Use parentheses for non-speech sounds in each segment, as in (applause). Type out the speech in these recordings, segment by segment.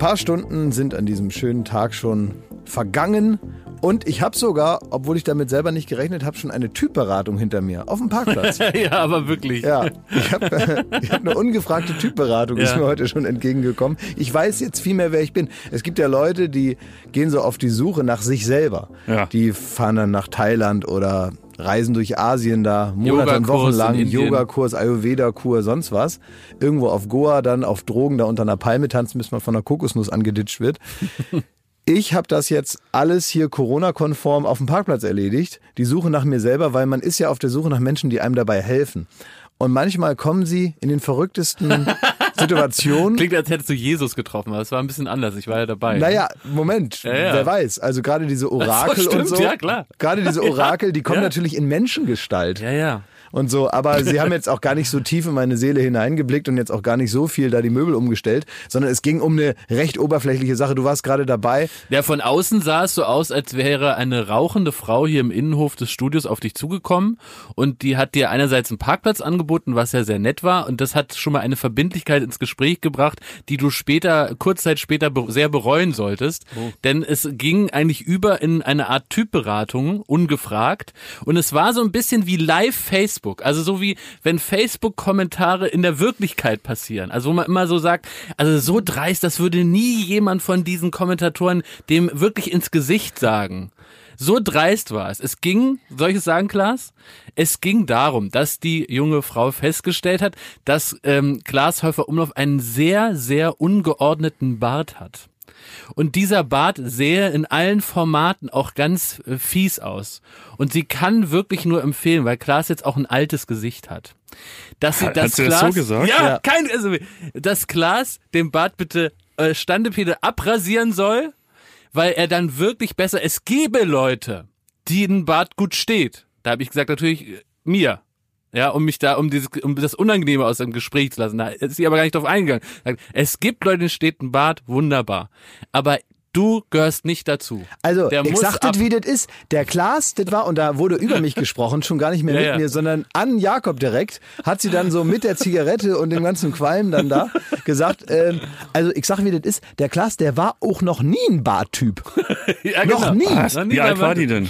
Ein paar Stunden sind an diesem schönen Tag schon vergangen und ich habe sogar, obwohl ich damit selber nicht gerechnet habe, schon eine Typberatung hinter mir auf dem Parkplatz. (laughs) ja, aber wirklich. Ja, ich habe äh, (laughs) hab eine ungefragte Typberatung, Ja. ist mir heute schon entgegengekommen. Ich weiß jetzt viel mehr, wer ich bin. Es gibt ja Leute, die gehen so auf die Suche nach sich selber. Ja. Die fahren dann nach Thailand oder reisen durch Asien da, Monate und Wochen lang, in. Yogakurs, Ayurveda-Kur, sonst was. Irgendwo auf Goa dann auf Drogen da unter einer Palme tanzen, bis man von einer Kokosnuss angeditscht wird. (laughs) Ich habe das jetzt alles hier Corona-konform auf dem Parkplatz erledigt. Die Suche nach mir selber, weil man ist ja auf der Suche nach Menschen, die einem dabei helfen. Und manchmal kommen sie in den verrücktesten (laughs) Situationen. (laughs) Klingt, als hättest du Jesus getroffen, aber es war ein bisschen anders. Ich war ja dabei. Naja, Moment, Ja, ja. wer weiß. Also gerade diese Orakel stimmt, und so. ja, klar. Gerade diese (laughs) Orakel, die kommen natürlich in Menschengestalt. Ja, ja. Und so, aber sie haben jetzt auch gar nicht so tief in meine Seele hineingeblickt und jetzt auch gar nicht so viel da die Möbel umgestellt, sondern es ging um eine recht oberflächliche Sache. Du warst gerade dabei. Ja, von außen sah es so aus, als wäre eine rauchende Frau hier im Innenhof des Studios auf dich zugekommen und die hat dir einerseits einen Parkplatz angeboten, was ja sehr nett war und das hat schon mal eine Verbindlichkeit ins Gespräch gebracht, die du später, kurz Zeit später sehr bereuen solltest, denn es ging eigentlich über in eine Art Typberatung, ungefragt und es war so ein bisschen wie live Facebook, also so wie wenn Facebook-Kommentare in der Wirklichkeit passieren, also wo man immer so sagt, also so dreist, das würde nie jemand von diesen Kommentatoren dem wirklich ins Gesicht sagen. So dreist war es. Es ging, soll ich es sagen, Klaas? Es ging darum, dass die junge Frau festgestellt hat, dass ähm, Klaas Häufer Umlauf einen sehr, sehr ungeordneten Bart hat. Und dieser Bart sähe in allen Formaten auch ganz äh, fies aus. Und sie kann wirklich nur empfehlen, weil Klaas jetzt auch ein altes Gesicht hat. Dass sie Hat- (laughs) das hat sie das Klaas, so gesagt? Ja, Ja. kein, also, dass Klaas den Bart bitte äh, Standepede abrasieren soll, weil er dann wirklich besser, es gäbe Leute, die ein Bart gut steht. Da habe ich gesagt, natürlich äh, mir. Ja, um mich da, um dieses, um das Unangenehme aus dem Gespräch zu lassen. Da ist sie aber gar nicht drauf eingegangen. Es gibt Leute, steht ein Bart, wunderbar. Aber du gehörst nicht dazu. Also, Der ich das, wie das ist. Der Klaas, das war, und da wurde über mich gesprochen, schon gar nicht mehr Ja, mit ja. mir, sondern an Jakob direkt, hat sie dann so mit der Zigarette und dem ganzen Qualm dann da gesagt, ähm, also ich sag, wie das ist, der Klaas, der war auch noch nie ein Barttyp. (laughs) Ja, Noch nie. Was? Wie alt war die denn?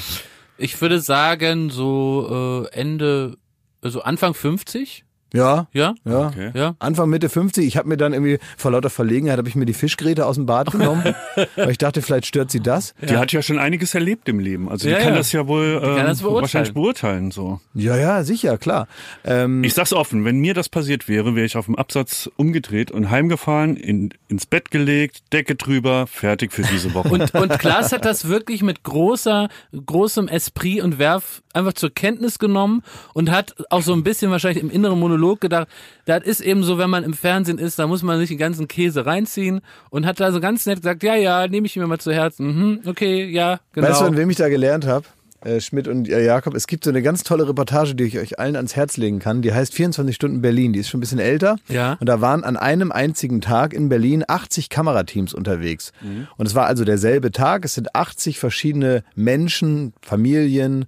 Ich würde sagen, so äh, Ende, also Anfang 50. Ja, Ja? ja. Okay. Ja. Anfang Mitte 50, ich habe mir dann irgendwie vor lauter Verlegenheit habe ich mir die Fischgräte aus dem Bad (laughs) genommen, weil ich dachte, vielleicht stört sie das. Die hat ja schon einiges erlebt im Leben. Also die Ja, kann ja. das ja wohl ähm, das beurteilen. wahrscheinlich beurteilen. So. Ja, ja, sicher, klar. Ähm, Ich sag's offen, wenn mir das passiert wäre, wäre ich auf dem Absatz umgedreht und heimgefahren, in, ins Bett gelegt, Decke drüber, fertig für diese Woche. Und, und Klaas hat das wirklich mit großer, großem Esprit und Werf einfach zur Kenntnis genommen und hat auch so ein bisschen wahrscheinlich im inneren Monolog gedacht, das ist eben so, wenn man im Fernsehen ist, da muss man sich den ganzen Käse reinziehen und hat da so ganz nett gesagt, ja, ja, nehme ich mir mal zu Herzen. Mhm, okay, ja, genau. Weißt du, an wem ich da gelernt habe? Äh, Schmidt und äh, Jakob. Es gibt so eine ganz tolle Reportage, die ich euch allen ans Herz legen kann. Die heißt 24 Stunden Berlin. Die ist schon ein bisschen älter. Ja. Und da waren an einem einzigen Tag in Berlin 80 Kamerateams unterwegs. Mhm. Und es war also derselbe Tag. Es sind 80 verschiedene Menschen, Familien,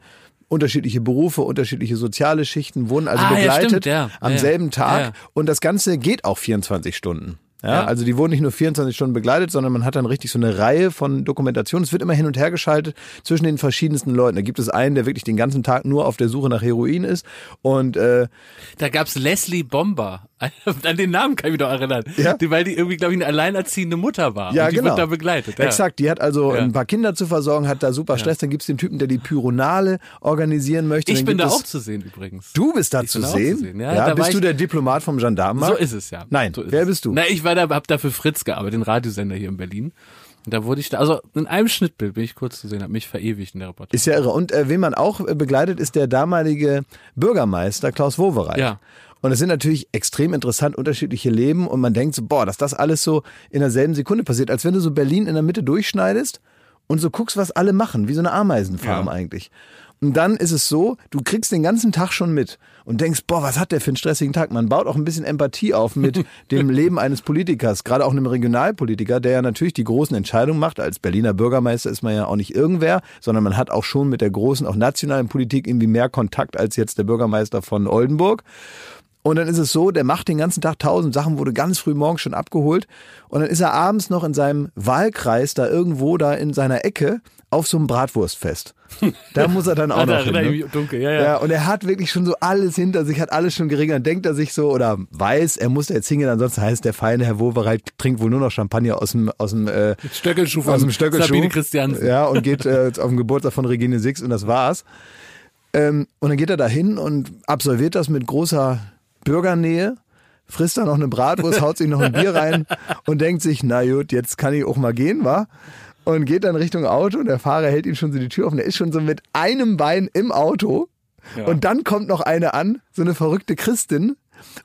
unterschiedliche Berufe, unterschiedliche soziale Schichten wurden also Ah, ja, begleitet stimmt, ja. am Ja, ja. selben Tag. Ja, ja. Und das Ganze geht auch 24 Stunden. Ja, Ja. also die wurden nicht nur 24 Stunden begleitet, sondern man hat dann richtig so eine Reihe von Dokumentationen. Es wird immer hin und her geschaltet zwischen den verschiedensten Leuten. Da gibt es einen, der wirklich den ganzen Tag nur auf der Suche nach Heroin ist und äh, Da gab's Leslie Bomber. (laughs) An den Namen kann ich mich noch erinnern. Ja. Die, weil die irgendwie, glaube ich, eine alleinerziehende Mutter war. Ja, und die genau. wird da begleitet. Ja. Exakt, die hat also Ja. ein paar Kinder zu versorgen, hat da super Stress. Dann gibt's den Typen, der die Pyronale organisieren möchte. Ich Dann bin da gibt es- auch zu sehen übrigens. Du bist da zu da sehen? zu sehen, ja. Da war bist du der Diplomat vom Gendarmen? So ist es ja. Nein, so wer es. bist du? Na, ich war da, hab da für Fritz gearbeitet, den Radiosender hier in Berlin. Und da wurde ich da, also in einem Schnittbild bin ich kurz zu sehen, habe mich verewigt in der Reportage. Ist ja irre. Und äh, wen man auch begleitet, ist der damalige Bürgermeister Klaus Wowereit. Ja. Und es sind natürlich extrem interessant unterschiedliche Leben und man denkt so, boah, dass das alles so in derselben Sekunde passiert, als wenn du so Berlin in der Mitte durchschneidest und so guckst, was alle machen, wie so eine Ameisenfarm Ja. eigentlich. Und dann ist es so, du kriegst den ganzen Tag schon mit und denkst, boah, was hat der für einen stressigen Tag? Man baut auch ein bisschen Empathie auf mit (laughs) dem Leben eines Politikers, gerade auch einem Regionalpolitiker, der ja natürlich die großen Entscheidungen macht. Als Berliner Bürgermeister ist man ja auch nicht irgendwer, sondern man hat auch schon mit der großen, auch nationalen Politik irgendwie mehr Kontakt als jetzt der Bürgermeister von Oldenburg. Und dann ist es so, der macht den ganzen Tag tausend Sachen, wurde ganz früh morgens schon abgeholt. Und dann ist er abends noch in seinem Wahlkreis da irgendwo da in seiner Ecke auf so einem Bratwurstfest. (laughs) Da muss er dann auch Ah, noch hin. Ne? dunkel, ja, ja. Ja, und er hat wirklich schon so alles hinter sich, hat alles schon. Dann denkt er sich so oder weiß, er muss jetzt hingehen, ansonsten heißt der feine Herr Wowereit trinkt wohl nur noch Champagner aus dem, aus dem, äh, Stöckelschuh von aus dem Stöckelschuh. Sabine Christiansen. Ja, und geht äh, auf den Geburtstag von Regine Six und das war's. Ähm, und dann geht er da hin und absolviert das mit großer Bürgernähe, frisst da noch eine Bratwurst, haut sich noch ein Bier rein und denkt sich, na gut, jetzt kann ich auch mal gehen, wa? Und geht dann Richtung Auto und der Fahrer hält ihm schon so die Tür offen. Der ist schon so mit einem Bein im Auto. Ja. Und dann kommt noch eine an, so eine verrückte Christin,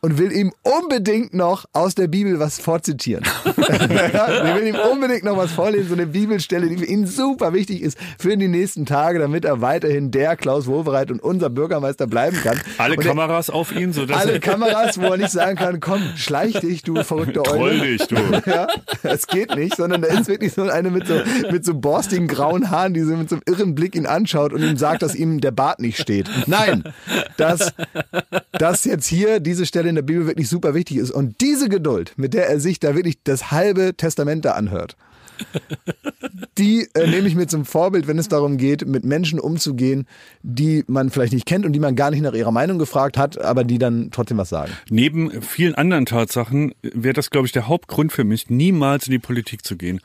und will ihm unbedingt noch aus der Bibel was vorzitieren. (laughs) die will ihm unbedingt noch was vorlesen, so eine Bibelstelle, die für ihn super wichtig ist für die nächsten Tage, damit er weiterhin der Klaus Wowereit und unser Bürgermeister bleiben kann. Alle er- Kameras auf ihn, sodass alle er Kameras, wo er nicht sagen kann, komm, schleich dich, du verrückter troll Eule. dich, du. (laughs) Ja, es geht nicht, sondern da ist wirklich so eine mit so, mit so borstigen grauen Haaren, die so mit so einem irren Blick ihn anschaut und ihm sagt, dass ihm der Bart nicht steht. Nein, dass, dass jetzt hier diese Stelle in der Bibel wirklich super wichtig ist und diese Geduld, mit der er sich da wirklich das halbe Testament da anhört, (laughs) die äh, nehme ich mir zum Vorbild, wenn es darum geht, mit Menschen umzugehen, die man vielleicht nicht kennt und die man gar nicht nach ihrer Meinung gefragt hat, aber die dann trotzdem was sagen. Neben vielen anderen Tatsachen wäre das, glaube ich, der Hauptgrund für mich, niemals in die Politik zu gehen.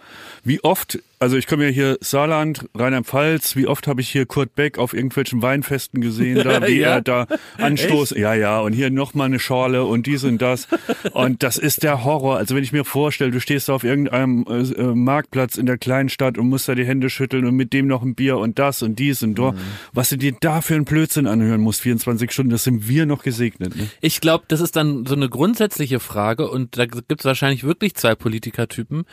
Wie oft, also ich komme ja hier Saarland, Rheinland-Pfalz, wie oft habe ich hier Kurt Beck auf irgendwelchen Weinfesten gesehen, da (laughs) wie Ja? er da anstoßt. Ja, ja, und hier nochmal eine Schorle und dies und das. Und das ist der Horror. Also wenn ich mir vorstelle, du stehst da auf irgendeinem äh, äh, Marktplatz in der kleinen Stadt und musst da die Hände schütteln und mit dem noch ein Bier und das und dies und dort. Was du dir da für einen Blödsinn anhören musst, 24 Stunden, das sind wir noch gesegnet. Ne? Ich glaube, das ist dann so eine grundsätzliche Frage und da gibt es wahrscheinlich wirklich zwei Politikertypen,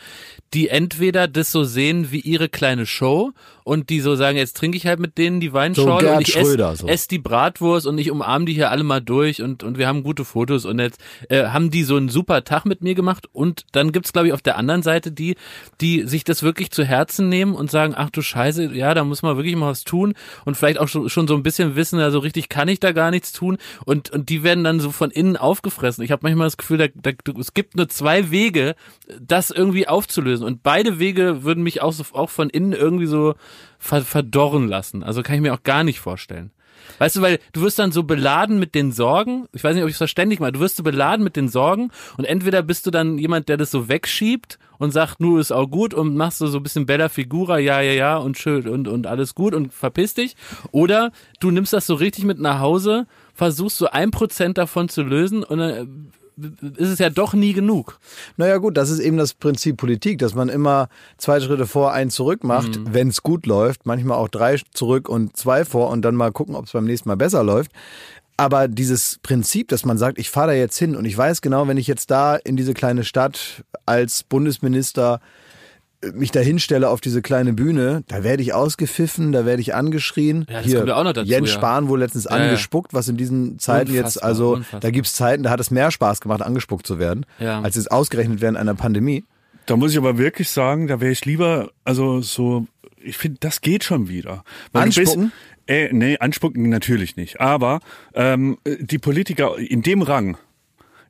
die entweder das so sehen wie ihre kleine Show und die so sagen, jetzt trinke ich halt mit denen die Weinschorle Gerd und ich esse so. ess die Bratwurst und ich umarme die hier alle mal durch und, und wir haben gute Fotos. Und jetzt äh, haben die so einen super Tag mit mir gemacht. Und dann gibt's glaube ich auf der anderen Seite die, die sich das wirklich zu Herzen nehmen und sagen, ach du Scheiße, ja, da muss man wirklich mal was tun. Und vielleicht auch schon, schon so ein bisschen wissen, also richtig kann ich da gar nichts tun. Und, und die werden dann so von innen aufgefressen. Ich habe manchmal das Gefühl, da, da, es gibt nur zwei Wege, das irgendwie aufzulösen. Und beide Wege würden mich auch, so, auch von innen irgendwie so verdorren lassen. Also kann ich mir auch gar nicht vorstellen. Weißt du, weil du wirst dann so beladen mit den Sorgen, ich weiß nicht, ob ich es verständlich mache, du wirst so beladen mit den Sorgen und entweder bist du dann jemand, der das so wegschiebt und sagt, nu ist auch gut und machst du so ein bisschen Bella Figura, ja, ja, ja und schön und, und alles gut und verpiss dich. Oder du nimmst das so richtig mit nach Hause, versuchst so ein Prozent davon zu lösen und dann äh, ist es ja doch nie genug. Naja gut, das ist eben das Prinzip Politik, dass man immer zwei Schritte vor, einen zurück macht, Mhm. wenn es gut läuft, manchmal auch drei zurück und zwei vor und dann mal gucken, ob es beim nächsten Mal besser läuft. Aber dieses Prinzip, dass man sagt, ich fahre da jetzt hin und ich weiß genau, wenn ich jetzt da in diese kleine Stadt als Bundesminister äh, mich da hinstelle auf diese kleine Bühne, da werde ich ausgepfiffen, da werde ich angeschrien. Ja, das Hier, kommt ja auch noch dazu, Jens ja. Spahn wohl letztens Ja, ja. angespuckt, was in diesen Zeiten jetzt, also unfassbar. da gibt's Zeiten, da hat es mehr Spaß gemacht, angespuckt zu werden, Ja. als jetzt ausgerechnet während einer Pandemie. Da muss ich aber wirklich sagen, da wäre ich lieber, also so, ich finde, das geht schon wieder. Weil Anspucken? Bist, äh, nee, anspucken natürlich nicht. Aber ähm, die Politiker in dem Rang,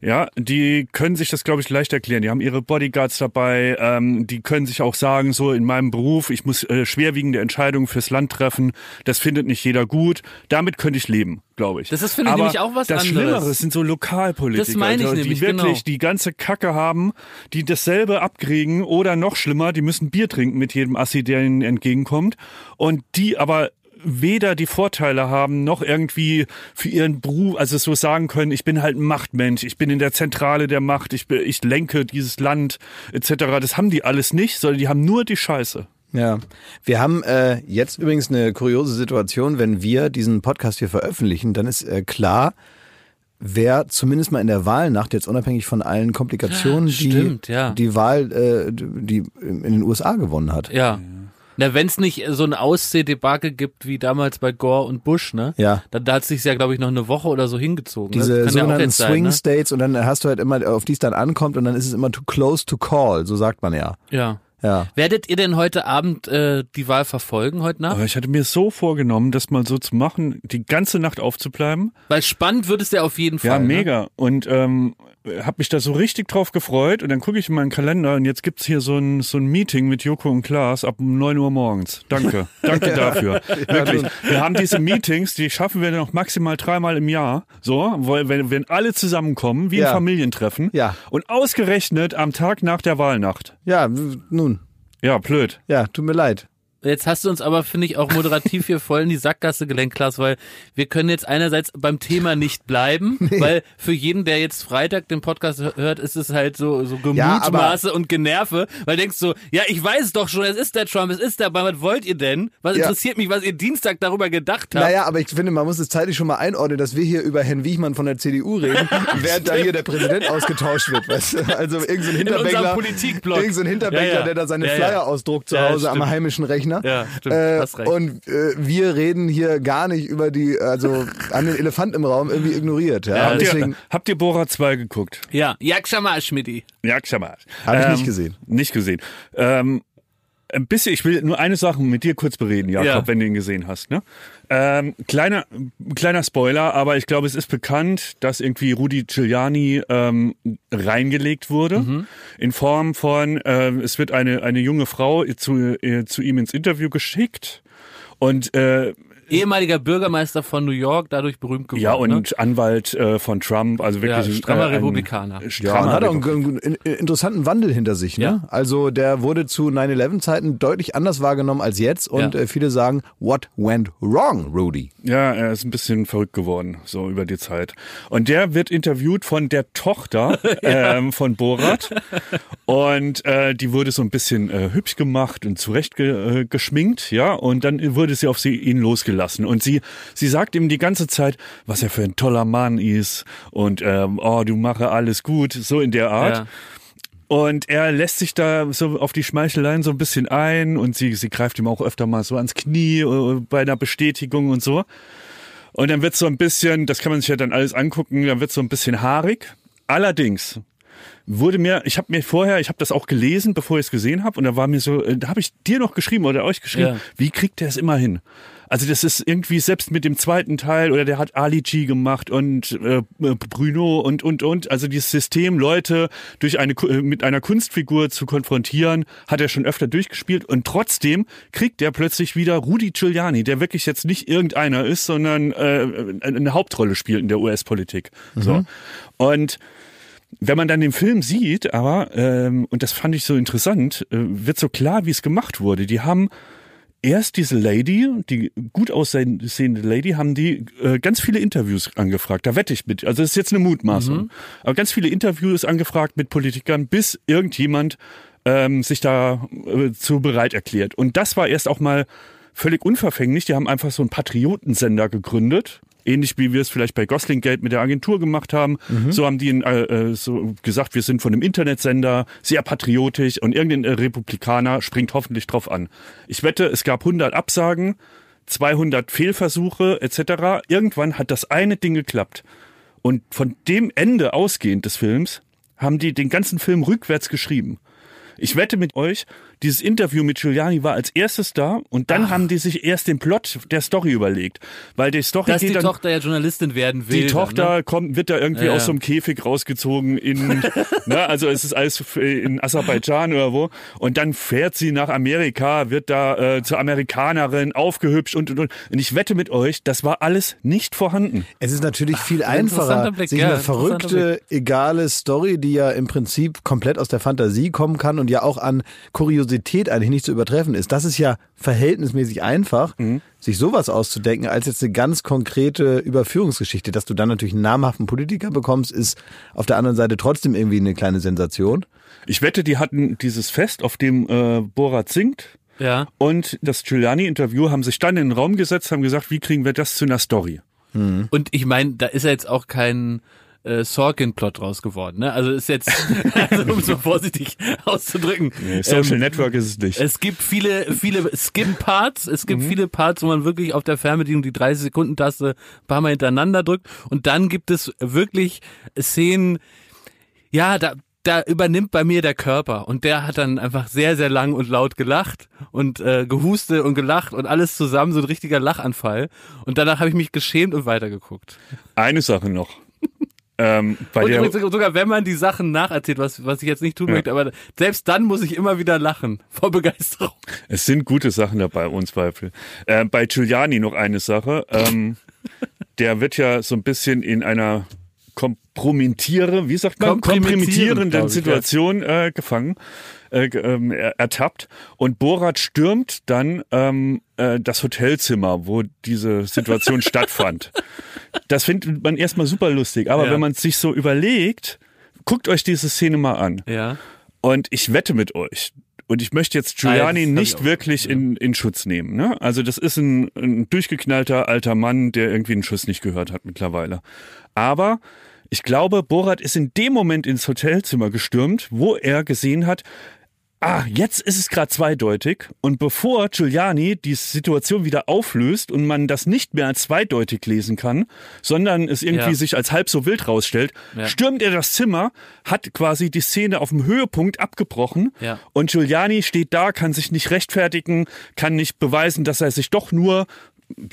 ja, die können sich das, glaube ich, leicht erklären. Die haben ihre Bodyguards dabei, ähm, die können sich auch sagen, so in meinem Beruf, ich muss äh, schwerwiegende Entscheidungen fürs Land treffen, das findet nicht jeder gut. Damit könnte ich leben, glaube ich. Das ist, finde ich, nämlich auch was das anderes. Schlimmere sind so Lokalpolitiker, Das meine ich also, nämlich, die wirklich genau. die ganze Kacke haben, die dasselbe abkriegen oder noch schlimmer, die müssen Bier trinken mit jedem Assi, der ihnen entgegenkommt und die aber weder die Vorteile haben, noch irgendwie für ihren Beruf, also so sagen können, ich bin halt ein Machtmensch, ich bin in der Zentrale der Macht, ich, ich lenke dieses Land etc. Das haben die alles nicht, sondern die haben nur die Scheiße. Ja, wir haben äh, jetzt übrigens eine kuriose Situation, wenn wir diesen Podcast hier veröffentlichen, dann ist äh, klar, wer zumindest mal in der Wahlnacht jetzt unabhängig von allen Komplikationen Stimmt, die ja. die Wahl äh, die in den USA gewonnen hat. Ja. Na, wenn es nicht so ein Aussehdebakel gibt wie damals bei Gore und Bush, ne? Ja. Da, da hat sich ja, glaube ich, noch eine Woche oder so hingezogen. Diese das kann ja sogenannten jetzt sein, Swing ne? States und dann hast du halt immer, auf die es dann ankommt und dann ist es immer too close to call, so sagt man ja. Ja. Ja. Werdet ihr denn heute Abend äh, die Wahl verfolgen, heute Nacht? Aber ich hatte mir so vorgenommen, das mal so zu machen, die ganze Nacht aufzubleiben. Weil spannend wird es ja auf jeden Fall. Ja, ne? mega. Und ähm, habe mich da so richtig drauf gefreut. Und dann gucke ich in meinen Kalender und jetzt gibt's hier so ein, so ein Meeting mit Joko und Klaas ab um 9 Uhr morgens. Danke. (laughs) Danke dafür. Wirklich. Wir haben diese Meetings, die schaffen wir noch maximal dreimal im Jahr. So, wenn, wenn alle zusammenkommen, wie Ja. ein Familientreffen. Ja. Und ausgerechnet am Tag nach der Wahlnacht. Ja, nun. Ja, blöd. Ja, tut mir leid. Jetzt hast du uns aber, finde ich, auch moderativ hier voll in die Sackgasse gelenkt, Klaas, weil wir können jetzt einerseits beim Thema nicht bleiben, (laughs) weil für jeden, der jetzt Freitag den Podcast hört, ist es halt so, so Ja, Gemutmaße und Generve, weil denkst du, ja, ich weiß es doch schon, es ist der Trump, es ist der, aber was wollt ihr denn? Was Ja. interessiert mich, was ihr Dienstag darüber gedacht habt? Naja, aber ich finde, man muss es zeitlich schon mal einordnen, dass wir hier über Herrn Wiechmann von der CDU reden, (laughs) während da hier der Präsident ausgetauscht wird. Weißt du? Also irgendein so Hinterbänkler, unserem Politikblock. irgend so Hinterbänkler, Ja, ja. der da seine Ja, ja. Flyer ausdruckt zu Ja, Hause am heimischen Rechner. Ja, stimmt, Äh, hast recht. und äh, wir reden hier gar nicht über die, also an den Elefant im Raum irgendwie ignoriert. Ja, Ja, Habt deswegen ihr, habt ihr Bora 2 geguckt? Ja, Jakschama Schmidti. Ja, Xamat. Hab ich nicht gesehen. Nicht gesehen. Ähm, ein bisschen, ich will nur eine Sache mit dir kurz bereden, Jakob, Ja. wenn du ihn gesehen hast. Ne? Ähm, kleiner, kleiner Spoiler, aber ich glaube, es ist bekannt, dass irgendwie Rudi Giuliani ähm, reingelegt wurde Mhm. in Form von, ähm, es wird eine, eine junge Frau zu, äh, zu ihm ins Interview geschickt und äh, Ehemaliger Bürgermeister von New York, dadurch berühmt geworden. ja und ne? Anwalt äh, von Trump, also wirklich Ja, ein- strammer äh, ein- Republikaner. Ja, strammer und hat auch einen, einen interessanten Wandel hinter sich. Ne? Ja. Also der wurde zu 9-11-Zeiten deutlich anders wahrgenommen als jetzt und Ja. äh, viele sagen, what went wrong, Rudy? Ja, er ist ein bisschen verrückt geworden, so über die Zeit. Und der wird interviewt von der Tochter (laughs) ähm, von Borat. Und äh, die wurde so ein bisschen äh, hübsch gemacht und zurecht ge äh, geschminkt, ja. Und dann wurde sie auf sie ihn losgelassen. Und sie, sie sagt ihm die ganze Zeit, was er für ein toller Mann ist und ähm, oh, du mache alles gut, so in der Art. Ja. Und er lässt sich da so auf die Schmeicheleien so ein bisschen ein und sie, sie greift ihm auch öfter mal so ans Knie äh, bei einer Bestätigung und so. Und dann wird so ein bisschen, das kann man sich ja dann alles angucken, dann wird so ein bisschen haarig. Allerdings wurde mir, ich habe mir vorher, ich habe das auch gelesen, bevor ich es gesehen habe, und da war mir so, äh, da habe ich dir noch geschrieben oder euch geschrieben, Ja. wie kriegt der es immer hin? Also das ist irgendwie selbst mit dem zweiten Teil oder der hat Ali G gemacht und äh, Bruno und und und. Also dieses System Leute durch eine äh, mit einer Kunstfigur zu konfrontieren hat er schon öfter durchgespielt. Und trotzdem kriegt er plötzlich wieder Rudi Giuliani der wirklich jetzt nicht irgendeiner ist sondern äh, eine Hauptrolle spielt in der US-Politik so. Und wenn man dann den Film sieht, aber, ähm, und das fand ich so interessant, äh, wird so klar, wie es gemacht wurde. Die haben erst diese Lady, die gut aussehende Lady, haben die äh, ganz viele Interviews angefragt. Da wette ich mit. Also das ist jetzt eine Mutmaßung. Aber ganz viele Interviews angefragt mit Politikern, bis irgendjemand ähm, sich da äh, zu bereit erklärt. Und das war erst auch mal völlig unverfänglich. Die haben einfach so einen Patriotensender gegründet. Ähnlich wie wir es vielleicht bei Gosling Gate mit der Agentur gemacht haben. So haben die äh, äh, so gesagt, wir sind von einem Internetsender, sehr patriotisch und irgendein äh, Republikaner springt hoffentlich drauf an. Ich wette, es gab 100 Absagen, 200 Fehlversuche etc. Irgendwann hat das eine Ding geklappt. Und von dem Ende ausgehend des Films haben die den ganzen Film rückwärts geschrieben. Ich wette mit euch, dieses Interview mit Giuliani war als erstes da und dann haben die sich erst den Plot der Story überlegt. Weil die Story Dass geht die dann, Tochter ja Journalistin werden will. die Tochter Dann, ne? kommt, wird da irgendwie Ja, aus so einem Käfig rausgezogen in, (laughs) ne, also es ist alles in Aserbaidschan oder wo. Und dann fährt sie nach Amerika, wird da äh, zur Amerikanerin aufgehübscht und, und, und. Und ich wette mit euch, das war alles nicht vorhanden. Es ist natürlich viel interessanter einfacher, Blick, sich ja, eine verrückte, egale Story, die ja im Prinzip komplett aus der Fantasie kommen kann und ja auch an Kuriosität eigentlich nicht zu übertreffen ist. Das ist ja verhältnismäßig einfach, Mhm. sich sowas auszudenken, als jetzt eine ganz konkrete Überführungsgeschichte. Dass du dann natürlich einen namhaften Politiker bekommst, ist auf der anderen Seite trotzdem irgendwie eine kleine Sensation. Ich wette, die hatten dieses Fest, auf dem äh, Borat singt. Ja. Und das Giuliani-Interview haben sich dann in den Raum gesetzt, haben gesagt, wie kriegen wir das zu einer Story? Und ich meine, da ist ja jetzt auch kein äh, Sorkin-Plot draus geworden. Ne? Also ist jetzt, (laughs) also, um es mal vorsichtig auszudrücken. Social ähm, Network ist es nicht. Es gibt viele, viele Skip-Parts. Es gibt viele Parts, wo man wirklich auf der Fernbedienung die 30-Sekunden-Taste ein paar Mal hintereinander drückt. Und dann gibt es wirklich Szenen, ja, da, da übernimmt bei mir der Körper und der hat dann einfach sehr, sehr lang und laut gelacht und äh, gehustet und gelacht und alles zusammen, so ein richtiger Lachanfall. Und danach habe ich mich geschämt und weitergeguckt. Eine Sache noch. Ähm, Und übrigens sogar wenn man die Sachen nacherzählt, was, was ich jetzt nicht tun Ja. möchte, aber selbst dann muss ich immer wieder lachen vor Begeisterung. es sind gute Sachen dabei, ohne Zweifel. Äh, bei Giuliani noch eine Sache. Ähm, der wird ja so ein bisschen in einer kompromittiere, wie sagt man, Kompromittierend, kompromittierenden. Situation äh, gefangen, äh, ähm, er- ertappt. Und Borat stürmt dann ähm, äh, das Hotelzimmer, wo diese Situation (laughs) stattfand. Das findet man erstmal super lustig. Aber Ja. wenn man es sich so überlegt, guckt euch diese Szene mal an. Ja. Und ich wette mit euch. Und ich möchte jetzt Giuliani Ah, hab ich nicht wirklich in, in Schutz nehmen. Ne? Also das ist ein, ein durchgeknallter alter Mann, der irgendwie einen Schuss nicht gehört hat mittlerweile. Aber ich glaube, Borat ist in dem Moment ins Hotelzimmer gestürmt, wo er gesehen hat, ah, jetzt ist es gerade zweideutig. Und bevor Giuliani die Situation wieder auflöst und man das nicht mehr als zweideutig lesen kann, sondern es irgendwie Ja. sich als halb so wild rausstellt, Ja. stürmt er das Zimmer, hat quasi die Szene auf dem Höhepunkt abgebrochen Ja. und Giuliani steht da, kann sich nicht rechtfertigen, kann nicht beweisen, dass er sich doch nur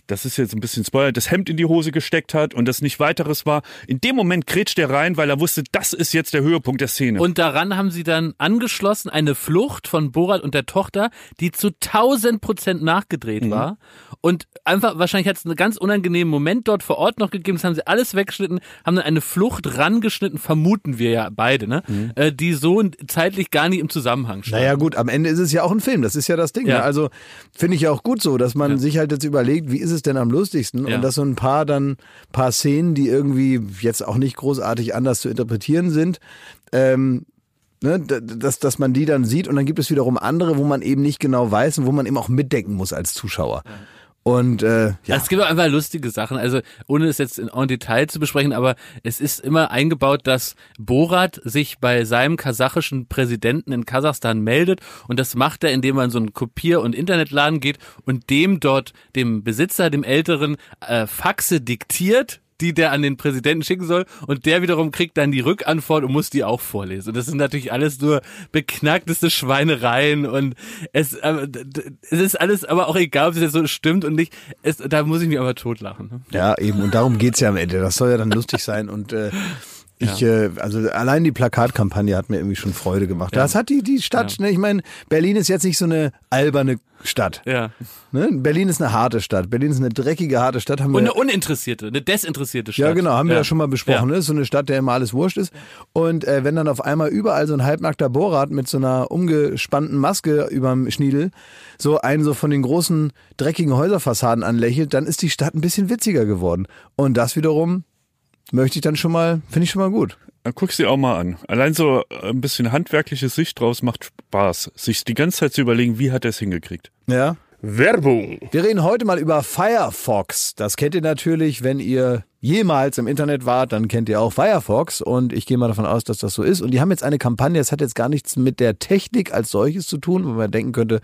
das ist jetzt ein bisschen Spoiler, das Hemd in die Hose gesteckt hat und das nicht weiteres war. In dem Moment kretscht er rein, weil er wusste, das ist jetzt der Höhepunkt der Szene. Und daran haben sie dann angeschlossen eine Flucht von Borat und der Tochter, die zu 1000 Prozent nachgedreht Mhm. war. Und einfach, wahrscheinlich hat es einen ganz unangenehmen Moment dort vor Ort noch gegeben. Das haben sie alles weggeschnitten, haben dann eine Flucht rangeschnitten, vermuten wir ja beide, ne? Mhm. Äh, die so zeitlich gar nicht im Zusammenhang stand. Naja gut, am Ende ist es ja auch ein Film, das ist ja das Ding. Ja. Ne? Also finde ich ja auch gut so, dass man Ja. sich halt jetzt überlegt, wie ist es denn am lustigsten Ja. und dass so ein paar dann, paar Szenen, die irgendwie jetzt auch nicht großartig anders zu interpretieren sind, ähm, ne, dass, dass man die dann sieht und dann gibt es wiederum andere, wo man eben nicht genau weiß und wo man eben auch mitdenken muss als Zuschauer. Und äh, ja, Es gibt auch einfach lustige Sachen, also ohne es jetzt in, en Detail zu besprechen, aber es ist immer eingebaut, dass Borat sich bei seinem kasachischen Präsidenten in Kasachstan meldet. Und das macht er, indem er in so einen Kopier- und Internetladen geht und dem dort, dem Besitzer, dem Älteren, äh, Faxe diktiert, die der an den Präsidenten schicken soll und der wiederum kriegt dann die Rückantwort und muss die auch vorlesen. Und das sind natürlich alles nur beknackteste Schweinereien und es, äh, es ist alles aber auch egal, ob es jetzt so stimmt und nicht. Es, da muss ich mich aber totlachen. Ne? Ja, eben. Und darum geht's ja am Ende. Das soll ja dann lustig sein. Und äh, ich, äh, also allein die Plakatkampagne hat mir irgendwie schon Freude gemacht. Das hat die, die Stadt, ne? Ich meine, Berlin ist jetzt nicht so eine alberne Stadt. Ja. Ne? Berlin ist eine harte Stadt. Berlin ist eine dreckige, harte Stadt. Haben Und wir, eine uninteressierte, eine desinteressierte Stadt. ja, genau, haben wir ja, schon mal besprochen. Ne? So eine Stadt, der immer alles wurscht ist. Und äh, wenn dann auf einmal überall so ein halbnackter Borat mit so einer umgespannten Maske überm Schniedel so einen so von den großen dreckigen Häuserfassaden anlächelt, dann ist die Stadt ein bisschen witziger geworden. Und das wiederum möchte ich dann schon mal, finde ich schon mal gut. Dann guck's dir auch mal an. Allein so ein bisschen handwerkliche Sicht draus macht Spaß, sich die ganze Zeit zu überlegen, wie hat er es hingekriegt. Ja. Werbung. Wir reden heute mal über Firefox. Das kennt ihr natürlich, wenn ihr jemals im Internet wart, dann kennt ihr auch Firefox und ich gehe mal davon aus, dass das so ist. Und die haben jetzt eine Kampagne, das hat jetzt gar nichts mit der Technik als solches zu tun, wo man denken könnte,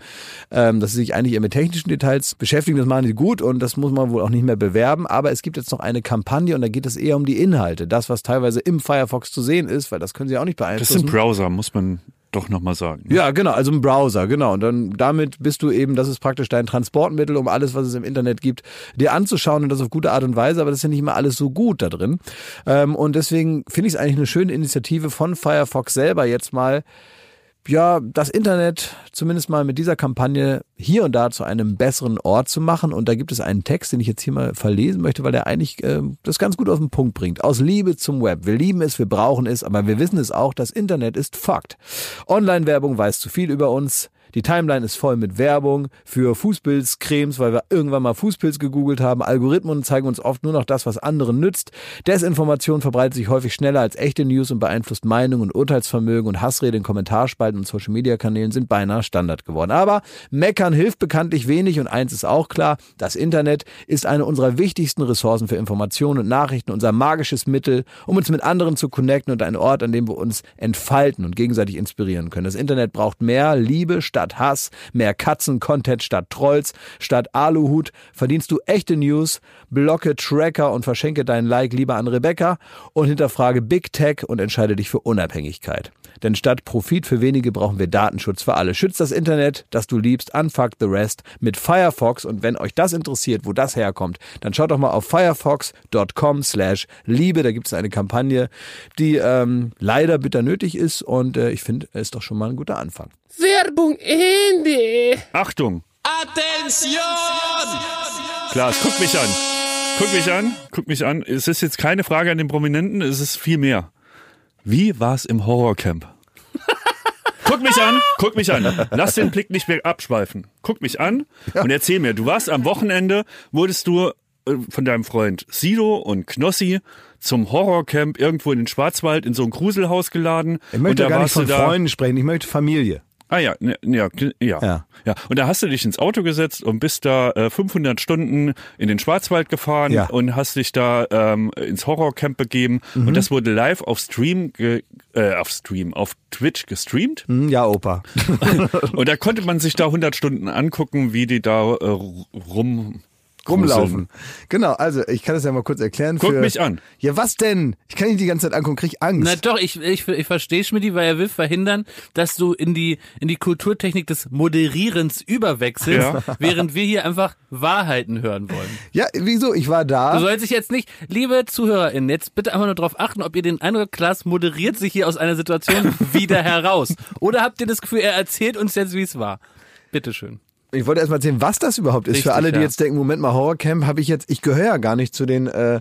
ähm, dass sie sich eigentlich eher mit technischen Details beschäftigen, das machen die gut und das muss man wohl auch nicht mehr bewerben. Aber es gibt jetzt noch eine Kampagne und da geht es eher um die Inhalte, das, was teilweise im Firefox zu sehen ist, weil das können sie auch nicht Das beeinflussen. sind Browser, muss man doch nochmal sagen. ne? Ja, genau, also ein Browser, genau. Und dann damit bist du eben, das ist praktisch dein Transportmittel, um alles, was es im Internet gibt, dir anzuschauen und das auf gute Art und Weise, aber das ist ja nicht immer alles so gut da drin. Ähm, und deswegen finde ich es eigentlich eine schöne Initiative von Firefox selber jetzt mal, ja, das Internet zumindest mal mit dieser Kampagne hier und da zu einem besseren Ort zu machen. Und da gibt es einen Text, den ich jetzt hier mal verlesen möchte, weil der eigentlich äh, das ganz gut auf den Punkt bringt. Aus Liebe zum Web. Wir lieben es, wir brauchen es, aber wir wissen es auch, das Internet ist fucked. Online-Werbung weiß zu viel über uns. Die Timeline ist voll mit Werbung für Fußpilzcremes, weil wir irgendwann mal Fußpilz gegoogelt haben. Algorithmen zeigen uns oft nur noch das, was anderen nützt. Desinformation verbreitet sich häufig schneller als echte News und beeinflusst Meinung und Urteilsvermögen und Hassrede in Kommentarspalten und Social-Media-Kanälen sind beinahe Standard geworden. Aber meckern hilft bekanntlich wenig und eins ist auch klar, das Internet ist eine unserer wichtigsten Ressourcen für Informationen und Nachrichten, unser magisches Mittel, um uns mit anderen zu connecten und ein Ort, an dem wir uns entfalten und gegenseitig inspirieren können. Das Internet braucht mehr Liebe statt Hass, mehr Katzen-Content statt Trolls, statt Aluhut. Verdienst du echte News, blocke Tracker und verschenke deinen Like lieber an Rebecca und hinterfrage Big Tech und entscheide dich für Unabhängigkeit. Denn statt Profit für wenige brauchen wir Datenschutz für alle. Schützt das Internet, das du liebst, unfuck the rest mit Firefox und wenn euch das interessiert, wo das herkommt, dann schaut doch mal auf firefox.com slash Liebe, da gibt es eine Kampagne, die ähm, leider bitter nötig ist und äh, ich finde, es ist doch schon mal ein guter Anfang. Werbung Ende. Achtung! Attention! Klaas, guck mich an. Guck mich an, guck mich an. Es ist jetzt keine Frage an den Prominenten, es ist viel mehr. Wie war's im Horrorcamp? (laughs) guck mich an, guck mich an. Lass den Blick nicht mehr abschweifen. Guck mich an und erzähl mir, du warst am Wochenende, wurdest du äh, von deinem Freund Sido und Knossi zum Horrorcamp irgendwo in den Schwarzwald in so ein Gruselhaus geladen. Ich möchte und da gar nicht von da, Freunden sprechen, ich möchte Familie. Ah ja, ne, ja, ja, Ja. ja. Und da hast du dich ins Auto gesetzt und bist da äh, 500 Stunden in den Schwarzwald gefahren Ja. und hast dich da ähm, ins Horrorcamp begeben Mhm. und das wurde live auf Stream, äh, auf Stream, auf Twitch gestreamt Hm, ja, Opa. (laughs) und da konnte man sich da 100 Stunden angucken, wie die da äh, rum Rumlaufen. Genau, also ich kann das ja mal kurz erklären. Guck für, mich an. Ja, was denn? Ich kann nicht die ganze Zeit angucken, krieg Angst. Na doch, ich, ich, ich verstehe Schmidt, weil er will verhindern, dass du in die, in die Kulturtechnik des Moderierens überwechselst, Ja. (laughs) während wir hier einfach Wahrheiten hören wollen. Ja, wieso? Ich war da. Du sollst dich jetzt nicht, liebe ZuhörerInnen, jetzt bitte einfach nur darauf achten, ob ihr den Eindruck Klaas moderiert sich hier aus einer Situation (laughs) wieder heraus. Oder habt ihr das Gefühl, er erzählt uns jetzt, wie es war? Bitteschön. Ich wollte erst mal erzählen, was das überhaupt ist. Richtig, Für alle, die ja. jetzt denken, Moment mal, Horrorcamp habe ich jetzt, ich gehöre ja gar nicht zu den äh,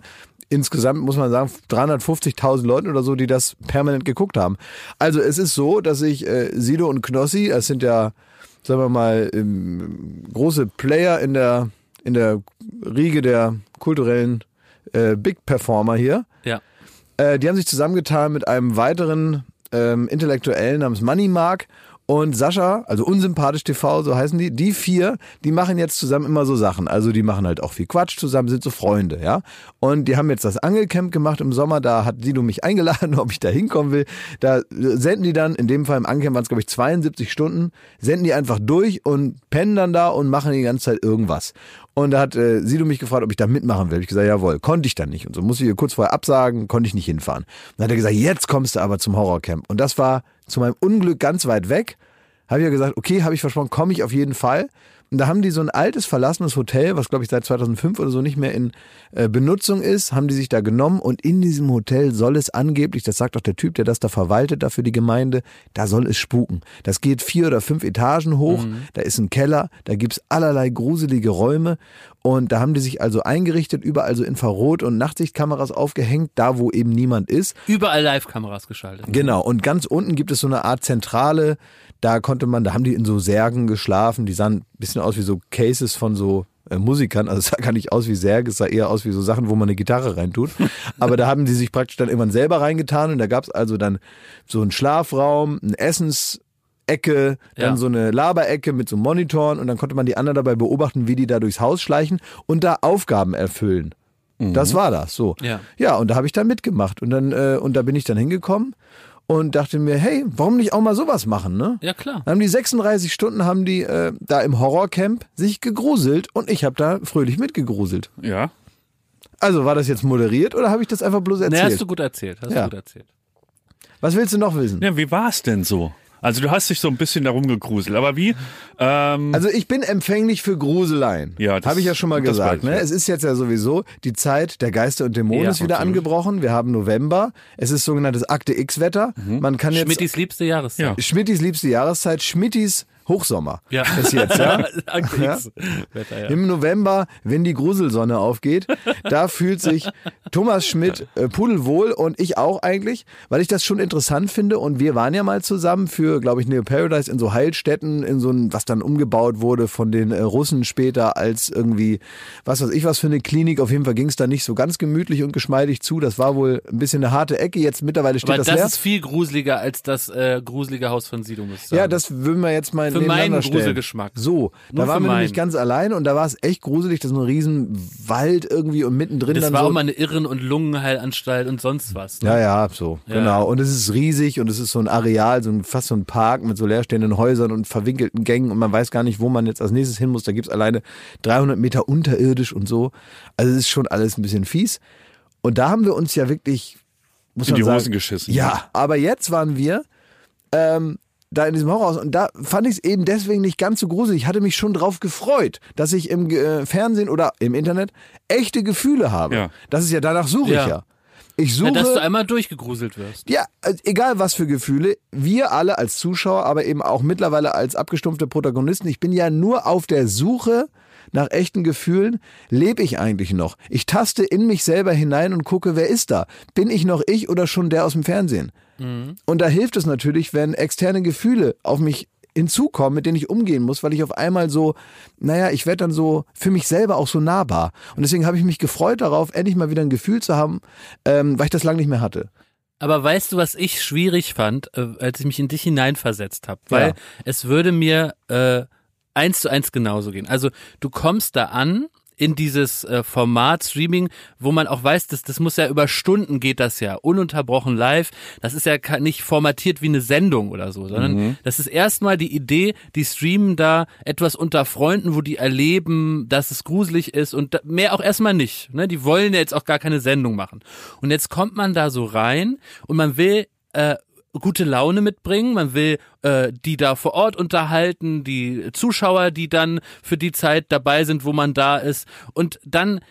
insgesamt, muss man sagen, 350.000 Leuten oder so, die das permanent geguckt haben. Also es ist so, dass ich äh, Sido und Knossi, das sind ja, sagen wir mal, ähm, große Player in der, in der Riege der kulturellen äh, Big Performer hier. Ja. Äh, die haben sich zusammengetan mit einem weiteren ähm, Intellektuellen namens Money Mark und Sascha, also unsympathisch TV, so heißen die. Die vier, die machen jetzt zusammen immer so Sachen. Also die machen halt auch viel Quatsch zusammen, sind so Freunde, ja. Und die haben jetzt das Angelcamp gemacht im Sommer. Da hat Sido mich (laughs) eingeladen, ob ich da hinkommen will. Da senden die dann, in dem Fall im Angelcamp waren es glaube ich 72 Stunden, senden die einfach durch und pennen dann da und machen die ganze Zeit irgendwas. Und da hat äh, Sido mich gefragt, ob ich da mitmachen will. Hab Ich gesagt, jawohl, konnte ich dann nicht. Und so musste ich ihr kurz vorher absagen, konnte ich nicht hinfahren. Dann hat er gesagt, jetzt kommst du aber zum Horrorcamp. Und das war zu meinem Unglück ganz weit weg. Habe ich ja gesagt, okay, habe ich versprochen, komme ich auf jeden Fall. Und da haben die so ein altes, verlassenes Hotel, was glaube ich seit 2005 oder so nicht mehr in äh, Benutzung ist, haben die sich da genommen und in diesem Hotel soll es angeblich, das sagt auch der Typ, der das da verwaltet, da für die Gemeinde, da soll es spuken. Das geht vier oder fünf Etagen hoch, da ist ein Keller, da gibt's allerlei gruselige Räume und da haben die sich also eingerichtet, überall so Infrarot- und Nachtsichtkameras aufgehängt, da wo eben niemand ist. Überall Live-Kameras geschaltet. Genau, und ganz unten gibt es so eine Art Zentrale, da konnte man, da haben die in so Särgen geschlafen, die sahen ein bisschen aus wie so Cases von so äh, Musikern, also es sah gar nicht aus wie Särge, es sah eher aus wie so Sachen, wo man eine Gitarre reintut. (laughs) Aber da haben die sich praktisch dann irgendwann selber reingetan und da gab es also dann so einen Schlafraum, ein Essensecke, dann Ja. so eine Laberecke mit so Monitoren und dann konnte man die anderen dabei beobachten, wie die da durchs Haus schleichen und da Aufgaben erfüllen. Das war das, so. Ja. Ja, und da habe ich dann mitgemacht und dann äh, und da bin ich dann hingekommen und dachte mir, hey, warum nicht auch mal sowas machen, ne? Ja, klar. Dann haben die 36 Stunden haben die äh, da im Horrorcamp sich gegruselt und ich habe da fröhlich mitgegruselt. Ja. Also war das jetzt moderiert oder habe ich das einfach bloß Nee, erzählt? hast du gut erzählt. Hast Ja. du gut erzählt. Was willst du noch wissen? Ja, wie war's denn so? Also du hast dich so ein bisschen darum gegruselt, aber wie? Ähm, Also ich bin empfänglich für Gruseleien. Ja, das- habe ich ja schon mal gesagt. Ne? ja. Es ist jetzt ja sowieso die Zeit der Geister und Dämonen Ja, ist wieder natürlich. angebrochen. Wir haben November. Es ist sogenanntes Akte X-Wetter. Mhm. Man kann jetzt Schmittis liebste Jahreszeit. Schmittis liebste Jahreszeit, Schmittis Hochsommer. Ja. Ist jetzt, ja? (laughs) Ja. X. Wetter, ja. Im November, wenn die Gruselsonne aufgeht, da fühlt sich Thomas Schmidt äh, pudelwohl und ich auch eigentlich, weil ich das schon interessant finde und wir waren ja mal zusammen für, glaube ich, Neo Paradise in so Heilstätten, in so ein, was dann umgebaut wurde von den äh, Russen später als irgendwie, was weiß ich was für eine Klinik. Auf jeden Fall ging es da nicht so ganz gemütlich und geschmeidig zu. Das war wohl ein bisschen eine harte Ecke. Jetzt mittlerweile steht Aber das, das leer. ist viel gruseliger als das äh, gruselige Haus von Sido, muss. Ja, das würden wir jetzt mal Für meinen. Gruselgeschmack. So, da Nur waren für wir nämlich ganz allein und da war es echt gruselig. Das ist ein riesen Wald irgendwie und mittendrin das dann war so. auch mal eine Irren- und Lungenheilanstalt und sonst was. Ne? ja, ja, so, Ja. genau. Und es ist riesig und es ist so ein Areal, so ein, fast so ein Park mit so leerstehenden Häusern und verwinkelten Gängen und man weiß gar nicht, wo man jetzt als nächstes hin muss. Da gibt's alleine 300 Meter unterirdisch und so. Also es ist schon alles ein bisschen fies. Und da haben wir uns ja wirklich, muss In die sagen, Hosen geschissen. Ja, aber jetzt waren wir Ähm, da in diesem Horrorhaus. Und da fand ich es eben deswegen nicht ganz so gruselig. Ich hatte mich schon drauf gefreut, dass ich im äh, Fernsehen oder im Internet echte Gefühle habe. Ja. Das ist ja, danach suche Ja. ich ja. Ich Ja, suche. dass du einmal durchgegruselt wirst. Ja, also egal was für Gefühle, wir alle als Zuschauer, aber eben auch mittlerweile als abgestumpfte Protagonisten, ich bin ja nur auf der Suche nach echten Gefühlen, lebe ich eigentlich noch? Ich taste in mich selber hinein und gucke, wer ist da? Bin ich noch ich oder schon der aus dem Fernsehen? Und da hilft es natürlich, wenn externe Gefühle auf mich hinzukommen, mit denen ich umgehen muss, weil ich auf einmal so, naja, ich werde dann so für mich selber auch so nahbar. Und deswegen habe ich mich gefreut darauf, endlich mal wieder ein Gefühl zu haben, ähm, weil ich das lange nicht mehr hatte. Aber weißt du, was ich schwierig fand, äh, als ich mich in dich hineinversetzt habe? Weil Ja. es würde mir äh, eins zu eins genauso gehen. Also du kommst da an in dieses äh, Format Streaming, wo man auch weiß, dass das muss ja über Stunden geht das ja ununterbrochen live. Das ist ja nicht formatiert wie eine Sendung oder so, sondern das ist erstmal die Idee, die streamen da etwas unter Freunden, wo die erleben, dass es gruselig ist und mehr auch erstmal nicht. Ne? Die wollen ja jetzt auch gar keine Sendung machen. Und jetzt kommt man da so rein und man will äh, gute Laune mitbringen, man will äh, die da vor Ort unterhalten, die Zuschauer, die dann für die Zeit dabei sind, wo man da ist. Und dann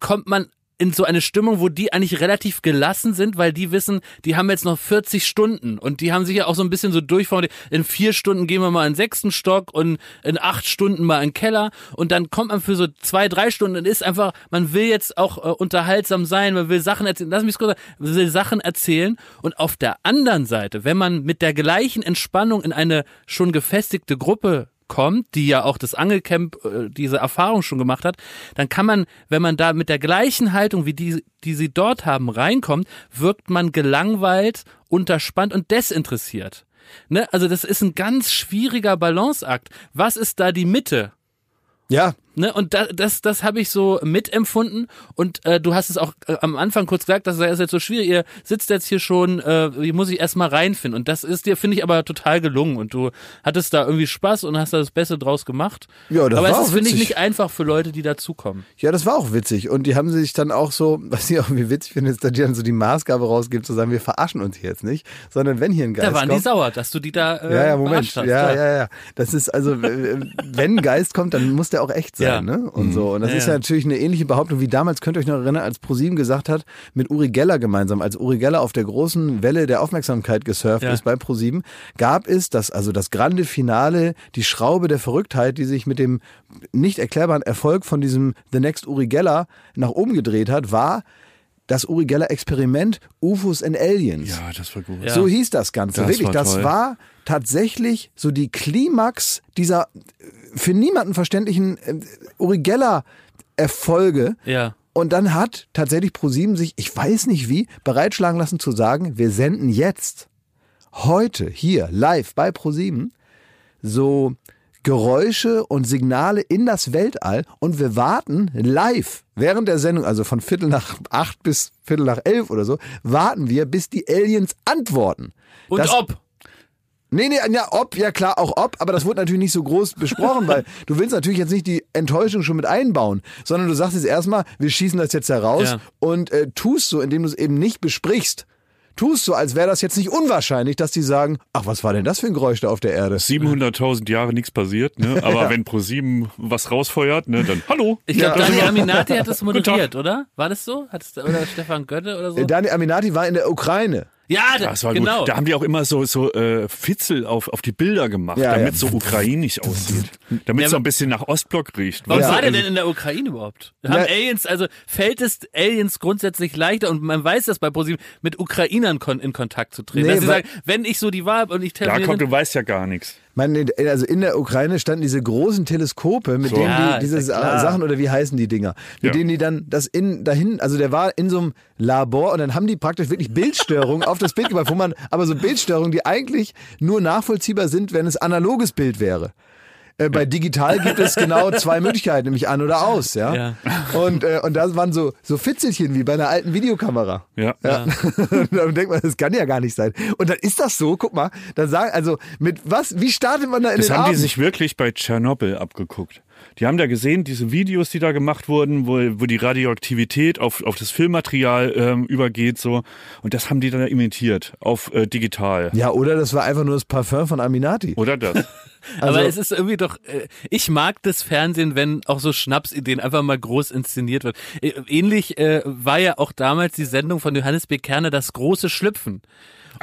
kommt man in so eine Stimmung, wo die eigentlich relativ gelassen sind, weil die wissen, die haben jetzt noch 40 Stunden und die haben sich ja auch so ein bisschen so durchformuliert. In vier Stunden gehen wir mal in den sechsten Stock und in acht Stunden mal in den Keller und dann kommt man für so zwei, drei Stunden und ist einfach, man will jetzt auch äh, unterhaltsam sein, man will Sachen erzählen, lass mich kurz sagen, man will Sachen erzählen und auf der anderen Seite, wenn man mit der gleichen Entspannung in eine schon gefestigte Gruppe kommt, die ja auch das Angelcamp äh, diese Erfahrung schon gemacht hat, dann kann man, wenn man da mit der gleichen Haltung wie die, die sie dort haben, reinkommt, wirkt man gelangweilt, unterspannt und desinteressiert. Ne? Also das ist ein ganz schwieriger Balanceakt. Was ist da die Mitte? Ja, Ne, und da, das, das habe ich so mitempfunden. Und äh, du hast es auch äh, am Anfang kurz gesagt, das ist jetzt so schwierig. Ihr sitzt jetzt hier schon, äh, hier muss ich erstmal reinfinden. Und das ist dir, finde ich, aber total gelungen. Und du hattest da irgendwie Spaß und hast da das Beste draus gemacht. Ja, das aber war es ist, finde ich, nicht einfach für Leute, die dazukommen. Ja, das war auch witzig. Und die haben sich dann auch so, (laughs) was ich auch irgendwie witzig finde, ist, dass die dann so die Maßgabe rausgibt, zu sagen, wir verarschen uns hier jetzt nicht, sondern wenn hier ein Geist Da waren kommt, die sauer, dass du die da äh, Ja, ja, Moment. hast, ja, ja, ja. Das ist also, wenn ein Geist kommt, dann muss der auch echt sein, Ja. ne? Und so. Und das Ja, ist ja ja. natürlich eine ähnliche Behauptung wie damals, könnt ihr euch noch erinnern, als ProSieben gesagt hat, mit Uri Geller gemeinsam, als Uri Geller auf der großen Welle der Aufmerksamkeit gesurft ist bei ProSieben, gab es das, also das grande Finale, die Schraube der Verrücktheit, die sich mit dem nicht erklärbaren Erfolg von diesem The Next Uri Geller nach oben gedreht hat, war das Uri Geller Experiment UFOs and Aliens. Ja, das war gut. Ja. So hieß das Ganze. Das Wirklich, war das war tatsächlich so die Klimax dieser für niemanden verständlichen äh, Uri Geller Erfolge. Ja. Und dann hat tatsächlich ProSieben sich, ich weiß nicht wie, bereitschlagen lassen zu sagen, wir senden jetzt, heute, hier, live bei ProSieben, so Geräusche und Signale in das Weltall und wir warten live während der Sendung, also von Viertel nach acht bis Viertel nach elf oder so, warten wir, bis die Aliens antworten. Und Das- ob? Nee, nee, ja, ob, ja klar, auch ob, aber das wurde natürlich nicht so groß besprochen, weil (laughs) du willst natürlich jetzt nicht die Enttäuschung schon mit einbauen, sondern du sagst jetzt erstmal, wir schießen das jetzt heraus Ja. und äh, tust so, indem du es eben nicht besprichst. Tust so, als wäre das jetzt nicht unwahrscheinlich, dass die sagen, ach, was war denn das für ein Geräusch da auf der Erde? 700.000 Jahre nichts passiert, ne? (laughs) Aber Ja. wenn ProSieben was rausfeuert, ne, dann hallo. Ich glaube, Ja. Dani (laughs) Aminati hat das moderiert, oder? War das so? Hat es, oder Stefan Götte oder so? Äh, Dani Aminati war in der Ukraine. Ja, da, Das war genau. gut. Da haben die auch immer so, so äh, Fitzel auf, auf die Bilder gemacht, Ja, damit ja. so ukrainisch aussieht. Damit Ja, es so ein bisschen nach Ostblock riecht. Warum weißt du? war der Also- denn in der Ukraine überhaupt? Haben Ja. Aliens, also fällt es Aliens grundsätzlich leichter und man weiß das bei ProSieben, mit Ukrainern kon in Kontakt zu treten. Nee, dass sie sagen, wenn ich so die Wahl habe und ich Ja, telefoniere, komm, du weißt ja gar nichts. Meine, also in der Ukraine standen diese großen Teleskope, mit So. denen Ja, die diese. Sachen oder wie heißen die Dinger, mit Ja. denen die dann das in dahin, also der war in so einem Labor und dann haben die praktisch wirklich Bildstörungen auf das Bild gemacht, wo man aber so Bildstörungen, die eigentlich nur nachvollziehbar sind, wenn es analoges Bild wäre. Äh, bei digital gibt es genau zwei Möglichkeiten, nämlich an oder aus, ja. Ja. Und äh, und das waren so so Fitzelchen wie bei einer alten Videokamera. Ja. Ja. Und (laughs) dann denkt man, das kann ja gar nicht sein. Und dann ist das so, guck mal, dann sagen, also mit was, wie startet man da in Das den haben Abend? die sich wirklich bei Tschernobyl abgeguckt. Die haben da gesehen, diese Videos, die da gemacht wurden, wo, wo die Radioaktivität auf, auf das Filmmaterial ähm, übergeht, so. Und das haben die dann imitiert auf äh, digital. Ja, oder das war einfach nur das Parfum von Aminati. Oder das? (laughs) Also- aber es ist irgendwie doch, äh, ich mag das Fernsehen, wenn auch so Schnapsideen einfach mal groß inszeniert wird. Äh, Ähnlich äh, war ja auch damals die Sendung von Johannes B. Kerner, das große Schlüpfen.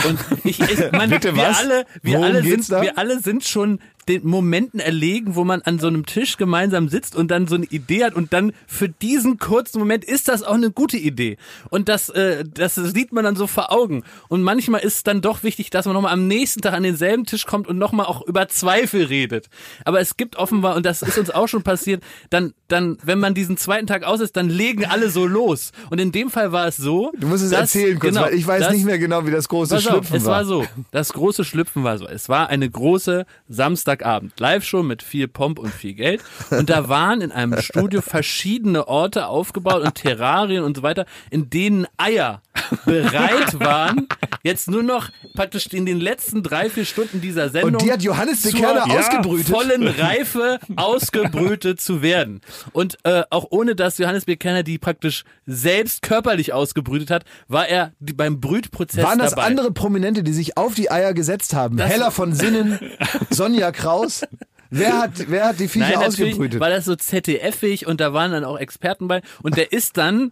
Und ich, ich (laughs) man, Bitte wir was? alle, wir Worum alle sind, da? wir alle sind schon den Momenten erlegen, wo man an so einem Tisch gemeinsam sitzt und dann so eine Idee hat und dann für diesen kurzen Moment ist das auch eine gute Idee. Und das, äh, das sieht man dann so vor Augen. Und manchmal ist es dann doch wichtig, dass man nochmal am nächsten Tag an denselben Tisch kommt und nochmal auch über Zweifel redet. Aber es gibt offenbar, und das ist uns auch schon passiert, dann, dann, wenn man diesen zweiten Tag aus ist, dann legen alle so los. Und in dem Fall war es so. Du musst es dass- erzählen kurz, genau, weil ich weiß dass- nicht mehr genau, wie das große Pass auf, Schlüpfen es war so. Das große Schlüpfen war so. Es war eine große Samstagabend Live-Show mit viel Pomp und viel Geld. Und da waren in einem Studio verschiedene Orte aufgebaut und Terrarien und so weiter, in denen Eier bereit waren, jetzt nur noch praktisch in den letzten drei, vier Stunden dieser Sendung Und die hat Johannes de Kerner ausgebrütet. vollen Reife ausgebrütet zu werden. Und äh, auch ohne, dass Johannes B. Kerner die praktisch selbst körperlich ausgebrütet hat, war er die, beim Brütprozess Waren das dabei. andere Prominente, die sich auf die Eier gesetzt haben? Heller von Sinnen, (laughs) Sonja Kraus. Wer hat, wer hat die Viecher Nein, ausgebrütet? war das so ZDF-ig und da waren dann auch Experten bei. Und der ist dann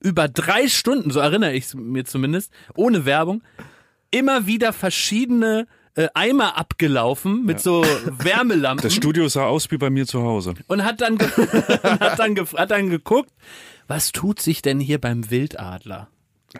über drei Stunden, so erinnere ich mir zumindest, ohne Werbung, immer wieder verschiedene äh, Eimer abgelaufen mit so Wärmelampen Das Studio sah aus wie bei mir zu Hause. und hat dann, ge (laughs) und hat, dann ge hat dann geguckt, was tut sich denn hier beim Wildadler?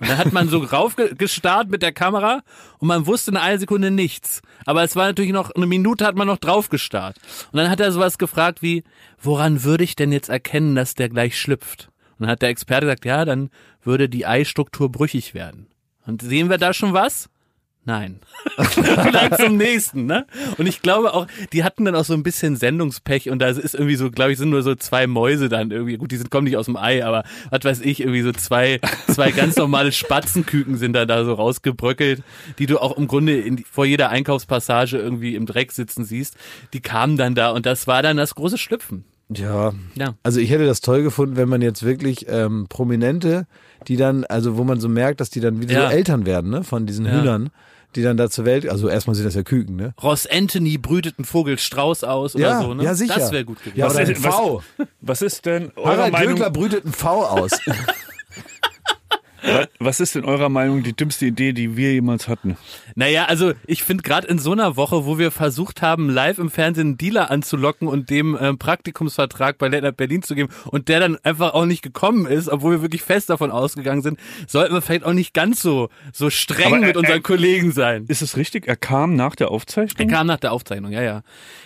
Und dann hat man so raufgestarrt mit der Kamera und man wusste in einer Sekunde nichts. Aber es war natürlich noch, eine Minute hat man noch draufgestarrt. Und dann hat er sowas gefragt wie, woran würde ich denn jetzt erkennen, dass der gleich schlüpft? Und dann hat der Experte gesagt, ja, dann würde die Eistruktur brüchig werden. Und sehen wir da schon was? Nein. (laughs) Vielleicht zum nächsten, ne? Und ich glaube auch, die hatten dann auch so ein bisschen Sendungspech und da ist irgendwie so, glaube ich, sind nur so zwei Mäuse dann irgendwie. Gut, die sind, kommen nicht aus dem Ei, aber was weiß ich, irgendwie so zwei, zwei ganz normale Spatzenküken sind dann da so rausgebröckelt, die du auch im Grunde in, vor jeder Einkaufspassage irgendwie im Dreck sitzen siehst. Die kamen dann da und das war dann das große Schlüpfen. Ja. Ja. Also ich hätte das toll gefunden, wenn man jetzt wirklich ähm, Prominente, die dann, also wo man so merkt, dass die dann wieder Ja. so Eltern werden, ne, von diesen Ja. Hühnern, die dann da zur Welt, also erstmal sind das ja Küken, ne? Ross Anthony brütet einen Vogel Strauß aus oder ja, so, ne? ja, sicher. Das wäre gut gewesen. Ja, Was ist- was- V. Was ist denn Harald Meinung? Glöckler brütet ein V aus. (laughs) wa- Was ist in eurer Meinung die dümmste Idee, die wir jemals hatten? Naja, also ich finde gerade in so einer Woche, wo wir versucht haben, live im Fernsehen einen Dealer anzulocken und dem ähm, Praktikumsvertrag bei Lennart Berlin zu geben und der dann einfach auch nicht gekommen ist, obwohl wir wirklich fest davon ausgegangen sind, sollten wir vielleicht auch nicht ganz so so streng Aber, äh, mit unseren äh, Kollegen sein. Ist es richtig? Er kam nach der Er Aufzeichnung? kam nach der Aufzeichnung, ja, ja.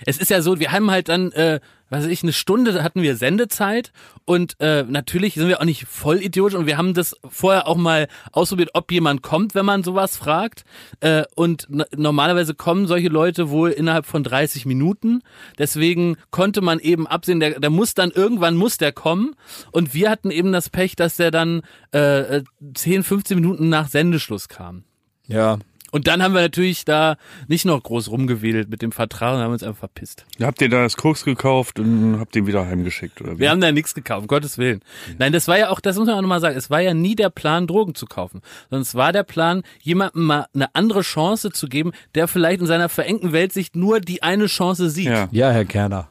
Es ist ja so, wir haben halt dann, äh, was weiß ich, eine Stunde hatten wir Sendezeit und äh, natürlich sind wir auch nicht voll idiotisch und wir haben das vorher auch mal ausprobiert, ob jemand kommt, wenn man sowas fragt. Äh, und normalerweise kommen solche Leute wohl innerhalb von 30 Minuten. Deswegen konnte man eben absehen, der, der muss dann irgendwann muss der kommen. Und wir hatten eben das Pech, dass der dann äh, äh, 10, 15 Minuten nach Sendeschluss kam. ja. Und dann haben wir natürlich da nicht noch groß rumgewedelt mit dem Vertrag und haben uns einfach verpisst. Habt ihr da das Koks gekauft und habt ihn wieder heimgeschickt? Oder wie? Wir haben da nichts gekauft, um Gottes Willen. Nein, das war ja auch, das muss man auch nochmal sagen, es war ja nie der Plan, Drogen zu kaufen, sondern es war der Plan, jemandem mal eine andere Chance zu geben, der vielleicht in seiner verengten Weltsicht nur die eine Chance sieht. ja. Ja, Herr Kerner.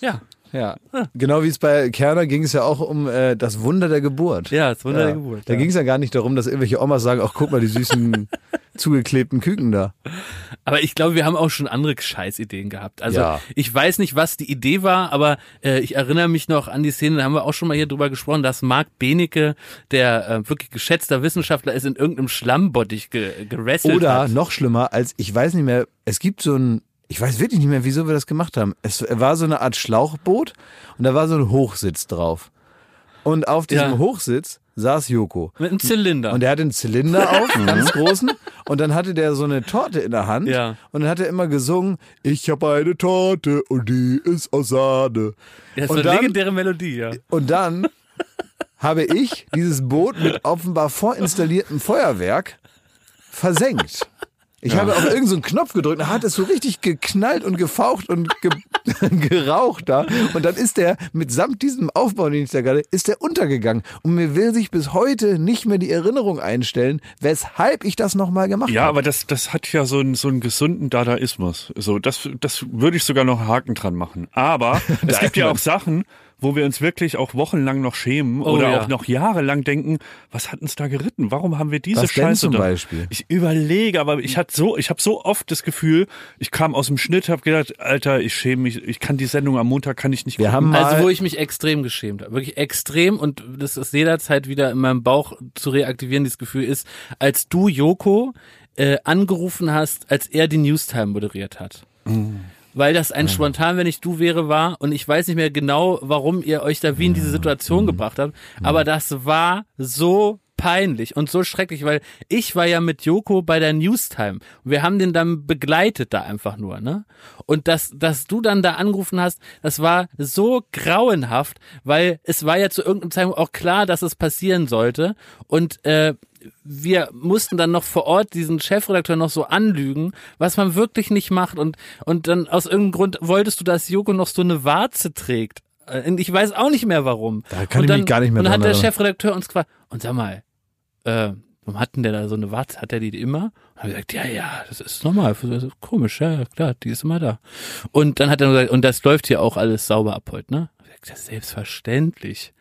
Ja, Ja. Genau wie es bei Kerner ging es ja auch um äh, das Wunder der Geburt. ja das Wunder Ja. der Geburt. Da ja. ging es ja gar nicht darum, dass irgendwelche Omas sagen, ach guck mal, die süßen (laughs) zugeklebten Küken da. Aber ich glaube, wir haben auch schon andere Scheißideen gehabt. Also Ja. ich weiß nicht, was die Idee war, aber äh, ich erinnere mich noch an die Szene, da haben wir auch schon mal hier drüber gesprochen, dass Marc Benecke, der äh, wirklich geschätzter Wissenschaftler ist, in irgendeinem Schlammbottich ge gerestelt Oder hat. noch schlimmer, als ich weiß nicht mehr, es gibt so ein, ich weiß wirklich nicht mehr, wieso wir das gemacht haben. Es war so eine Art Schlauchboot und da war so ein Hochsitz drauf. Und auf diesem Ja. Hochsitz saß Joko. Mit einem Zylinder. Und der hatte einen Zylinder (laughs) auf, einen ganz großen. Und dann hatte der so eine Torte in der Hand. Ja. Und dann hat er immer gesungen, ich habe eine Torte und die ist aus Sahne. ja, das und war eine legendäre Melodie, ja. Und dann (laughs) habe ich dieses Boot mit offenbar vorinstalliertem Feuerwerk versenkt. Ich habe auf irgendeinen so Knopf gedrückt, da hat es so richtig geknallt und gefaucht und ge (laughs) geraucht da. Und dann ist der mitsamt diesem Aufbau, den ich da gerade, ist der untergegangen. Und mir will sich bis heute nicht mehr die Erinnerung einstellen, weshalb ich das nochmal gemacht Ja, habe. aber das, das hat ja so einen, so einen gesunden Dadaismus. So, das, das würde ich sogar noch einen Haken dran machen. Aber (laughs) es gibt ja auch Sachen, wo wir uns wirklich auch wochenlang noch schämen Oh oder ja. auch noch jahrelang denken, was hat uns da geritten? Warum haben wir diese Was denn Scheiße zum da? Beispiel? Ich überlege, aber ich hatte so, ich habe so oft das Gefühl, ich kam aus dem Schnitt, habe gedacht, Alter, ich schäme mich, ich kann die Sendung am Montag kann ich nicht Wir gucken. haben mal, Also wo ich mich extrem geschämt habe, wirklich extrem und das ist jederzeit wieder in meinem Bauch zu reaktivieren, dieses Gefühl ist, als du Joko äh, angerufen hast, als er die Newstime moderiert hat. Weil das ein spontan, wenn ich du wäre, war und ich weiß nicht mehr genau, warum ihr euch da wie in diese Situation gebracht habt, aber das war so peinlich und so schrecklich, weil ich war ja mit Joko bei der Newstime. Wir haben den dann begleitet da einfach nur, ne? Und dass, dass du dann da angerufen hast, das war so grauenhaft, weil es war ja zu irgendeinem Zeitpunkt auch klar, dass es passieren sollte. Und äh, wir mussten dann noch vor Ort diesen Chefredakteur noch so anlügen, was man wirklich nicht macht. Und, und dann aus irgendeinem Grund wolltest du, dass Joko noch so eine Warze trägt. Äh, und Ich weiß auch nicht mehr warum. Da kann und ich dann, mich gar nicht mehr Und dann hat der. Chefredakteur uns gefragt, und sag mal, äh, warum hat denn der da so eine Warze? Hat der die immer? Und haben gesagt, ja, ja, das ist normal. Das ist komisch, ja, klar, die ist immer da. Und dann hat er gesagt, und das läuft hier auch alles sauber ab heute, ne? Ich gesagt, Das ist selbstverständlich.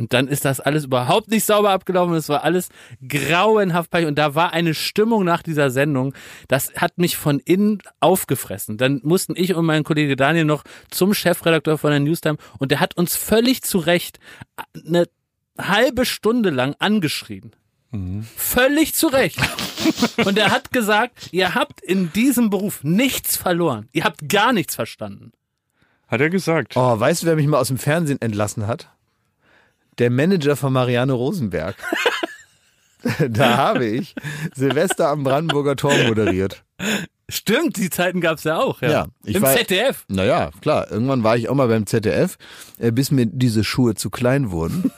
Und dann ist das alles überhaupt nicht sauber abgelaufen. Es war alles grauenhaft peinlich. Und da war eine Stimmung nach dieser Sendung, das hat mich von innen aufgefressen. Dann mussten ich und mein Kollege Daniel noch zum Chefredakteur von der Newstime und der hat uns völlig zu Recht eine halbe Stunde lang angeschrien. Völlig zu Recht. (laughs) Und er hat gesagt, ihr habt in diesem Beruf nichts verloren. Ihr habt gar nichts verstanden. Hat er gesagt. oh, weißt du, wer mich mal aus dem Fernsehen entlassen hat? Der Manager von Marianne Rosenberg. (laughs) da habe ich Silvester am Brandenburger Tor moderiert. Stimmt, die Zeiten gab's ja auch. Ja, Ja, ich Im war- ZDF. Naja, klar, irgendwann war ich auch mal beim ZDF, äh, bis mir diese Schuhe zu klein wurden.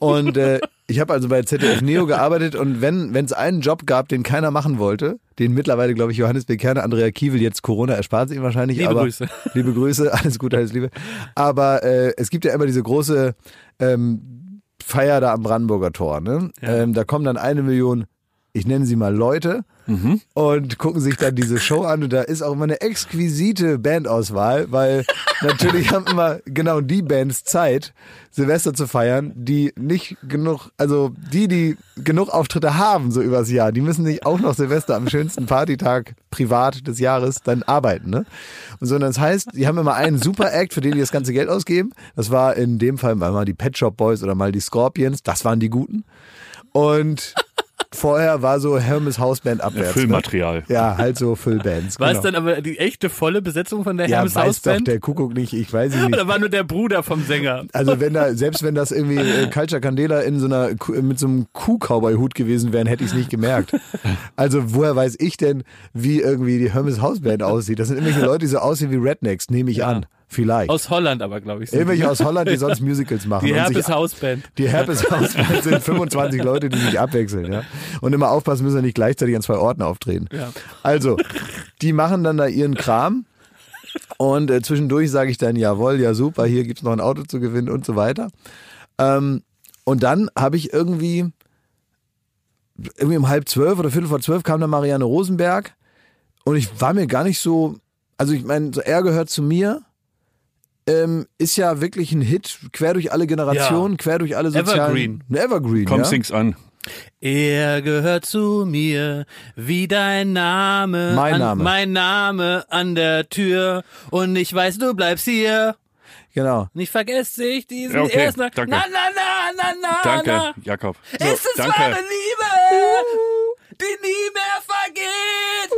Und äh, ich habe also bei ZDF Neo gearbeitet und wenn es einen Job gab, den keiner machen wollte, den mittlerweile, glaube ich, Johannes Bekerner, Andrea Kiewel, jetzt Corona erspart es ihm wahrscheinlich. Liebe aber, Grüße. Liebe Grüße, alles Gute, alles Liebe. Aber äh, es gibt ja immer diese große ähm, Feier da am Brandenburger Tor. Ne? Ähm, da kommen dann eine Million, ich nenne sie mal Leute, und gucken sich dann diese Show an und da ist auch immer eine exquisite Bandauswahl, weil (laughs) natürlich haben immer genau die Bands Zeit, Silvester zu feiern, die nicht genug, also die, die genug Auftritte haben so übers Jahr, die müssen nicht auch noch Silvester am schönsten Partytag privat des Jahres dann arbeiten, ne? Und so, und das heißt, die haben immer einen Super Act, für den die das ganze Geld ausgeben. Das war in dem Fall mal die Pet Shop Boys oder mal die Scorpions, das waren die Guten. Und vorher war so Hermes Hausband abwärts. Ne? Füllmaterial. Ja, halt so Füllbands. (laughs) War genau. es dann aber die echte volle Besetzung von der ja, Hermes weiß doch Hausband? der Kuckuck nicht, ich weiß (laughs) nicht. Oder war nur der Bruder vom Sänger? Also wenn da, selbst wenn das irgendwie äh, Culture Candela in so einer Kuh- mit so einem Kuh-Cowboy-Hut gewesen wären, hätte ich es nicht gemerkt. (laughs) Also woher weiß ich denn, wie irgendwie die Hermes Hausband aussieht? Das sind irgendwelche Leute, die so aussehen wie Rednecks, nehme ich an. Vielleicht. Aus Holland aber, glaube ich. sind Irgendwelche aus Holland, die sonst (laughs) Musicals machen. Die Herpes Hausband. Die Herpes (laughs) Hausband sind 25 Leute, die sich abwechseln, ja. Und immer aufpassen müssen, nicht gleichzeitig an zwei Orten auftreten. Ja. Also, die machen dann da ihren Kram. Und äh, zwischendurch sage ich dann, jawohl, ja super, hier gibt's noch ein Auto zu gewinnen und so weiter. Ähm, und dann habe ich irgendwie, irgendwie um halb zwölf oder viertel vor zwölf kam dann Marianne Rosenberg. Und ich war mir gar nicht so, also ich meine, so er gehört zu mir. Ähm, ist ja wirklich ein Hit, quer durch alle Generationen, quer durch alle sozialen... Evergreen. Evergreen, Komm, ja. sing's an. Er gehört zu mir, wie dein Name. Mein an, Name. Mein Name an der Tür. Und ich weiß, du bleibst hier. Genau. Nicht vergesst sich diesen Ja, okay, ersten. danke. Na, na, na, na, na, Danke, na. Jakob. So, Ist es danke. wahre Liebe, die nie mehr vergeht.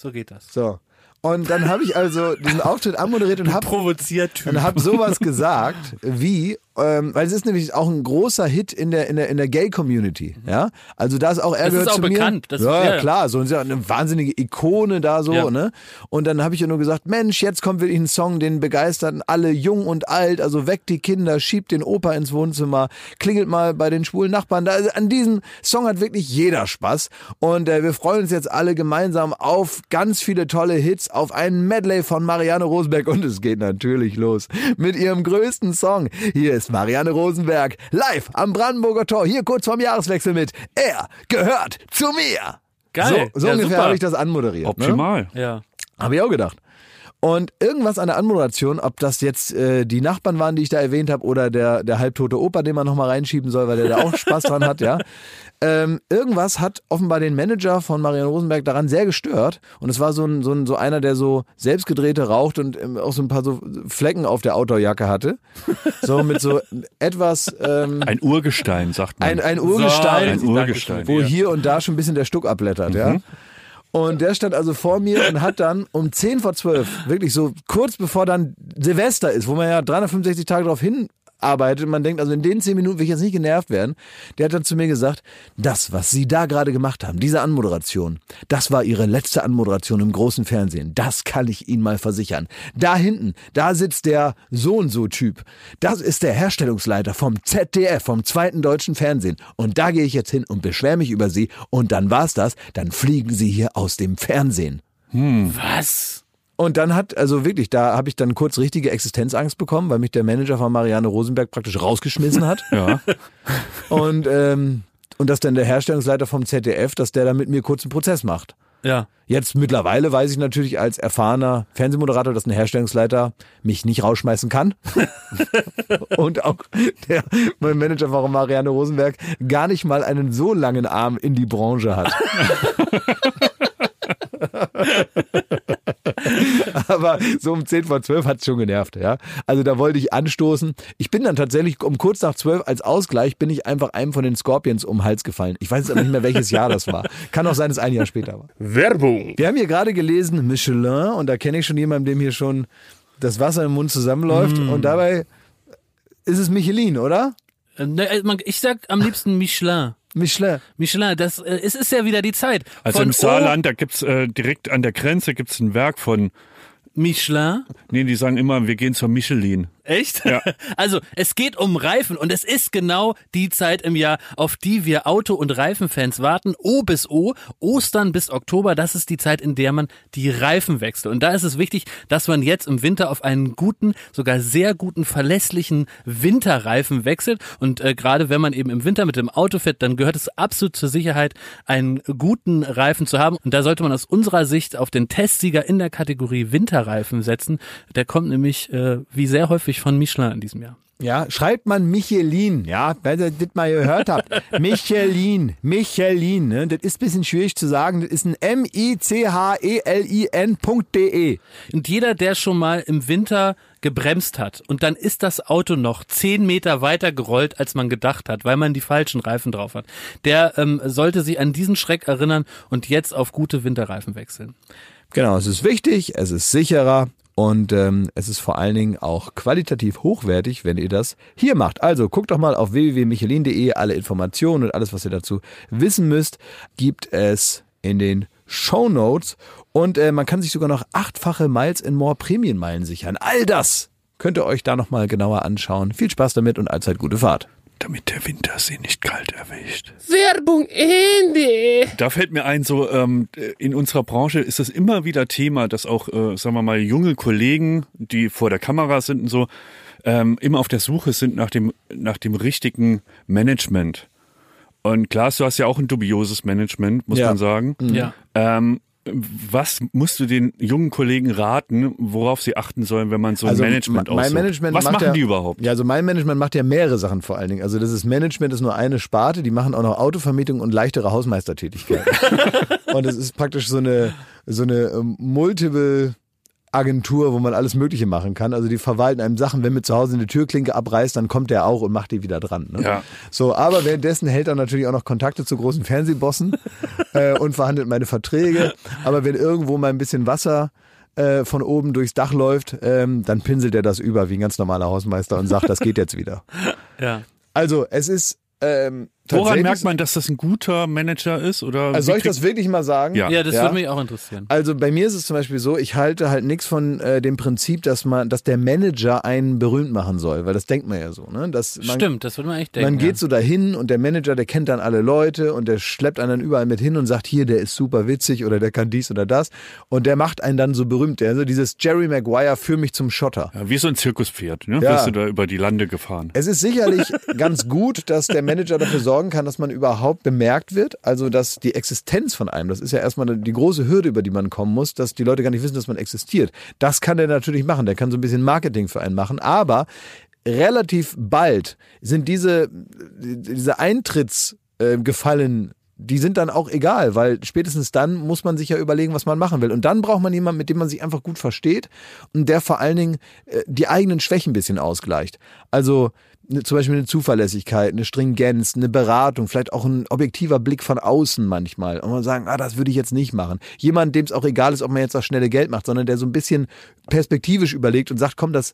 So geht das. So. Und dann habe ich also diesen Auftritt anmoderiert und habe Provoziert Typ. und hab sowas gesagt wie, ähm, weil es ist nämlich auch ein großer Hit in der in der in der Gay Community, ja. Also da ist auch er Das gehört ist auch zu bekannt. Mir. Das- ja, ja, ja, ja. klar, so ist ja eine wahnsinnige Ikone da so, Ja. ne? Und dann habe ich ja nur gesagt, Mensch, jetzt kommt wirklich ein Song, den begeistern alle jung und alt, also weckt die Kinder, schiebt den Opa ins Wohnzimmer, klingelt mal bei den schwulen Nachbarn. Da, also an diesem Song hat wirklich jeder Spaß und äh, wir freuen uns jetzt alle gemeinsam auf ganz viele tolle Hits, auf einen Medley von Marianne Rosenberg und es geht natürlich los mit ihrem größten Song. Hier ist Marianne Rosenberg live am Brandenburger Tor, hier kurz vorm Jahreswechsel mit Er gehört zu mir. Geil. So, so ja, ungefähr habe ich das anmoderiert. Ne? Optimal. Ja. Habe ich auch gedacht. Und irgendwas an der Anmoderation, ob das jetzt äh, die Nachbarn waren, die ich da erwähnt habe, oder der, der halbtote Opa, den man nochmal reinschieben soll, weil der da auch (laughs) Spaß dran hat, ja. Ähm, irgendwas hat offenbar den Manager von Marianne Rosenberg daran sehr gestört. Und es war so ein, so ein, so einer, der so selbstgedrehte raucht und ähm, auch so ein paar so Flecken auf der Outdoorjacke hatte. So mit so etwas, ähm, Ein Urgestein, sagt man. ein, ein Urgestein, Ein Urgestein. wo hier und da schon ein bisschen der Stuck abblättert, ja. Und der stand also vor mir und hat dann um 10 vor 12, wirklich so kurz bevor dann Silvester ist, wo man ja 365 Tage darauf hinarbeitet, und man denkt, also in den 10 Minuten will ich jetzt nicht genervt werden, der hat dann zu mir gesagt, das, was Sie da gerade gemacht haben, diese Anmoderation, das war Ihre letzte Anmoderation im großen Fernsehen. Das kann ich Ihnen mal versichern. Da hinten, da sitzt der so und so Typ. Das ist der Herstellungsleiter vom ZDF, vom zweiten deutschen Fernsehen. Und da gehe ich jetzt hin und beschwere mich über Sie und dann war's das, dann fliegen Sie hier aus dem Fernsehen. Was? Und dann hat, also wirklich, da habe ich dann kurz richtige Existenzangst bekommen, weil mich der Manager von Marianne Rosenberg praktisch rausgeschmissen hat. (laughs) Ja. und, ähm, und dass dann der Herstellungsleiter vom ZDF, dass der da mit mir kurz einen Prozess macht. Ja. Jetzt mittlerweile weiß ich natürlich als erfahrener Fernsehmoderator, dass ein Herstellungsleiter mich nicht rausschmeißen kann. (laughs) Und auch der mein Manager von Marianne Rosenberg gar nicht mal einen so langen Arm in die Branche hat. (laughs) (laughs) Aber so um 10 vor 12 hat's schon genervt, ja. Also da wollte ich anstoßen. Ich bin dann tatsächlich um kurz nach 12 als Ausgleich bin ich einfach einem von den Scorpions um den Hals gefallen. Ich weiß jetzt aber nicht mehr, welches Jahr das war. Kann auch sein, dass es ein Jahr später war. Werbung. Wir haben hier gerade gelesen Michelin und da kenne ich schon jemanden, dem hier schon das Wasser im Mund zusammenläuft und dabei ist es Michelin, oder? Äh, ne, äh, Ich sag am liebsten Michelin. Michelin. Michelin, das, äh, es ist ja wieder die Zeit. Also Von im Saarland, da gibt's äh, direkt an der Grenze gibt's ein Werk von, Michelin. nee, die sagen immer, wir gehen zur Michelin. Echt? Ja. (laughs) Also es geht um Reifen und es ist genau die Zeit im Jahr, auf die wir Auto- und Reifenfans warten. O bis O, Ostern bis Oktober, das ist die Zeit, in der man die Reifen wechselt. Und da ist es wichtig, dass man jetzt im Winter auf einen guten, sogar sehr guten, verlässlichen Winterreifen wechselt. Und äh, gerade wenn man eben im Winter mit dem Auto fährt, dann gehört es absolut zur Sicherheit, einen guten Reifen zu haben. Und da sollte man aus unserer Sicht auf den Testsieger in der Kategorie Winterreifen setzen. Der kommt nämlich äh, wie sehr häufig von Michelin in diesem Jahr. Ja, schreibt man Michelin, ja, weil ihr das mal gehört habt. (laughs) Michelin, Michelin, ne? das ist ein bisschen schwierig zu sagen. Das ist ein E M-I-C-H-E-L-I-N.de. Und jeder, der schon mal im Winter gebremst hat und dann ist das Auto noch zehn Meter weiter gerollt, als man gedacht hat, weil man die falschen Reifen drauf hat, der ähm, sollte sich an diesen Schreck erinnern und jetzt auf gute Winterreifen wechseln. Genau, es ist wichtig, es ist sicherer und ähm, es ist vor allen Dingen auch qualitativ hochwertig, wenn ihr das hier macht. Also guckt doch mal auf www.michelin.de, alle Informationen und alles, was ihr dazu wissen müsst, gibt es in den Show Notes und äh, man kann sich sogar noch achtfache Miles in More Prämienmeilen sichern. All das könnt ihr euch da nochmal genauer anschauen. Viel Spaß damit und allzeit gute Fahrt. Damit der Winter sie nicht kalt erwischt. Werbung Ende. Da fällt mir ein, so ähm, in unserer Branche ist es immer wieder Thema, dass auch, äh, sagen wir mal, junge Kollegen, die vor der Kamera sind und so, ähm, immer auf der Suche sind nach dem, nach dem richtigen Management. Und Klaas, du hast ja auch ein dubioses Management, muss Ja. man sagen. Ja. Ähm, was musst du den jungen Kollegen raten, worauf sie achten sollen, wenn man so ein Management Also aussucht? Management Was machen ja, die überhaupt? Ja, also mein Management macht ja mehrere Sachen vor allen Dingen. Also das ist Management ist nur eine Sparte, die machen auch noch Autovermietung und leichtere Hausmeistertätigkeit. (laughs) und es ist praktisch so eine so eine ähm, multiple Agentur, wo man alles Mögliche machen kann. Also die verwalten einem Sachen, wenn mir zu Hause eine Türklinke abreißt, dann kommt der auch und macht die wieder dran. Ne? Ja. So, aber währenddessen hält er natürlich auch noch Kontakte zu großen Fernsehbossen (laughs) äh, und verhandelt meine Verträge. Aber wenn irgendwo mal ein bisschen Wasser äh, von oben durchs Dach läuft, ähm, dann pinselt er das über wie ein ganz normaler Hausmeister und sagt, das geht jetzt wieder. (laughs) Ja. Also es ist ähm, Woran merkt man, dass das ein guter Manager ist? Oder Also soll ich das wirklich mal sagen? Ja. Ja, das würde mich auch interessieren. Also bei mir ist es zum Beispiel so, ich halte halt nichts von äh, dem Prinzip, dass man, dass der Manager einen berühmt machen soll, weil das denkt man ja so, ne? Dass man, Stimmt, das würde man echt denken. Man geht ja. so dahin und der Manager, der kennt dann alle Leute und der schleppt einen dann überall mit hin und sagt, hier, der ist super witzig oder der kann dies oder das und der macht einen dann so berühmt. Also dieses Jerry Maguire für mich zum Schotter. Ja, wie so ein Zirkuspferd, ne? Ja. Wirst du da über die Lande gefahren. Es ist sicherlich (laughs) ganz gut, dass der Manager dafür sorgen kann, dass man überhaupt bemerkt wird. Also, dass die Existenz von einem, das ist ja erstmal die große Hürde, über die man kommen muss, dass die Leute gar nicht wissen, dass man existiert. Das kann der natürlich machen. Der kann so ein bisschen Marketing für einen machen. Aber relativ bald sind diese, diese Eintrittsgefallen die sind dann auch egal, weil spätestens dann muss man sich ja überlegen, was man machen will. Und dann braucht man jemanden, mit dem man sich einfach gut versteht und der vor allen Dingen äh, die eigenen Schwächen ein bisschen ausgleicht. Also ne, zum Beispiel eine Zuverlässigkeit, eine Stringenz, eine Beratung, vielleicht auch ein objektiver Blick von außen manchmal. Und man sagen, ah, das würde ich jetzt nicht machen. Jemand, dem es auch egal ist, ob man jetzt das schnelle Geld macht, sondern der so ein bisschen perspektivisch überlegt und sagt, komm, das,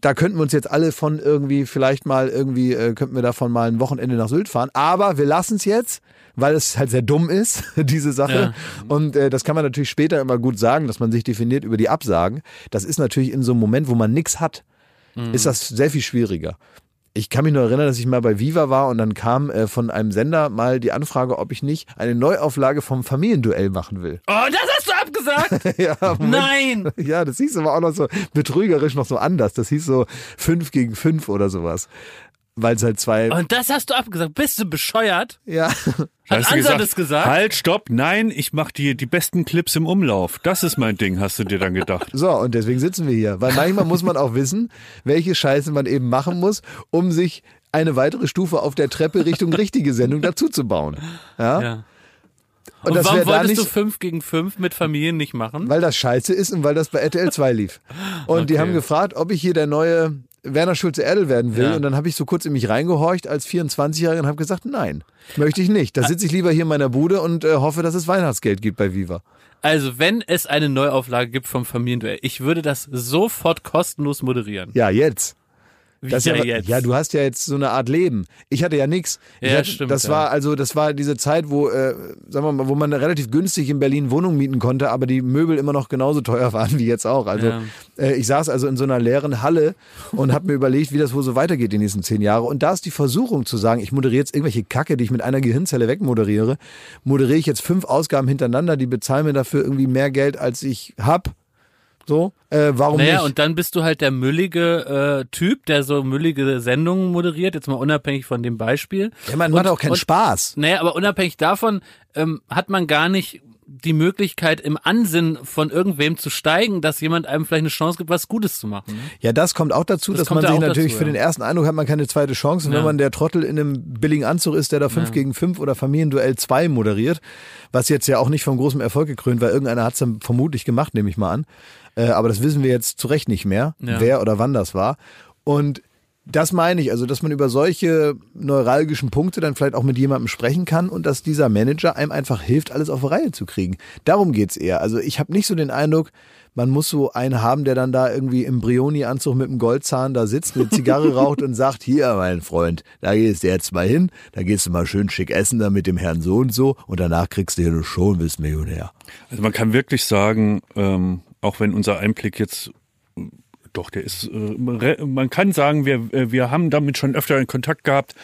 da könnten wir uns jetzt alle von irgendwie, vielleicht mal irgendwie, äh, könnten wir davon mal ein Wochenende nach Sylt fahren. Aber wir lassen es jetzt, weil es halt sehr dumm ist, (laughs) diese Sache. Ja. Und äh, das kann man natürlich später immer gut sagen, dass man sich definiert über die Absagen. Das ist natürlich in so einem Moment, wo man nichts hat, ist das sehr viel schwieriger. Ich kann mich nur erinnern, dass ich mal bei Viva war und dann kam äh, von einem Sender mal die Anfrage, ob ich nicht eine Neuauflage vom Familienduell machen will. Oh, das hast du abgesagt? (laughs) ja. Nein! Ja, das hieß aber auch noch so betrügerisch noch so anders. Das hieß so fünf gegen fünf oder sowas. Weil es halt zwei. Und das hast du abgesagt. Bist du bescheuert? ja. Hat hast du Ansa das gesagt? Halt, stopp, nein, ich mach die, die besten Clips im Umlauf. Das ist mein Ding, hast du dir dann gedacht. So, und deswegen sitzen wir hier. Weil manchmal muss man auch wissen, welche Scheiße man eben machen muss, um sich eine weitere Stufe auf der Treppe Richtung richtige Sendung dazu zu bauen. Ja? Ja. Und, Und, das warum wolltest nicht, du 5 gegen 5 mit Familien nicht machen? weil das scheiße ist und weil das bei RTL 2 lief. Und (laughs) die Okay. haben gefragt, ob ich hier der neue Werner Schulze-Erdel werden will. Ja. Und dann habe ich so kurz in mich reingehorcht als 24-Jähriger und habe gesagt, nein, möchte ich nicht. Da sitze ich lieber hier in meiner Bude und äh, hoffe, dass es Weihnachtsgeld gibt bei Viva. Also, wenn es eine Neuauflage gibt vom Familienduell, ich würde das sofort kostenlos moderieren. Ja, jetzt. Das ja, ja, ja, du hast ja jetzt so eine Art Leben. Ich hatte ja nichts. Ich Ja, hatte, stimmt, Das ja. war also, das war diese Zeit, wo, äh, sagen wir mal, wo man relativ günstig in Berlin Wohnungen mieten konnte, aber die Möbel immer noch genauso teuer (laughs) waren wie jetzt auch. Also äh, ich saß also in so einer leeren Halle und habe mir überlegt, wie das wohl so weitergeht die nächsten zehn Jahre. Und da ist die Versuchung zu sagen, ich moderiere jetzt irgendwelche Kacke, die ich mit einer Gehirnzelle wegmoderiere, moderiere ich jetzt fünf Ausgaben hintereinander, die bezahlen mir dafür irgendwie mehr Geld, als ich hab. So, äh, warum Naja, nicht? und dann bist du halt der müllige äh, Typ, der so müllige Sendungen moderiert, jetzt mal unabhängig von dem Beispiel. ja, man und, macht auch keinen und, Spaß. Naja, aber unabhängig davon ähm, hat man gar nicht die Möglichkeit, im Ansinn von irgendwem zu steigen, dass jemand einem vielleicht eine Chance gibt, was Gutes zu machen. Ja, das kommt auch dazu, Das dass man ja sich natürlich dazu, für ja. den ersten Eindruck hat man keine zweite Chance. Und Ja. wenn man der Trottel in einem billigen Anzug ist, der da 5 Ja. gegen 5 oder Familienduell 2 moderiert, was jetzt ja auch nicht von großem Erfolg gekrönt, weil irgendeiner hat es dann vermutlich gemacht, nehme ich mal an. Äh, aber das wissen wir jetzt zu Recht nicht mehr, wer oder wann das war. Und das meine ich, also dass man über solche neuralgischen Punkte dann vielleicht auch mit jemandem sprechen kann und dass dieser Manager einem einfach hilft, alles auf Reihe zu kriegen. Darum geht's eher. Also ich habe nicht so den Eindruck, man muss so einen haben, der dann da irgendwie im Brioni-Anzug mit dem Goldzahn da sitzt, eine Zigarre (laughs) raucht und sagt, hier, mein Freund, da gehst du jetzt mal hin, da gehst du mal schön schick essen da mit dem Herrn so und so und danach kriegst du hier und bist Millionär. Also man kann wirklich sagen, ähm, auch wenn unser Einblick jetzt doch, der ist, äh, man kann sagen, wir, äh, wir haben damit schon öfter in Kontakt gehabt.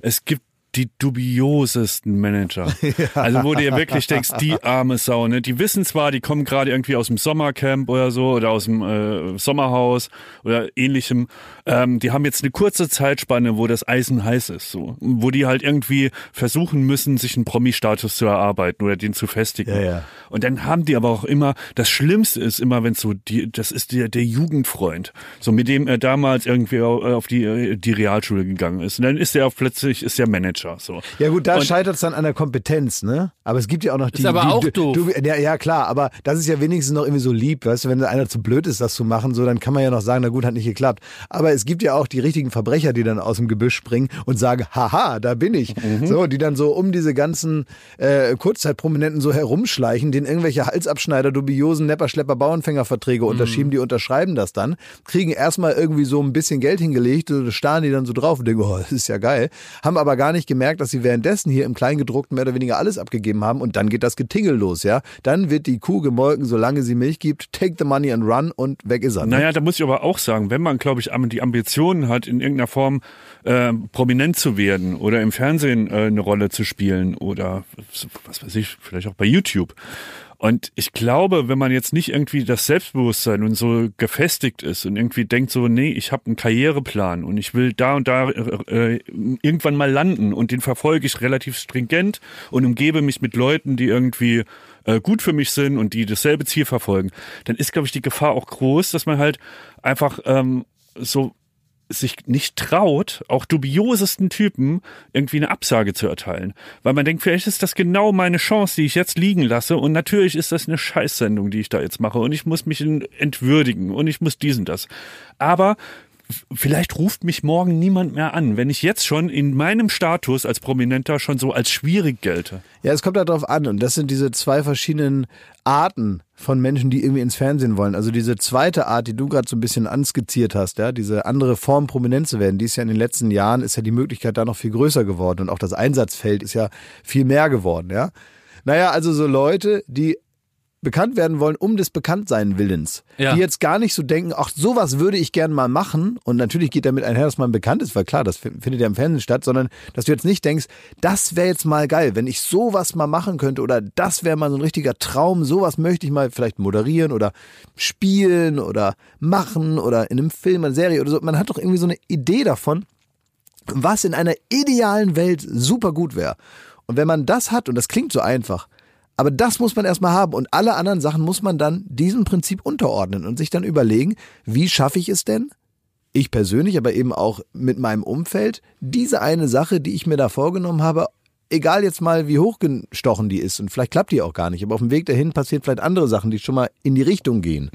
Es gibt die dubiosesten Manager. (laughs) Also wo du dir wirklich denkst, die arme Sau, ne? Die wissen zwar, die kommen gerade irgendwie aus dem Sommercamp oder so oder aus dem äh, Sommerhaus oder ähnlichem. Ähm, die haben jetzt eine kurze Zeitspanne, wo das Eisen heiß ist, so. Wo die halt irgendwie versuchen müssen, sich einen Promi-Status zu erarbeiten oder den zu festigen. Ja, ja. Und dann haben die aber auch immer, das Schlimmste ist immer, wenn so die, das ist der, der Jugendfreund, so mit dem er damals irgendwie au- auf die, äh, die Realschule gegangen ist. Und dann ist er auf plötzlich, ist der Manager. Prominenter. So. Ja gut, da scheitert es dann an der Kompetenz, ne? Aber es gibt ja auch noch die... aber die, auch du, doof. Du, ja, ja, klar, aber das ist ja wenigstens noch irgendwie so lieb, weißt du, wenn einer zu blöd ist, das zu machen, so, dann kann man ja noch sagen, na gut, hat nicht geklappt. Aber es gibt ja auch die richtigen Verbrecher, die dann aus dem Gebüsch springen und sagen, haha, da bin ich. Mhm. So, die dann so um diese ganzen äh, Kurzzeitprominenten so herumschleichen, denen irgendwelche Halsabschneider, dubiosen Nepper, Schlepper, Bauernfängerverträge Mhm. unterschieben, die unterschreiben das dann, kriegen erstmal irgendwie so ein bisschen Geld hingelegt, starren die dann so drauf und denken, oh, das ist ja geil, haben aber gar nicht gemerkt, dass sie währenddessen hier im Kleingedruckten mehr oder weniger alles abgegeben haben und dann geht das Getingel los, ja. Dann wird die Kuh gemolken, solange sie Milch gibt, take the money and run und weg ist er. Ne? Naja, da muss ich aber auch sagen, wenn man, glaube ich, die Ambitionen hat, in irgendeiner Form äh, prominent zu werden oder im Fernsehen äh, eine Rolle zu spielen oder was weiß ich, vielleicht auch bei YouTube. Und ich glaube, wenn man jetzt nicht irgendwie das Selbstbewusstsein und so gefestigt ist und irgendwie denkt so, nee, ich habe einen Karriereplan und ich will da und da äh, irgendwann mal landen und den verfolge ich relativ stringent und umgebe mich mit Leuten, die irgendwie äh, gut für mich sind und die dasselbe Ziel verfolgen, dann ist, glaube ich, die Gefahr auch groß, dass man halt einfach ähm, so sich nicht traut, auch dubiosesten Typen irgendwie eine Absage zu erteilen. Weil man denkt, vielleicht ist das genau meine Chance, die ich jetzt liegen lasse. Und natürlich ist das eine Scheißsendung, die ich da jetzt mache. Und ich muss mich entwürdigen und ich muss dies und das. Aber vielleicht ruft mich morgen niemand mehr an, wenn ich jetzt schon in meinem Status als Prominenter schon so als schwierig gelte. Ja, es kommt darauf an. Und das sind diese zwei verschiedenen Arten von Menschen, die irgendwie ins Fernsehen wollen. Also diese zweite Art, die du gerade so ein bisschen anskizziert hast, ja, diese andere Form prominent zu werden, die ist ja in den letzten Jahren, ist ja die Möglichkeit da noch viel größer geworden und auch das Einsatzfeld ist ja viel mehr geworden, ja. Naja, also so Leute, die bekannt werden wollen um des Bekanntsein Willens. Ja. Die jetzt gar nicht so denken, ach, sowas würde ich gern mal machen. Und natürlich geht damit einher, dass man bekannt ist, weil klar, das fin- findet ja im Fernsehen statt, sondern dass du jetzt nicht denkst, das wäre jetzt mal geil, wenn ich sowas mal machen könnte oder das wäre mal so ein richtiger Traum, sowas möchte ich mal vielleicht moderieren oder spielen oder machen oder in einem Film, einer Serie oder so. Man hat doch irgendwie so eine Idee davon, was in einer idealen Welt super gut wäre. Und wenn man das hat, und das klingt so einfach, aber das muss man erstmal haben und alle anderen Sachen muss man dann diesem Prinzip unterordnen und sich dann überlegen, wie schaffe ich es denn? Ich persönlich, aber eben auch mit meinem Umfeld, diese eine Sache, die ich mir da vorgenommen habe, egal jetzt mal wie hochgestochen die ist und vielleicht klappt die auch gar nicht, aber auf dem Weg dahin passieren vielleicht andere Sachen, die schon mal in die Richtung gehen.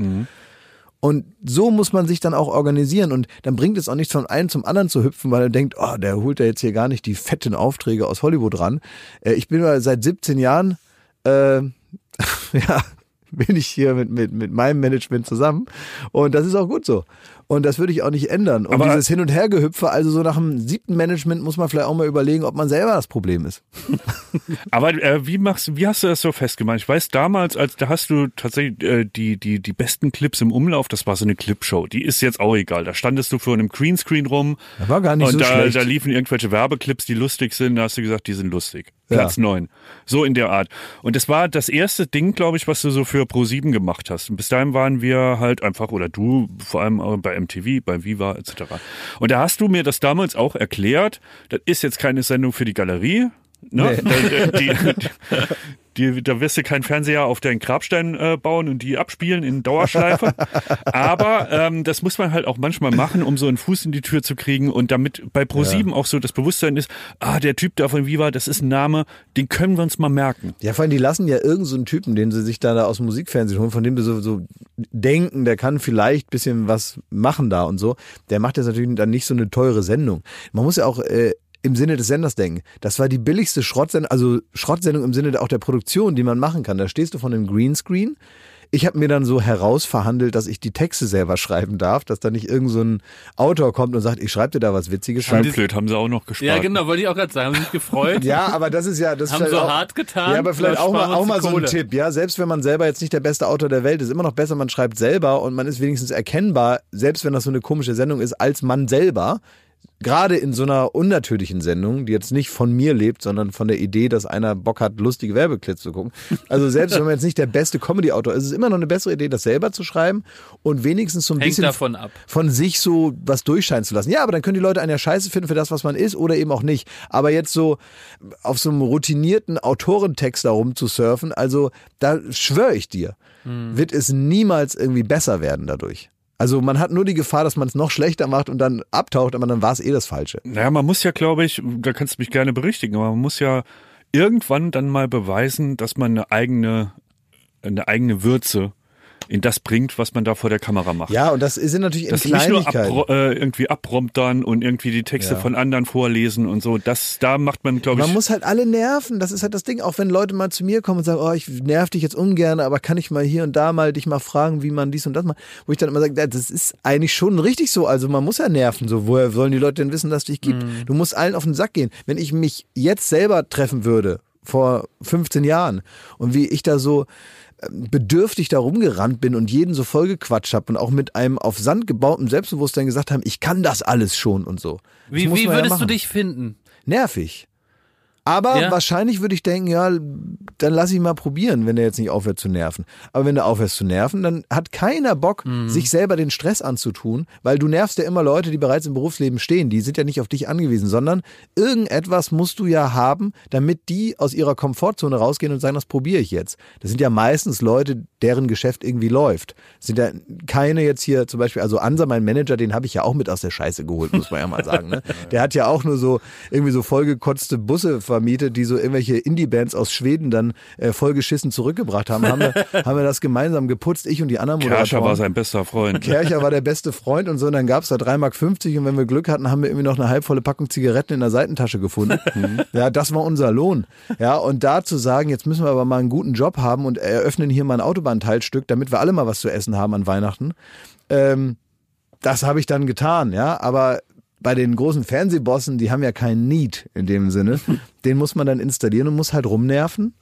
Und so muss man sich dann auch organisieren. Und dann bringt es auch nichts von einem zum anderen zu hüpfen, weil er denkt, oh, der holt ja jetzt hier gar nicht die fetten Aufträge aus Hollywood ran. Äh, ich bin seit 17 Jahren, äh, (laughs) ja, bin ich hier mit, mit, mit meinem Management zusammen. Und das ist auch gut so. Und das würde ich auch nicht ändern. Und Aber- dieses Hin- und Hergehüpfe, also so nach dem siebten Management muss man vielleicht auch mal überlegen, ob man selber das Problem ist. (laughs) Aber äh, wie machst du, wie hast du das so festgemacht? Ich weiß damals, als da hast du tatsächlich äh, die die die besten Clips im Umlauf. Das war so eine Clipshow. Die ist jetzt auch egal. Da standest du vor einem Greenscreen rum. Das war gar nicht und so da, schlecht. da liefen irgendwelche Werbeclips, die lustig sind. Da hast du gesagt, die sind lustig. Ja. Platz neun. So in der Art. Und das war das erste Ding, glaube ich, was du so für Pro7 gemacht hast. Und bis dahin waren wir halt einfach, oder du vor allem bei MTV, bei Viva etc. Und da hast du mir das damals auch erklärt. Das ist jetzt keine Sendung für die Galerie. Ne? Da, (laughs) die, die, da wirst du keinen Fernseher auf deinen Grabstein äh, bauen und die abspielen in Dauerschleife. (laughs) Aber ähm, das muss man halt auch manchmal machen, um so einen Fuß in die Tür zu kriegen und damit bei Pro7 auch so das Bewusstsein ist, ah, der Typ da von Viva, das ist ein Name, den können wir uns mal merken. Ja, vor allem, die lassen ja irgendeinen so einen Typen, den sie sich da, da aus dem Musikfernsehen holen, von dem sie so, so denken, der kann vielleicht bisschen was machen da und so. Der macht jetzt natürlich dann nicht so eine teure Sendung. Man muss ja auch äh, im Sinne des Senders denken. Das war die billigste Schrottsendung, also Schrottsendung im Sinne auch der Produktion, die man machen kann. Da stehst du von einem Greenscreen. Ich habe mir dann so herausverhandelt, dass ich die Texte selber schreiben darf, dass da nicht irgend so ein Autor kommt und sagt, ich schreibe dir da was Witziges. Scheinblöd haben sie auch noch gespart. Ja, genau, wollte ich auch gerade sagen. Haben Sie sich gefreut? (laughs) Ja, aber das ist ja, das ist Haben so auch, hart getan, Ja, aber vielleicht auch mal, auch mal so ein. Tipp, ja. Selbst wenn man selber jetzt nicht der beste Autor der Welt ist, immer noch besser, man schreibt selber und man ist wenigstens erkennbar, selbst wenn das so eine komische Sendung ist, als man selber. Gerade in so einer unnatürlichen Sendung, die jetzt nicht von mir lebt, sondern von der Idee, dass einer Bock hat, lustige Werbeclips zu gucken. Also selbst wenn man jetzt nicht der beste Comedy-Autor ist, ist es immer noch eine bessere Idee, das selber zu schreiben und wenigstens so ein Hängt bisschen davon ab. von sich so was durchscheinen zu lassen. Ja, aber dann können die Leute einen ja scheiße finden für das, was man ist oder eben auch nicht. Aber jetzt so auf so einem routinierten Autorentext da rumzusurfen, also da schwöre ich dir, wird es niemals irgendwie besser werden dadurch. Also man hat nur die Gefahr, dass man es noch schlechter macht und dann abtaucht, aber dann war es eh das Falsche. Naja, man muss ja, glaube ich, da kannst du mich gerne berichtigen, aber man muss ja irgendwann dann mal beweisen, dass man eine eigene, eine eigene Würze in das bringt, was man da vor der Kamera macht. Ja, und das sind natürlich in Das nicht nur abro äh, irgendwie abpromptern und irgendwie die Texte Ja. von anderen vorlesen und so. Das, da macht man, glaube ich, Man muss halt alle nerven. Das ist halt das Ding. Auch wenn Leute mal zu mir kommen und sagen, oh, ich nerv dich jetzt ungern, aber kann ich mal hier und da mal dich mal fragen, wie man dies und das macht. Wo ich dann immer sage, das ist eigentlich schon richtig so. Also man muss ja nerven. So, woher sollen die Leute denn wissen, dass es dich gibt? Mhm. Du musst allen auf den Sack gehen. Wenn ich mich jetzt selber treffen würde, vor 15 Jahren, und wie ich da so bedürftig da rumgerannt bin und jeden so vollgequatscht habe und auch mit einem auf Sand gebauten Selbstbewusstsein gesagt haben, ich kann das alles schon und so. Das Wie, wie man ja würdest du dich finden? nervig. Aber Ja. wahrscheinlich würde ich denken, ja, dann lass ich mal probieren, wenn der jetzt nicht aufhört zu nerven. Aber wenn der aufhört zu nerven, dann hat keiner Bock, Mhm. sich selber den Stress anzutun, weil du nervst ja immer Leute, die bereits im Berufsleben stehen. Die sind ja nicht auf dich angewiesen, sondern irgendetwas musst du ja haben, damit die aus ihrer Komfortzone rausgehen und sagen, das probiere ich jetzt. Das sind ja meistens Leute, deren Geschäft irgendwie läuft. Das sind ja keine jetzt hier zum Beispiel, also Ansa, mein Manager, den habe ich ja auch mit aus der Scheiße geholt, muss man ja mal sagen. Ne? (laughs) Der hat ja auch nur so irgendwie so vollgekotzte Busse vermietet, die so irgendwelche Indie-Bands aus Schweden dann äh, vollgeschissen zurückgebracht haben. Haben wir, (laughs) haben wir das gemeinsam geputzt, ich und die anderen Moderatoren. war sein bester Freund. Kercher war der beste Freund und so. Und dann gab's da 3,50 Mark und wenn wir Glück hatten, haben wir irgendwie noch eine halbvolle Packung Zigaretten in der Seitentasche gefunden. (laughs) ja, das war unser Lohn. Ja, und da zu sagen, jetzt müssen wir aber mal einen guten Job haben und eröffnen hier mal ein Autobahnteilstück, damit wir alle mal was zu essen haben an Weihnachten. Ähm, das habe ich dann getan, ja. Aber bei den großen Fernsehbossen, die haben ja keinen Need in dem Sinne. (laughs) Den muss man dann installieren und muss halt rumnerven.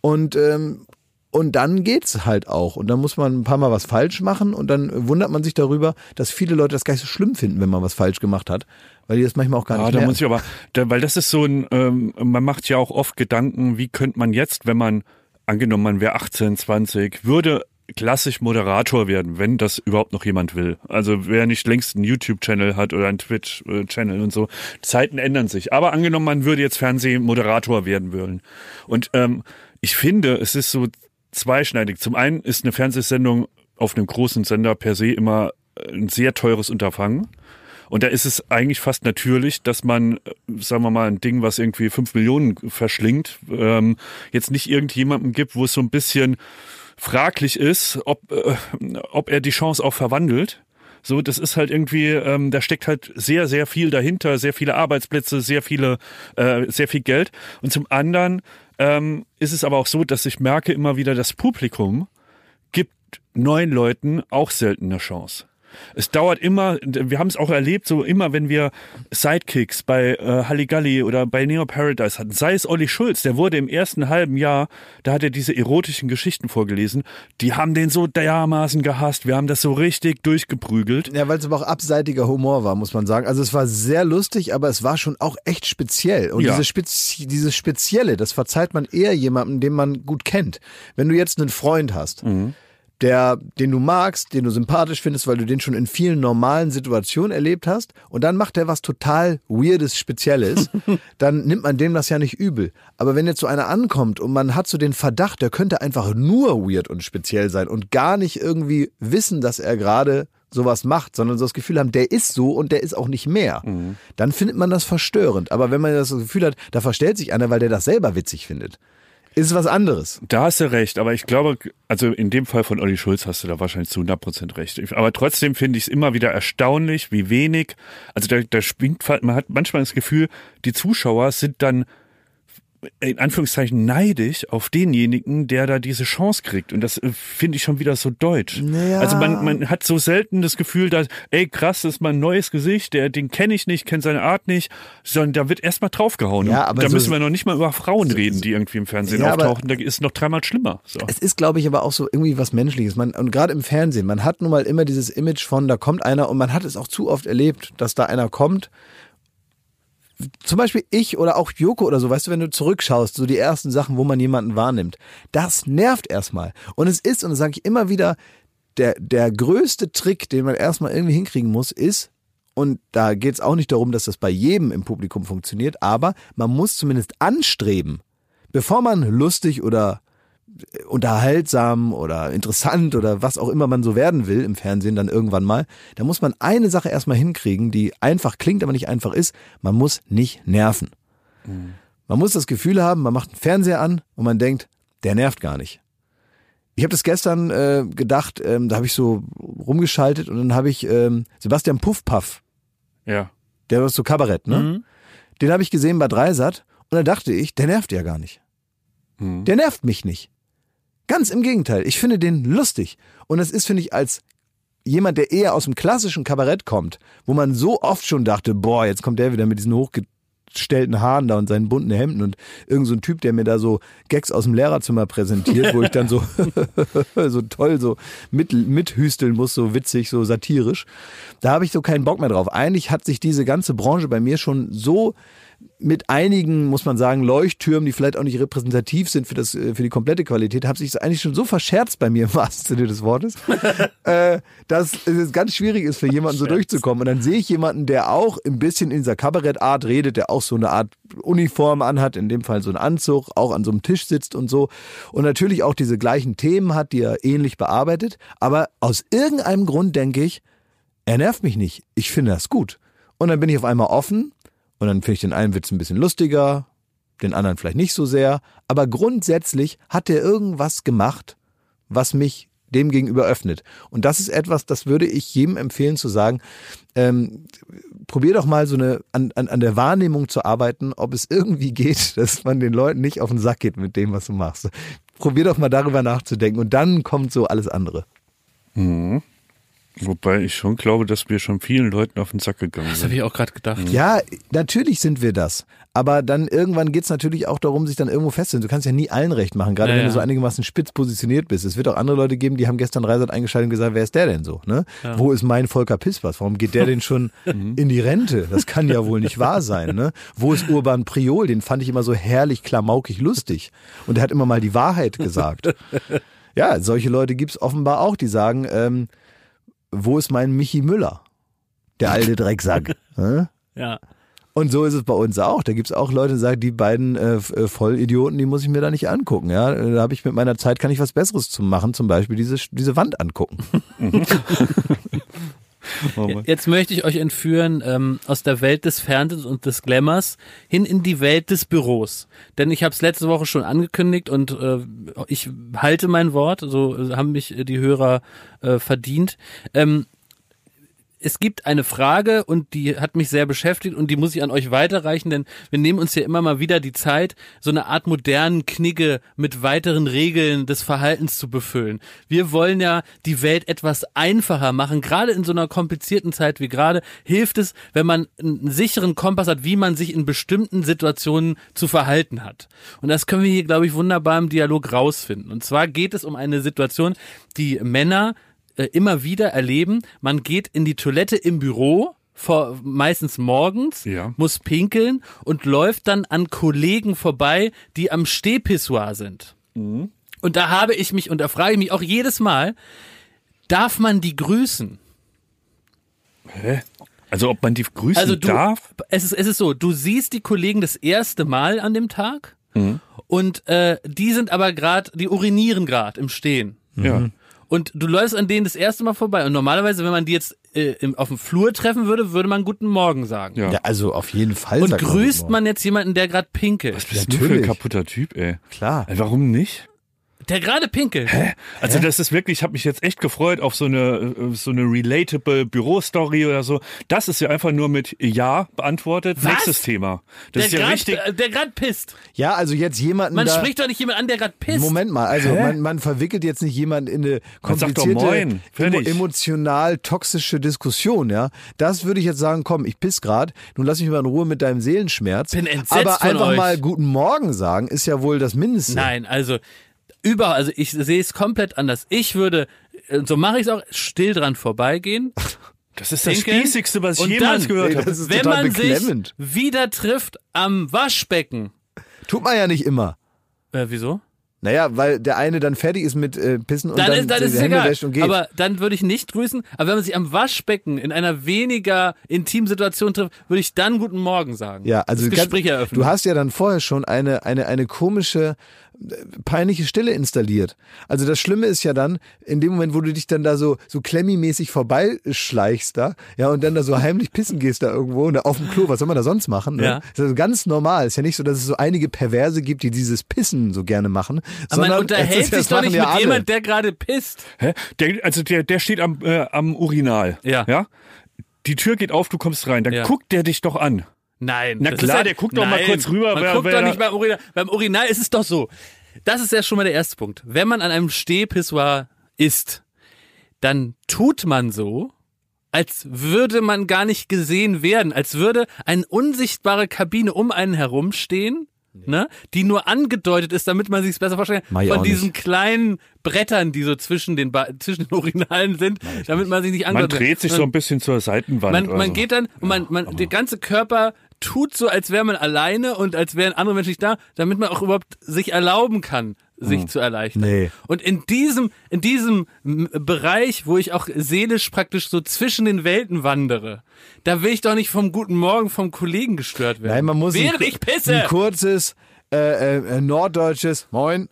Und, ähm, und dann geht's halt auch. Und dann muss man ein paar Mal was falsch machen und dann wundert man sich darüber, dass viele Leute das gar nicht so schlimm finden, wenn man was falsch gemacht hat, weil die das manchmal auch gar Ja, nicht da merken. muss ich aber, da, weil das ist so ein, ähm, man macht ja auch oft Gedanken, wie könnte man jetzt, wenn man, angenommen, man wäre 18, 20, würde klassisch Moderator werden, wenn das überhaupt noch jemand will. Also wer nicht längst einen YouTube-Channel hat oder einen Twitch-Channel und so. Zeiten ändern sich. Aber angenommen, man würde jetzt Fernsehmoderator werden wollen. Und ähm, ich finde, es ist so zweischneidig. Zum einen ist eine Fernsehsendung auf einem großen Sender per se immer ein sehr teures Unterfangen. Und da ist es eigentlich fast natürlich, dass man, äh, sagen wir mal, ein Ding, was irgendwie fünf Millionen verschlingt, ähm, jetzt nicht irgendjemandem gibt, wo es so ein bisschen fraglich ist, ob, äh, ob er die Chance auch verwandelt. So, das ist halt irgendwie, ähm, da steckt halt sehr, sehr viel dahinter, sehr viele Arbeitsplätze, sehr viele, äh, sehr viel Geld. Und zum anderen ähm, ist es aber auch so, dass ich merke immer wieder, das Publikum gibt neuen Leuten auch selten eine Chance. Es dauert immer, wir haben es auch erlebt, so immer, wenn wir Sidekicks bei äh, Halligalli oder bei Neo Paradise hatten, sei es Olli Schulz, der wurde im ersten halben Jahr, da hat er diese erotischen Geschichten vorgelesen, die haben den so dermaßen gehasst, wir haben das so richtig durchgeprügelt. Ja, weil es aber auch abseitiger Humor war, muss man sagen. Also es war sehr lustig, aber es war schon auch echt speziell. Und Ja. diese Spezi dieses Spezielle, das verzeiht man eher jemandem, den man gut kennt. Wenn du jetzt einen Freund hast, der, den du magst, den du sympathisch findest, weil du den schon in vielen normalen Situationen erlebt hast, und dann macht er was total Weirdes, Spezielles, (laughs) dann nimmt man dem das ja nicht übel. Aber wenn jetzt so einer ankommt und man hat so den Verdacht, der könnte einfach nur weird und speziell sein und gar nicht irgendwie wissen, dass er gerade sowas macht, sondern so das Gefühl haben, der ist so und der ist auch nicht mehr, dann findet man das verstörend. Aber wenn man das Gefühl hat, da verstellt sich einer, weil der das selber witzig findet, ist was anderes. Da hast du recht, aber ich glaube, also in dem Fall von Olli Schulz hast du da wahrscheinlich zu 100% recht. Aber trotzdem finde ich es immer wieder erstaunlich, wie wenig, also da, da schwingt, man hat manchmal das Gefühl, die Zuschauer sind dann in Anführungszeichen neidisch auf denjenigen, der da diese Chance kriegt. Und das äh, finde ich schon wieder so deutsch. Naja. Also man, man hat so selten das Gefühl, dass, ey krass, das ist mal ein neues Gesicht, der, den kenne ich nicht, kenne seine Art nicht, sondern da wird erstmal draufgehauen. Ja, aber da so- müssen wir noch nicht mal über Frauen reden, die irgendwie im Fernsehen Ja, auftauchen. Da ist es noch dreimal schlimmer. So. Es ist, glaube ich, aber auch so irgendwie was Menschliches. Man, und gerade im Fernsehen, man hat nun mal immer dieses Image von, da kommt einer und man hat es auch zu oft erlebt, dass da einer kommt. Zum Beispiel ich oder auch Joko oder so, weißt du, wenn du zurückschaust, so die ersten Sachen, wo man jemanden wahrnimmt, das nervt erstmal. Und es ist, und das sage ich immer wieder, der, der größte Trick, den man erstmal irgendwie hinkriegen muss, ist, und da geht es auch nicht darum, dass das bei jedem im Publikum funktioniert, aber man muss zumindest anstreben, bevor man lustig oder unterhaltsam oder interessant oder was auch immer man so werden will im Fernsehen dann irgendwann mal, da muss man eine Sache erstmal hinkriegen, die einfach klingt, aber nicht einfach ist. Man muss nicht nerven. Man muss das Gefühl haben, man macht einen Fernseher an und man denkt, der nervt gar nicht. Ich habe das gestern äh, gedacht, ähm, da habe ich so rumgeschaltet und dann habe ich ähm, Sebastian Puffpaff, Ja. der war so Kabarett, ne? Mhm. Den habe ich gesehen bei Dreisat und da dachte ich, der nervt ja gar nicht. Mhm. Der nervt mich nicht. Ganz im Gegenteil, ich finde den lustig. Und das ist, finde ich, als jemand, der eher aus dem klassischen Kabarett kommt, wo man so oft schon dachte, boah, jetzt kommt der wieder mit diesen hochgestellten Haaren da und seinen bunten Hemden und irgend so ein Typ, der mir da so Gags aus dem Lehrerzimmer präsentiert, wo ich dann so, (laughs) (laughs) so toll so mit, mithüsteln muss, so witzig, so satirisch. Da habe ich so keinen Bock mehr drauf. Eigentlich hat sich diese ganze Branche bei mir schon so mit einigen, muss man sagen, Leuchttürmen, die vielleicht auch nicht repräsentativ sind für, das, äh, für die komplette Qualität, hat sich eigentlich schon so verscherzt bei mir im wahrsten Sinne des Wortes, (laughs) äh, dass es ganz schwierig ist, für jemanden so durchzukommen. Und dann sehe ich jemanden, der auch ein bisschen in dieser Kabarettart redet, der auch so eine Art Uniform anhat, in dem Fall so einen Anzug, auch an so einem Tisch sitzt und so. Und natürlich auch diese gleichen Themen hat, die er ähnlich bearbeitet. Aber aus irgendeinem Grund denke ich, er nervt mich nicht. Ich finde das gut. Und dann bin ich auf einmal offen und dann finde ich den einen Witz ein bisschen lustiger, den anderen vielleicht nicht so sehr. Aber grundsätzlich hat er irgendwas gemacht, was mich dem gegenüber öffnet. Und das ist etwas, das würde ich jedem empfehlen zu sagen, ähm, probier doch mal so eine an, an, an der Wahrnehmung zu arbeiten, ob es irgendwie geht, (laughs) dass man den Leuten nicht auf den Sack geht mit dem, was du machst. Probier doch mal darüber nachzudenken und dann kommt so alles andere. Wobei ich schon glaube, dass wir schon vielen Leuten auf den Sack gegangen Das habe sind. ich auch gerade gedacht. Ja, natürlich sind wir das. Aber dann irgendwann geht's natürlich auch darum, sich dann irgendwo festzuhalten. Du kannst ja nie allen recht machen, gerade Ja, wenn du ja. so einigermaßen spitz positioniert bist. Es wird auch andere Leute geben, die haben gestern Reisert eingeschaltet und gesagt, wer ist der denn so? Ne? Wo ist mein Volker Pispers? Warum geht der denn schon (laughs) in die Rente? Das kann ja wohl nicht wahr sein. Ne? Wo ist Urban Priol? Den fand ich immer so herrlich klamaukig lustig. Und er hat immer mal die Wahrheit gesagt. (laughs) Ja, solche Leute gibt's offenbar auch, die sagen, ähm, wo ist mein Michi Müller? Der alte Drecksack. (laughs) ne? Ja. Und so ist es bei uns auch. Da gibt's auch Leute, die sagen, die beiden äh, äh, Vollidioten, die muss ich mir da nicht angucken. Ja, da habe ich mit meiner Zeit kann ich was Besseres zu machen, zum Beispiel diese diese Wand angucken. (laughs) (laughs) Jetzt möchte ich euch entführen ähm, aus der Welt des Fernsehens und des Glamours hin in die Welt des Büros. Denn ich habe es letzte Woche schon angekündigt und äh, ich halte mein Wort, so haben mich äh, die Hörer äh, verdient. Ähm, es gibt eine Frage und die hat mich sehr beschäftigt und die muss ich an euch weiterreichen, denn wir nehmen uns ja immer mal wieder die Zeit, so eine Art modernen Knigge mit weiteren Regeln des Verhaltens zu befüllen. Wir wollen ja die Welt etwas einfacher machen. Gerade in so einer komplizierten Zeit wie gerade hilft es, wenn man einen sicheren Kompass hat, wie man sich in bestimmten Situationen zu verhalten hat. Und das können wir hier, glaube ich, wunderbar im Dialog rausfinden. Und zwar geht es um eine Situation, die Männer äh, immer wieder erleben, man geht in die Toilette im Büro, vor, meistens morgens, Ja. muss pinkeln und läuft dann an Kollegen vorbei, die am Stehpissoir sind. Und da habe ich mich, und da frage ich mich auch jedes Mal, darf man die grüßen? Hä? Also ob man die grüßen Also du, darf? es ist, es ist so, du siehst die Kollegen das erste Mal an dem Tag Mhm. und äh, die sind aber gerade, die urinieren gerade im Stehen. Ja. Und du läufst an denen das erste Mal vorbei. Und normalerweise, wenn man die jetzt äh, im, auf dem Flur treffen würde, würde man Guten Morgen sagen. Ja. Ja, also auf jeden Fall. Und sagt grüßt das man jetzt jemanden, der gerade pinkelt? Was bist du für ein Natürlich. kaputter Typ, ey? Klar. Ey, Warum nicht? Der gerade pinkelt. Also das ist wirklich, ich habe mich jetzt echt gefreut auf so eine äh, so eine relatable Bürostory oder so. Das ist ja einfach nur mit Ja beantwortet. Was? Nächstes Thema. Das ist ja grad, richtig. äh, der gerade pisst. Ja, also jetzt jemanden Man da, spricht doch nicht jemand an, der gerade pisst. Moment mal, also man, man verwickelt jetzt nicht jemanden in eine Man sagt doch komplizierte, Moin, emo emotional toxische Diskussion, ja. Das würde ich jetzt sagen, komm, ich piss grad, nun lass mich mal in Ruhe mit deinem Seelenschmerz. Bin entsetzt Aber von einfach euch. mal guten Morgen sagen, ist ja wohl das Mindeste. Nein, also über, also ich sehe es komplett anders. Ich würde, so mache ich es auch, still dran vorbeigehen. (laughs) Das ist das Spießigste, was ich und jemals dann- gehört habe. das ist Wenn man beklemmend. sich wieder trifft am Waschbecken. Tut man ja nicht immer. Äh, wieso? Naja, weil der eine dann fertig ist mit äh, Pissen und Dann, dann, ist, dann die ist es Hände egal. wäscht und geht. Aber dann würde ich nicht grüßen. Aber wenn man sich am Waschbecken in einer weniger intimen Situation trifft, würde ich dann Guten Morgen sagen. Ja, also das Gespräch eröffnen. du hast ja dann vorher schon eine, eine, eine komische peinliche Stille installiert. Also das Schlimme ist ja dann, in dem Moment, wo du dich dann da so, so klemmimäßig vorbeischleichst da, ja, und dann da so heimlich pissen gehst da irgendwo, ne, auf dem Klo, was soll man da sonst machen? Ne? Ja. Das ist also ganz normal. Ist ja nicht so, dass es so einige Perverse gibt, die dieses Pissen so gerne machen. Aber man sondern unterhält das sich doch nicht ja mit alle. jemand, der gerade pisst. Hä? Der, also der, der steht am, äh, am Urinal. Ja. ja. Die Tür geht auf, du kommst rein. Dann Ja. guckt der dich doch an. Nein. Na klar, ja, der guckt doch mal nein, kurz rüber, Man wer- guckt wer- doch nicht beim Urinal. Beim Urinal ist es doch so. Das ist ja schon mal der erste Punkt. Wenn man an einem Stehpissoir ist, dann tut man so, als würde man gar nicht gesehen werden, als würde eine unsichtbare Kabine um einen herumstehen, ne, die nur angedeutet ist, damit man sich es besser vorstellen kann, von diesen nicht. kleinen Brettern, die so zwischen den, ba (laughs) zwischen den Urinalen sind, damit man sich nicht Man angedeutet dreht sich so ein bisschen zur Seitenwand. man, man so. geht dann und man, man, der ganze Körper tut so, als wäre man alleine und als wären andere Menschen nicht da, damit man auch überhaupt sich erlauben kann, sich zu erleichtern. Nee. Und in diesem, in diesem Bereich, wo ich auch seelisch praktisch so zwischen den Welten wandere, da will ich doch nicht vom guten Morgen vom Kollegen gestört werden. Nein, man muss Während ein, ich pisse. ein kurzes äh, äh, norddeutsches Moin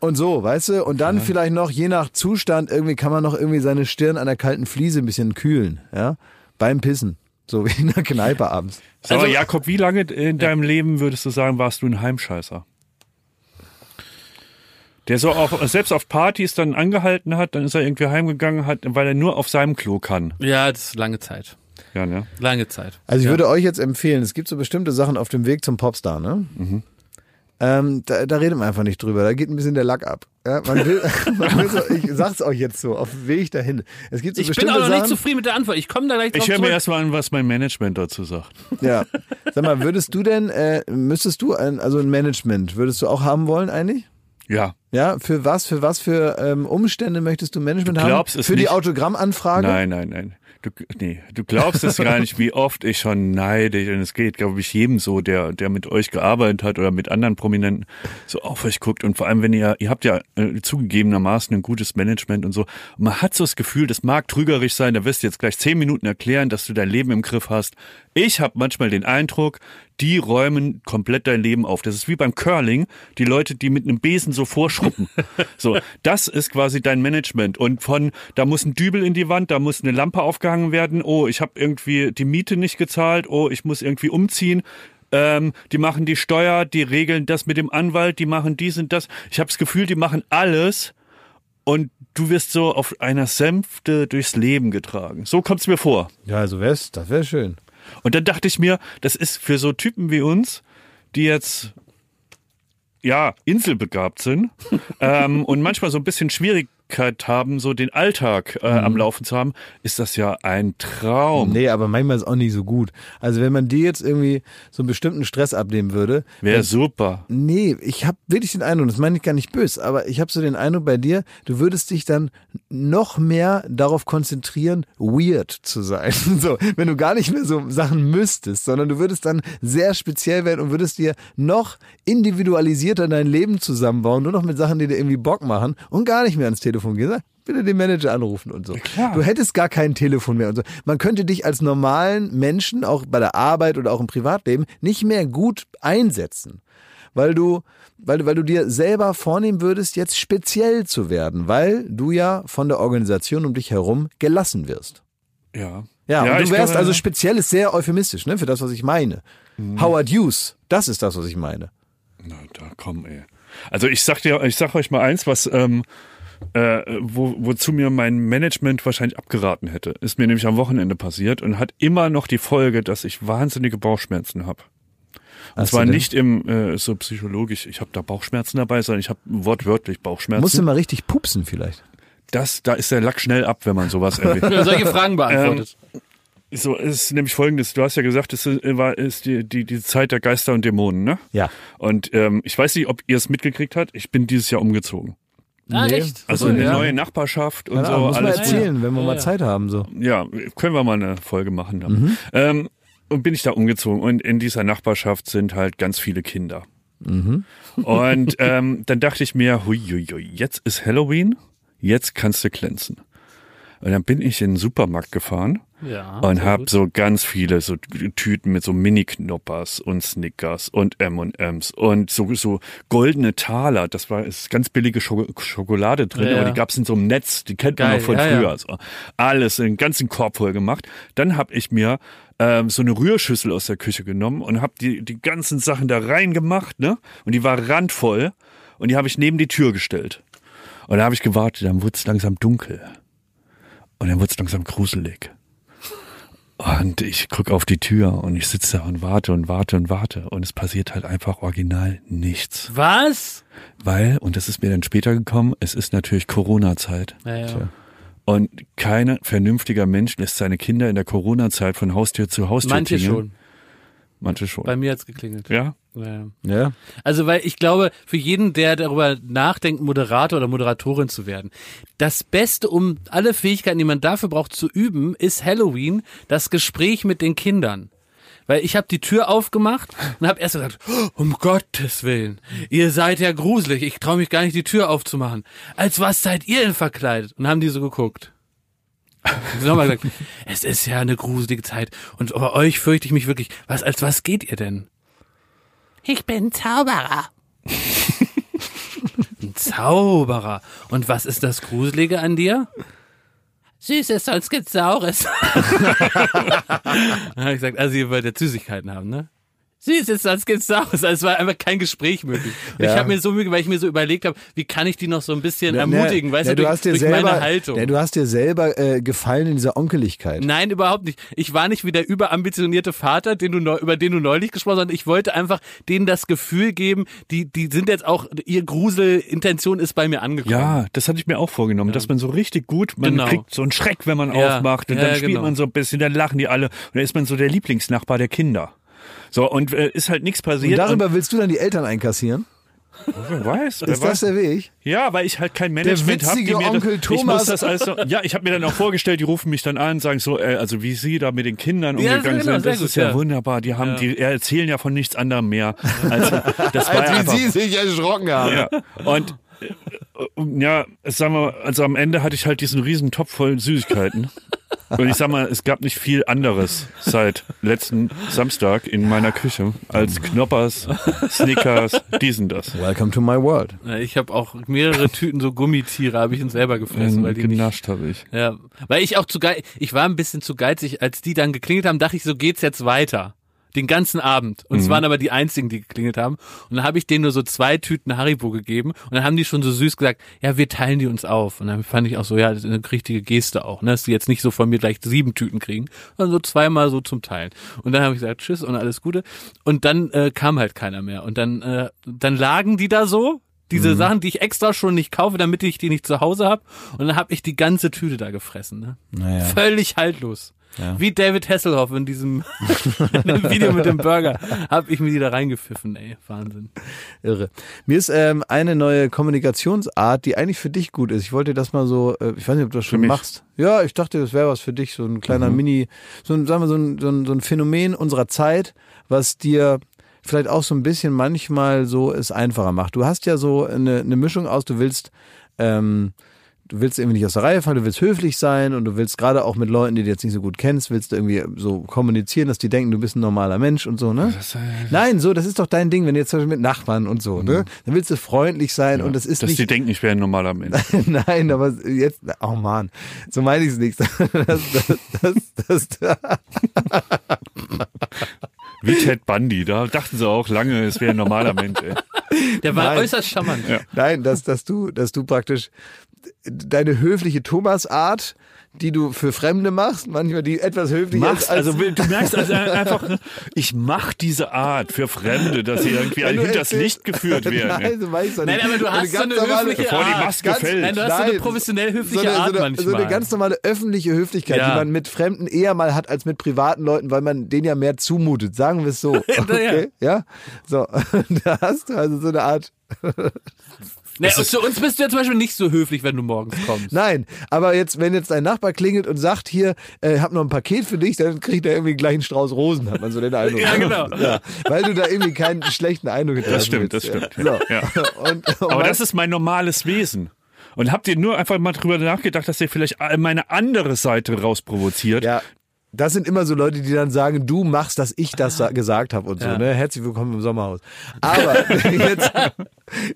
und so, weißt du? Und dann vielleicht noch, je nach Zustand, irgendwie kann man noch irgendwie seine Stirn an der kalten Fliese ein bisschen kühlen, ja? Beim Pissen. So wie in der Kneipe abends. Mal, Also- Jakob, wie lange in deinem Leben würdest du sagen, warst du ein Heimscheißer? Der so auch selbst auf Partys dann angehalten hat, dann ist er irgendwie heimgegangen, hat, weil er nur auf seinem Klo kann. ja, das ist lange Zeit. Ja, ne? Lange Zeit. Also ich ja. würde euch jetzt empfehlen, es gibt so bestimmte Sachen auf dem Weg zum Popstar, ne? Mhm. Ähm, da, da redet man einfach nicht drüber. Da geht ein bisschen der Lack ab. Ja, man will, (laughs) man will so, ich sag's euch jetzt so, auf dem Weg dahin. Es gibt so Ich bin auch noch nicht zufrieden mit der Antwort. Ich komme da gleich drauf Ich höre mir erstmal an, was mein Management dazu sagt. Ja. Sag mal, würdest du denn, äh, müsstest du ein, also ein Management, würdest du auch haben wollen eigentlich? Ja. Ja, für was, für was für ähm, Umstände möchtest du Management Du glaubst haben? es für die nicht. Autogrammanfrage? Nein, nein, nein. Du, nee, du glaubst es gar nicht, wie oft ich schon neide. Und es geht, glaube ich, jedem so, der, der mit euch gearbeitet hat oder mit anderen Prominenten so auf euch guckt. Und vor allem, wenn ihr, ihr habt ja äh, zugegebenermaßen ein gutes Management und so. Und man hat so das Gefühl, das mag trügerisch sein, da wirst du jetzt gleich zehn Minuten erklären, dass du dein Leben im Griff hast. Ich habe manchmal den Eindruck, die räumen komplett dein Leben auf. Das ist wie beim Curling, die Leute, die mit einem Besen so vorschruppen. (laughs) so, das ist quasi dein Management. Und von, da muss ein Dübel in die Wand, da muss eine Lampe aufgehangen werden. Oh, ich habe irgendwie die Miete nicht gezahlt. Oh, ich muss irgendwie umziehen. Ähm, die machen die Steuer, die regeln das mit dem Anwalt, die machen dies und das. Ich habe das Gefühl, die machen alles und du wirst so auf einer Sänfte durchs Leben getragen. So kommt's mir vor. Ja, also wär's, das wäre schön. Und dann dachte ich mir, das ist für so Typen wie uns, die jetzt ja inselbegabt sind (laughs) ähm, und manchmal so ein bisschen Schwierigkeit haben, so den Alltag äh, am Laufen zu haben, ist das ja ein Traum. Nee, aber manchmal ist auch nicht so gut. Also wenn man dir jetzt irgendwie so einen bestimmten Stress abnehmen würde, Wäre super. Nee, ich habe wirklich den Eindruck, das meine ich gar nicht böse, aber ich habe so den Eindruck bei dir, du würdest dich dann noch mehr darauf konzentrieren, weird zu sein. (laughs) So, wenn du gar nicht mehr so Sachen müsstest, sondern du würdest dann sehr speziell werden und würdest dir noch individualisierter dein Leben zusammenbauen, nur noch mit Sachen, die dir irgendwie Bock machen und gar nicht mehr ans Telefon gehen. Sag, Bitte den Manager anrufen und so. klar. Du hättest gar kein Telefon mehr und so. Man könnte dich als normalen Menschen, auch bei der Arbeit oder auch im Privatleben, nicht mehr gut einsetzen weil du, weil, du- weil du dir selber vornehmen würdest, jetzt speziell zu werden, weil du ja von der Organisation um dich herum gelassen wirst. Ja. Ja, und ich du wärst kann- also speziell ist sehr euphemistisch, ne, für das, was ich meine. Howard Hughes, das ist das, was ich meine. Na, da komm, ey. Also ich sag dir, ich sag euch mal eins, was ähm, äh, wo, wozu mir mein Management wahrscheinlich abgeraten hätte. Ist mir nämlich am Wochenende passiert und hat immer noch die Folge, dass ich wahnsinnige Bauchschmerzen habe. Und Hast zwar nicht im äh, so psychologisch, ich habe da Bauchschmerzen dabei, sondern ich habe wortwörtlich Bauchschmerzen. Musst du mal richtig pupsen vielleicht. das, da ist der Lack schnell ab, wenn man sowas erwähnt. (laughs) Wenn du solche Fragen beantwortet. so, es ist nämlich folgendes, du hast ja gesagt, es ist, war, ist die, die, die Zeit der Geister und Dämonen, ne? Ja. Und ähm, ich weiß nicht, ob ihr es mitgekriegt habt, ich bin dieses Jahr umgezogen. Ah, nee. echt? Also Cool, eine ja. neue Nachbarschaft und Ja, so. muss man alles erzählen, wenn wir Ja, mal. Zeit haben. So. Ja, können wir mal eine Folge machen dann. Ähm, und bin ich da umgezogen und in dieser Nachbarschaft sind halt ganz viele Kinder. Und (laughs) ähm, dann dachte ich mir, hui, hui, hui, jetzt ist Halloween, jetzt kannst du glänzen. Und dann bin ich in den Supermarkt gefahren Ja. und habe so ganz viele so Tüten mit so Mini-Knoppers und Snickers und M&M's und so, so goldene Taler. Das war ist ganz billige Schoko Schokolade drin, Ja, ja. aber die gab's in so einem Netz. Die kennt man Geil, noch von ja, früher. So. Alles, den ganzen Korb voll gemacht. Dann habe ich mir ähm, so eine Rührschüssel aus der Küche genommen und habe die, die ganzen Sachen da reingemacht, ne? Und die war randvoll und die habe ich neben die Tür gestellt. Und da habe ich gewartet, dann wurde es langsam dunkel. Und dann wurde es langsam gruselig. Und ich gucke auf die Tür und ich sitze da und warte und warte und warte. Und es passiert halt einfach original nichts. Was? Weil, und das ist mir dann später gekommen, es ist natürlich Corona-Zeit. Naja. Und kein vernünftiger Mensch lässt seine Kinder in der Corona-Zeit von Haustür zu Haustür Manche tingeln. schon. Manche schon. Bei mir hat's geklingelt. ja? Naja. Ja. Also, weil ich glaube, für jeden, der darüber nachdenkt, Moderator oder Moderatorin zu werden, das Beste, um alle Fähigkeiten, die man dafür braucht, zu üben, ist Halloween, das Gespräch mit den Kindern. Weil ich habe die Tür aufgemacht und habe erst gesagt, "Oh, um Gottes Willen, ihr seid ja gruselig, ich traue mich gar nicht, die Tür aufzumachen. Als was seid ihr denn verkleidet? Und haben die so geguckt. (laughs) Sie haben gesagt, es ist ja eine gruselige Zeit und bei euch fürchte ich mich wirklich. Was, als was geht ihr denn? Ich bin Zauberer. (laughs) Ein Zauberer. Und was ist das Gruselige an dir? Süßes, sonst gibt's Saures. (laughs) Dann habe ich gesagt, also ihr wollt ja Süßigkeiten haben, ne? Süßes, sonst gibt's Saures. Also es war einfach kein Gespräch möglich. Ja. Ich habe mir so Mühe, weil ich mir so überlegt habe, wie kann ich die noch so ein bisschen Ne, ermutigen, weißt ne, du, durch, hast dir durch selber, meine Haltung. Ne, du hast dir selber äh, gefallen in dieser Onkeligkeit. Nein, überhaupt nicht. Ich war nicht wie der überambitionierte Vater, den du über den du neulich gesprochen hast, sondern ich wollte einfach denen das Gefühl geben, die, die sind jetzt auch, ihr Gruselintention ist bei mir angekommen. Ja, das hatte ich mir auch vorgenommen, dass man so richtig gut, man Genau. kriegt so einen Schreck, wenn man Ja, aufmacht und ja, dann ja, spielt genau. man so ein bisschen, dann lachen die alle und dann ist man so der Lieblingsnachbar der Kinder. So, und äh, ist halt nichts Und passiert. darüber willst du dann die Eltern einkassieren? und, wer weiß, wer Ist das weiß. der Weg? Ja, weil ich halt kein Management habe. witzige Onkel Ich Thomas. muss das alles so, ja, ich habe mir dann auch vorgestellt, die rufen mich dann an, sagen so, äh, also wie sie da mit den Kindern Ja, umgegangen genau, sind, das ist ja, ja. wunderbar. Die haben, Ja. die erzählen ja von nichts anderem mehr. Als, das war ja einfach, sich erschrocken haben. ja. Und äh, ja, sagen wir, also am Ende hatte ich halt diesen riesen Topf voll Süßigkeiten. Und ich sag mal, es gab nicht viel anderes seit letzten Samstag in meiner Küche als Knoppers, Snickers, dies und das. Welcome to my world. Ja, Ich habe auch mehrere Tüten so Gummitiere, habe ich uns selber gefressen, weil die genascht habe ich. Ja, weil ich auch zu geil, ich war ein bisschen zu geizig, als die dann geklingelt haben, dachte ich, so geht's jetzt weiter. Den ganzen Abend. Und es waren aber die einzigen, die geklingelt haben. Und dann habe ich denen nur so zwei Tüten Haribo gegeben. Und dann haben die schon so süß gesagt, ja, wir teilen die uns auf. Und dann fand ich auch so, ja, das ist eine richtige Geste auch, ne? Dass die jetzt nicht so von mir gleich sieben Tüten kriegen, sondern so zweimal so zum Teilen. Und dann habe ich gesagt, tschüss und alles Gute. Und dann äh, kam halt keiner mehr. Und dann, äh, dann lagen die da so, diese Sachen, die ich extra schon nicht kaufe, damit ich die nicht zu Hause habe. Und dann habe ich die ganze Tüte da gefressen. Ne? Naja. Völlig haltlos. Wie David Hasselhoff in diesem (laughs) in dem Video mit dem Burger habe ich mir die da reingepfiffen, ey. Wahnsinn. Irre. Mir ist ähm, eine neue Kommunikationsart, die eigentlich für dich gut ist. Ich wollte das mal so, äh, ich weiß nicht, ob du das schon machst. Ja, ich dachte, das wäre was für dich, so ein kleiner Mini, so ein, sagen wir, so ein, so, ein, so ein Phänomen unserer Zeit, was dir vielleicht auch so ein bisschen manchmal so es einfacher macht. Du hast ja so eine, eine Mischung aus, du willst ähm, du willst irgendwie nicht aus der Reihe fallen, du willst höflich sein und du willst gerade auch mit Leuten, die du jetzt nicht so gut kennst, willst du irgendwie so kommunizieren, dass die denken, du bist ein normaler Mensch und so, ne? Nein, so, das ist doch dein Ding, wenn du jetzt zum Beispiel mit Nachbarn und so, ne? Dann willst du freundlich sein und das ist Dass nicht. die denken, ich wäre ein normaler Mensch. (laughs) Nein, aber jetzt, oh Mann, so meine ich es nicht. (laughs) Das, das, das, das, Wie Ted Bundy, da dachten sie auch lange, es wäre ein normaler Mensch. Ey. Der war Nein. äußerst charmant. Nein, dass, dass du, dass du praktisch deine höfliche Thomas-Art, die du für Fremde machst, manchmal die etwas höflicher Machst, ist als also du merkst also (laughs) einfach, ich mach diese Art für Fremde, dass sie irgendwie Wenn du hinters Licht geführt (laughs) werden. Nein, so weißt du Nein, nicht. aber du hast so eine normale- höfliche Bevor die Art. Maske Ganz- fällt. Nein, du hast so eine Nein, professionell höfliche so eine, Art so eine, manchmal. So eine ganz normale öffentliche Höflichkeit, Ja. die man mit Fremden eher mal hat als mit privaten Leuten, weil man denen ja mehr zumutet. Sagen wir es so. (laughs) Okay? Ja. So. Da hast du also so eine Art. Nee, zu uns bist du ja zum Beispiel nicht so höflich, wenn du morgens kommst. Nein, aber jetzt, wenn jetzt dein Nachbar klingelt und sagt, hier, äh, hab noch ein Paket für dich, dann kriegt er irgendwie gleich einen Strauß Rosen, hat man so den (laughs) Eindruck. Ja, genau. Ja, weil du da irgendwie keinen schlechten Eindruck hinterlassen Das stimmt, das willst. stimmt. Ja. So. Ja. Und, und Aber das ist mein normales Wesen. Und habt ihr nur einfach mal drüber nachgedacht, dass ihr vielleicht meine andere Seite rausprovoziert? Ja. Das sind immer so Leute, die dann sagen, du machst, dass ich das sa- gesagt habe und so. Ne? Herzlich willkommen im Sommerhaus. Aber (laughs) jetzt,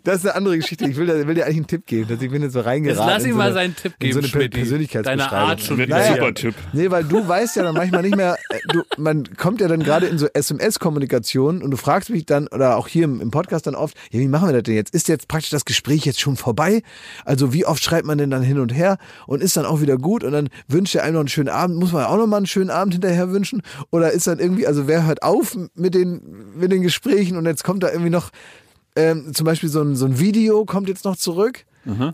das ist eine andere Geschichte. Ich will, dir- will dir eigentlich einen Tipp geben, dass ich bin jetzt so reingeraten. Jetzt lass ihm so mal eine- seinen Tipp geben, so eine Schmidti. Persönlichkeitsbeschreibung. Deine Art schon wieder. Naja. super Typ. Nee, weil du weißt ja dann manchmal nicht mehr, äh, du, man kommt ja dann gerade in so SMS-Kommunikation und du fragst mich dann, oder auch hier im, im Podcast dann oft, ja, wie machen wir das denn jetzt? Ist jetzt praktisch das Gespräch jetzt schon vorbei? Also wie oft schreibt man denn dann hin und her und ist dann auch wieder gut und dann wünscht er einem noch einen schönen Abend, muss man auch noch mal einen schönen Abend hinterher wünschen? Oder ist dann irgendwie, also wer hört auf mit den, mit den Gesprächen und jetzt kommt da irgendwie noch ähm, zum Beispiel so ein, so ein Video kommt jetzt noch zurück.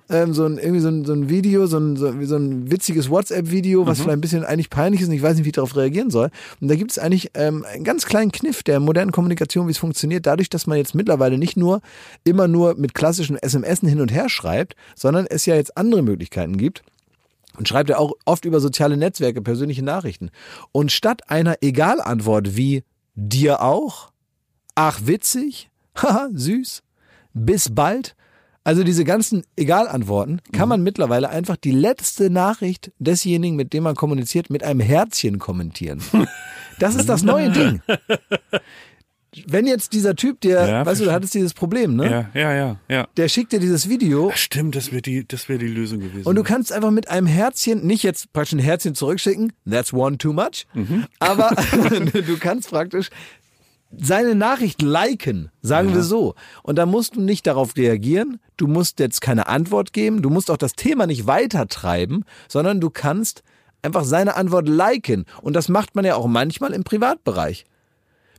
Ähm, so ein, irgendwie so ein, so ein Video, so ein, so, so ein witziges WhatsApp-Video, was vielleicht ein bisschen eigentlich peinlich ist und ich weiß nicht, wie ich darauf reagieren soll. Und da gibt es eigentlich ähm, einen ganz kleinen Kniff der modernen Kommunikation, wie es funktioniert, dadurch, dass man jetzt mittlerweile nicht nur immer nur mit klassischen SMS hin und her schreibt, sondern es ja jetzt andere Möglichkeiten gibt. Und schreibt ja auch oft über soziale Netzwerke persönliche Nachrichten. Und statt einer Egal-Antwort wie dir auch, ach witzig, haha, süß, bis bald, also diese ganzen Egal-Antworten kann man mittlerweile einfach die letzte Nachricht desjenigen, mit dem man kommuniziert, mit einem Herzchen kommentieren. (laughs) Das ist das neue Ding. Wenn jetzt dieser Typ, der, Ja, weißt du, verstehe. du hattest dieses Problem, ne? Ja, ja, ja, ja. Der schickt dir dieses Video Stimmt, das wäre die, das wäre die Lösung gewesen. und du kannst einfach mit einem Herzchen, nicht jetzt praktisch ein Herzchen zurückschicken, that's one too much, aber (laughs) (laughs) du kannst praktisch seine Nachricht liken, sagen wir so. Und da musst du nicht darauf reagieren, du musst jetzt keine Antwort geben, du musst auch das Thema nicht weitertreiben, sondern du kannst einfach seine Antwort liken. Und das macht man ja auch manchmal im Privatbereich.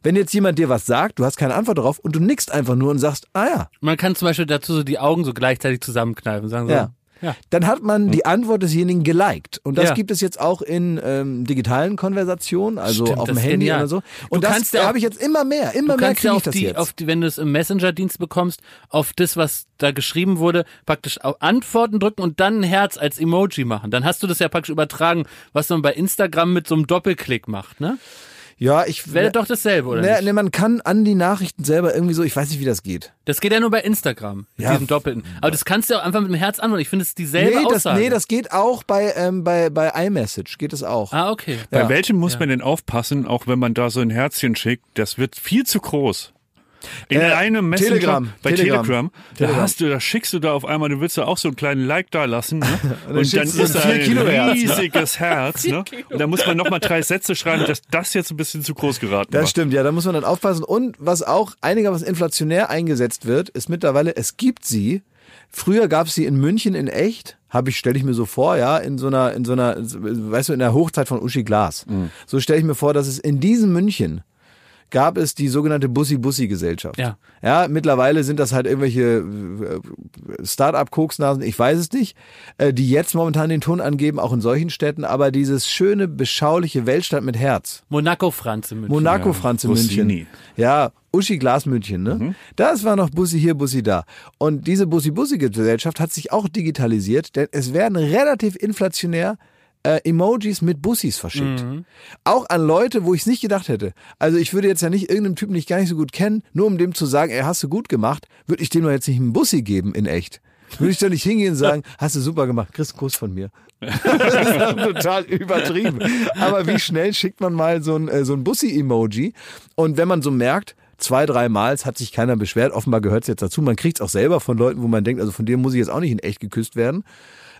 Wenn jetzt jemand dir was sagt, du hast keine Antwort darauf und du nickst einfach nur und sagst, ah ja, Man kann zum Beispiel dazu so die Augen so gleichzeitig zusammenkneifen und sagen so, Ja. Ja. Dann hat man die Antwort desjenigen geliked. Und das Ja. gibt es jetzt auch in ähm, digitalen Konversationen, also Stimmt, auf dem das Handy genial. oder so. Du Und das kannst ja auch- habe ich jetzt immer mehr, immer Du mehr kannst ja kriege ich das die, jetzt. auf die, wenn du es im Messenger-Dienst bekommst, auf das, was da geschrieben wurde, praktisch auf Antworten drücken und dann ein Herz als Emoji machen. Dann hast du das ja praktisch übertragen, was man bei Instagram mit so einem Doppelklick macht, ne? Ja, ich Wäre doch dasselbe, oder ne, nicht? ne, man kann an die Nachrichten selber irgendwie so, ich weiß nicht, wie das geht. Das geht ja nur bei Instagram, mit Ja. diesem Doppelten. Aber das kannst du ja auch einfach mit dem Herz antworten. Ich finde, es ist dieselbe Nee das, Aussage. nee, das geht auch bei, ähm, bei, bei iMessage, geht es auch. ah, okay. Bei Ja. welchem muss man denn aufpassen, auch wenn man da so ein Herzchen schickt? Das wird viel zu groß. In Äh, einem Messenger, Telegram, bei Telegram. Telegram, da Telegram. hast du, da schickst du da auf einmal, du willst da auch so einen kleinen Like da lassen, ne? (laughs) und dann schickst du ist da ein ein 4 Kilo (laughs) Herz, ne? riesiges Herz, ne? Und da muss man nochmal drei Sätze schreiben, dass das jetzt ein bisschen zu groß geraten Das war. stimmt, ja, da muss man dann aufpassen. Und was auch einigermaßen inflationär eingesetzt wird, ist mittlerweile, es gibt sie. Früher gab es sie in München in echt, habe ich, stelle ich mir so vor, ja, in so einer, in so einer, weißt du, in der Hochzeit von Uschi Glas. So stelle ich mir vor, dass es in diesem München gab es die sogenannte Bussi-Bussi-Gesellschaft. Ja. Ja, mittlerweile sind das halt irgendwelche äh, Start-up-Koksnasen, ich weiß es nicht, äh, die jetzt momentan den Ton angeben, auch in solchen Städten, aber dieses schöne, beschauliche Weltstadt mit Herz. Monaco Franz in München. Monaco Franz in Bussini. München. Ja, Uschi Glas München, ne? Mhm. Das war noch Bussi hier, Bussi da. Und diese Bussi-Bussi-Gesellschaft hat sich auch digitalisiert, denn es werden relativ inflationär äh, Emojis mit Bussis verschickt. Mhm. Auch an Leute, wo ich es nicht gedacht hätte. Also ich würde jetzt ja nicht irgendeinem Typen, den ich gar nicht so gut kenne, nur um dem zu sagen, ey, hast du gut gemacht, würde ich dem doch jetzt nicht einen Bussi geben in echt. Würde ich doch nicht hingehen und sagen, hast du super gemacht, kriegst einen Kuss von mir. (laughs) Das ist total übertrieben. Aber wie schnell schickt man mal so ein, äh, so ein Bussi-Emoji? Und wenn man so merkt, zwei, drei Mal, es hat sich keiner beschwert, offenbar gehört es jetzt dazu. Man kriegt es auch selber von Leuten, wo man denkt, also von dem muss ich jetzt auch nicht in echt geküsst werden.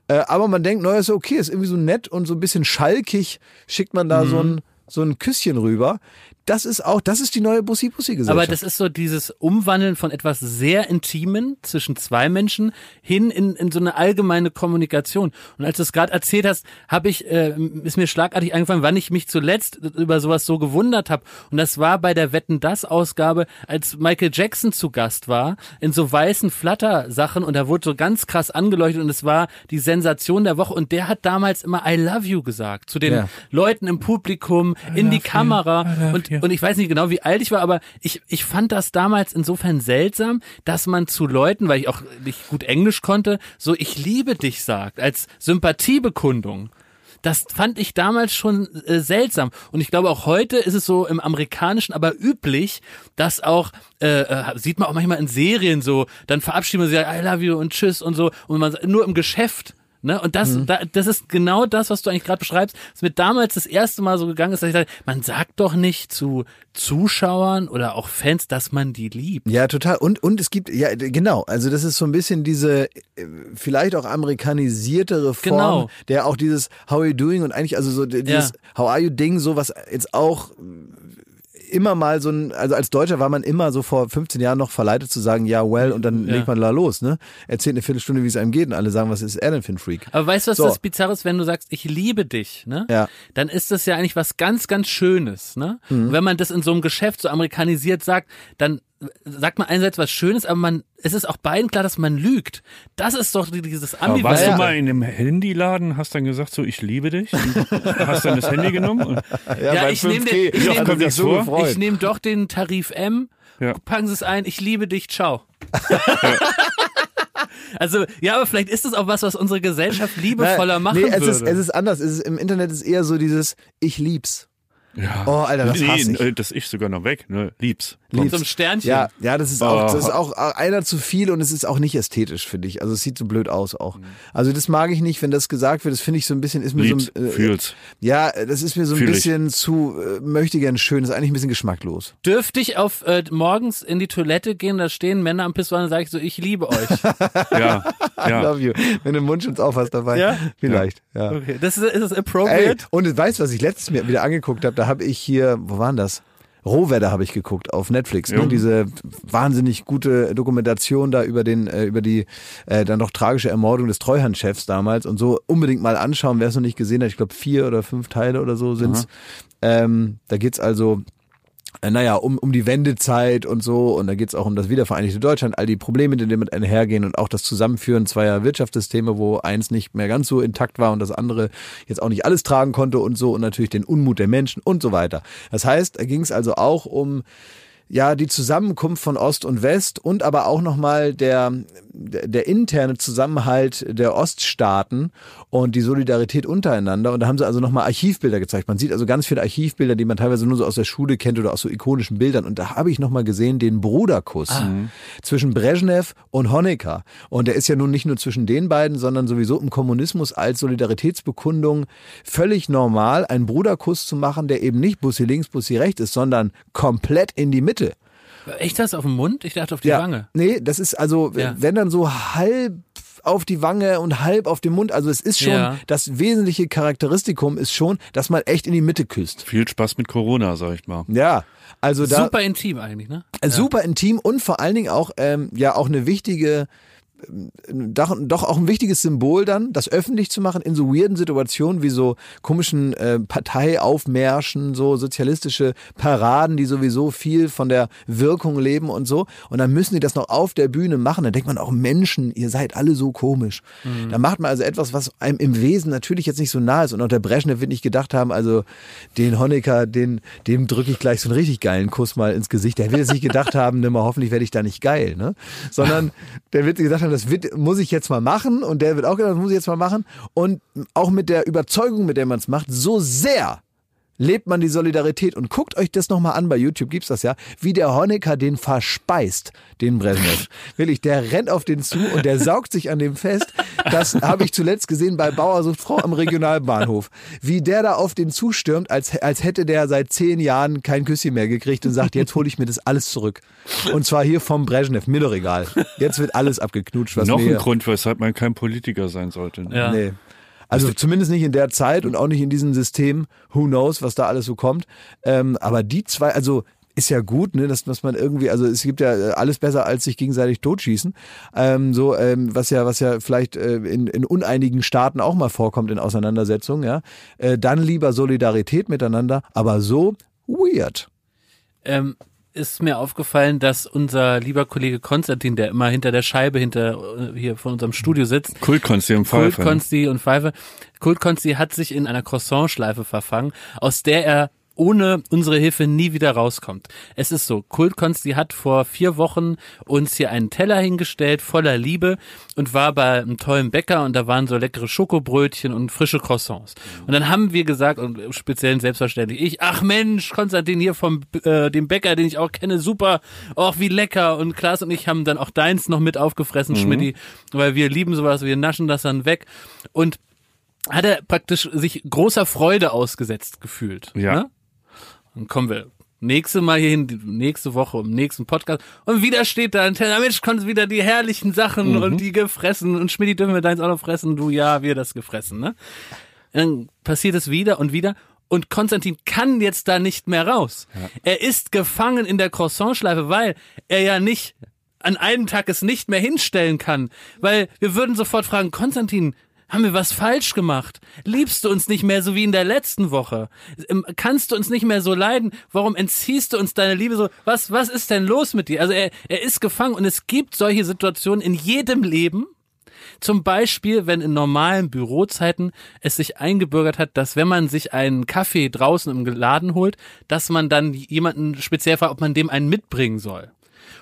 Äh, aber man denkt, naja, ist okay, ist irgendwie so nett und so ein bisschen schalkig, schickt man da so ein so ein Küsschen rüber. Das ist auch, das ist die neue Bussi-Bussi-Gesellschaft. Aber das ist so dieses Umwandeln von etwas sehr Intimen zwischen zwei Menschen hin in, in so eine allgemeine Kommunikation. Und als du es gerade erzählt hast, habe ich, äh, ist mir schlagartig eingefallen, wann ich mich zuletzt über sowas so gewundert habe. Und das war bei der Wetten das Ausgabe, als Michael Jackson zu Gast war, in so weißen Flatter-Sachen und da wurde so ganz krass angeleuchtet und es war die Sensation der Woche. Und der hat damals immer I love you gesagt zu den Ja. Leuten im Publikum, in die Kamera. Und, und ich weiß nicht genau, wie alt ich war, aber ich, ich fand das damals insofern seltsam, dass man zu Leuten, weil ich auch nicht gut Englisch konnte, so ich liebe dich sagt, als Sympathiebekundung. das fand ich damals schon äh, seltsam. Und ich glaube, auch heute ist es so im Amerikanischen aber üblich, dass auch, äh, äh, sieht man auch manchmal in Serien so, dann verabschieden wir sich, I love you und tschüss und so. Und man nur im Geschäft Ne? Und das, da, das ist genau das, was du eigentlich gerade beschreibst, was mir damals das erste Mal so gegangen ist, dass ich dachte, man sagt doch nicht zu Zuschauern oder auch Fans, dass man die liebt. Ja, total. Und, und es gibt, ja, genau. Also das ist so ein bisschen diese, äh, vielleicht auch amerikanisiertere Form, Genau. der auch dieses How are you doing und eigentlich, also so dieses Ja. How are you Ding, so was jetzt auch immer mal so ein, also als Deutscher war man immer so vor 15 Jahren noch verleitet zu sagen, ja, well, und dann Ja. legt man da los, ne? Erzählt eine Viertelstunde, wie es einem geht und alle sagen, was ist er denn für ein Freak? Aber weißt du, was So. das Bizarre ist, wenn du sagst, ich liebe dich, ne? Ja. Dann ist das ja eigentlich was ganz, ganz Schönes, ne? Mhm. Und wenn man das in so einem Geschäft so amerikanisiert sagt, dann sagt man einerseits was Schönes, aber man, es ist auch beiden klar, dass man lügt. Das ist doch dieses Aber warst Ambivalente. du mal in einem Handyladen, hast dann gesagt, so, ich liebe dich? Und (laughs) hast dann das Handy genommen? Und, Ja, bei ich nehm 5G. den- ich Ja, nehm- mich so vor? Ich nehme doch den Tarif M, Ja. packen Sie es ein, ich liebe dich, ciao. (laughs) also, ja, aber vielleicht ist es auch was, was unsere Gesellschaft liebevoller machen nee, es würde. ist, es ist anders. Es ist, Im Internet ist eher so dieses Ich lieb's. ja. Oh, Alter, das hasse ich. äh, das ich sogar noch weg, ne? Lieb's. Mit so einem Sternchen. Ja, ja, das ist auch, das ist auch einer zu viel und es ist auch nicht ästhetisch, finde ich. Also es sieht so blöd aus auch. Also das mag ich nicht, wenn das gesagt wird. Das finde ich so ein bisschen, ist mir Lieb's, so ein, äh, fühl's. ja, das ist mir so ein Fühl ich. bisschen zu äh, möchte gern schön. Das ist eigentlich ein bisschen geschmacklos. Dürfte ich auf äh, morgens in die Toilette gehen, da stehen Männer am Pissoir und sage ich so, ich liebe euch. (laughs) Ja, I ja. love you. Wenn du den Mundschutz aufhast dabei. Ja? Vielleicht, ja. Okay, das ist, ist das Ey, appropriate? und weißt du, was ich letztes mir wieder angeguckt habe? Da habe ich hier, wo waren das? Rohwetter habe ich geguckt auf Netflix. Ne? Diese wahnsinnig gute Dokumentation da über den, äh, über die äh, dann noch tragische Ermordung des Treuhandchefs damals und so unbedingt mal anschauen, wer es noch nicht gesehen hat. Ich glaube vier oder fünf Teile oder so sind's. Ähm, da geht's also naja, um, um die Wendezeit und so. Und da geht's auch um das wiedervereinigte Deutschland, all die Probleme, die damit einhergehen und auch das Zusammenführen zweier Wirtschaftssysteme, wo eins nicht mehr ganz so intakt war und das andere jetzt auch nicht alles tragen konnte und so. Und natürlich den Unmut der Menschen und so weiter. Das heißt, da ging's also auch um ja, die Zusammenkunft von Ost und West und aber auch nochmal der, der, der interne Zusammenhalt der Oststaaten und die Solidarität untereinander. Und da haben sie also nochmal Archivbilder gezeigt. Man sieht also ganz viele Archivbilder, die man teilweise nur so aus der Schule kennt oder aus so ikonischen Bildern. Und da habe ich nochmal gesehen den Bruderkuss zwischen Brezhnev und Honecker. Und der ist ja nun nicht nur zwischen den beiden, sondern sowieso im Kommunismus als Solidaritätsbekundung völlig normal, einen Bruderkuss zu machen, der eben nicht Bussi links, Bussi rechts ist, sondern komplett in die Mitte. Echt das auf dem Mund? Ich dachte auf die ja. Wange. Nee, das ist also, Ja. wenn dann so halb auf die Wange und halb auf den Mund. Also es ist schon, Ja. das wesentliche Charakteristikum ist schon, dass man echt in die Mitte küsst. Viel Spaß mit Corona, sag ich mal. Ja. Also da Super intim eigentlich, ne? äh, super intim und vor allen Dingen auch ähm, ja auch eine wichtige doch, doch auch ein wichtiges Symbol dann, das öffentlich zu machen in so weirden Situationen wie so komischen äh, Parteiaufmärschen, so sozialistische Paraden, die sowieso viel von der Wirkung leben und so. Und dann müssen die das noch auf der Bühne machen. Dann denkt man auch, Menschen, ihr seid alle so komisch. Da macht man also etwas, was einem im Wesen natürlich jetzt nicht so nah ist. Und auch der Brezhnev wird nicht gedacht haben, also den Honecker, den, dem drücke ich gleich so einen richtig geilen Kuss mal ins Gesicht. Der will jetzt nicht gedacht haben, nimm mal, hoffentlich werde ich da nicht geil, ne? Sondern der wird gesagt haben, das wird, muss ich jetzt mal machen. Und der wird auch gedacht, das muss ich jetzt mal machen. Und auch mit der Überzeugung, mit der man es macht, so sehr lebt man die Solidarität und guckt euch das nochmal an, bei YouTube gibt's das ja, wie der Honecker den verspeist, den Brezhnev. (laughs) Wirklich, der rennt auf den zu und der saugt sich an dem fest. Das habe ich zuletzt gesehen bei Bauersucht Frau am Regionalbahnhof. Wie der da auf den zustürmt, als, als hätte der seit zehn Jahren kein Küsschen mehr gekriegt und sagt, jetzt hole ich mir das alles zurück. Und zwar hier vom Brezhnev, mir doch egal. Jetzt wird alles abgeknutscht, was Noch mir... ein Grund, weshalb man kein Politiker sein sollte. Ne? Ja. Nee. Also zumindest nicht in der Zeit und auch nicht in diesem System. Who knows, was da alles so kommt. Ähm, aber die zwei, also ist ja gut, ne, dass, dass man irgendwie, also es gibt ja äh, alles besser als sich gegenseitig totschießen. Ähm, so, ähm, was ja, was ja vielleicht äh, in, in uneinigen Staaten auch mal vorkommt in Auseinandersetzungen, ja. Äh, dann lieber Solidarität miteinander, aber so weird. Ähm, ist mir aufgefallen, dass unser lieber Kollege Konstantin, der immer hinter der Scheibe hinter äh, hier von unserem Studio sitzt, Kultkonsti und Kult Pfeife. Konsti und Pfeife. Kult Konsti hat sich in einer Croissant-Schleife verfangen, aus der er ohne unsere Hilfe nie wieder rauskommt. Es ist so, Kultkonsti hat vor vier Wochen uns hier einen Teller hingestellt, voller Liebe und war bei einem tollen Bäcker und da waren so leckere Schokobrötchen und frische Croissants. Und dann haben wir gesagt, und speziell selbstverständlich ich, ach Mensch, Konstantin hier vom äh, dem Bäcker, den ich auch kenne, super, auch wie lecker. Und Klaas und ich haben dann auch deins noch mit aufgefressen, mhm. Schmidti, weil wir lieben sowas, wir naschen das dann weg. Und hat er praktisch sich großer Freude ausgesetzt gefühlt. Ja. Ne? Dann kommen wir nächste Mal hierhin, nächste Woche im nächsten Podcast und wieder steht da ein Teller, Mensch, kommen wieder die herrlichen Sachen Mhm. und die gefressen und Schmidti dürfen wir deins auch noch fressen, du ja, wir das gefressen, ne? Dann passiert es wieder und wieder und Konstantin kann jetzt da nicht mehr raus. Er ist gefangen in der Croissantschleife, weil er ja nicht an einem Tag es nicht mehr hinstellen kann, weil wir würden sofort fragen, Konstantin, haben wir was falsch gemacht? Liebst du uns nicht mehr so wie in der letzten Woche? Ähm, Kannst du uns nicht mehr so leiden? Warum entziehst du uns deine Liebe so? Was, was ist denn los mit dir? Also er, er ist gefangen und es gibt solche Situationen in jedem Leben. Zum Beispiel, wenn in normalen Bürozeiten es sich eingebürgert hat, dass wenn man sich einen Kaffee draußen im Laden holt, dass man dann jemanden speziell fragt, ob man dem einen mitbringen soll.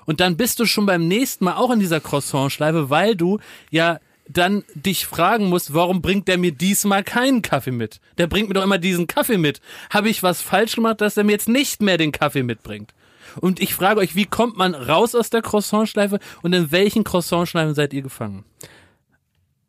Und dann bist du schon beim nächsten Mal auch in dieser Croissant-Schleife, weil du ja dann dich fragen musst, warum bringt der mir diesmal keinen Kaffee mit? Der bringt mir doch immer diesen Kaffee mit. Habe ich was falsch gemacht, dass er mir jetzt nicht mehr den Kaffee mitbringt? Und ich frage euch, wie kommt man raus aus der Croissant-Schleife und in welchen Croissant-Schleifen seid ihr gefangen?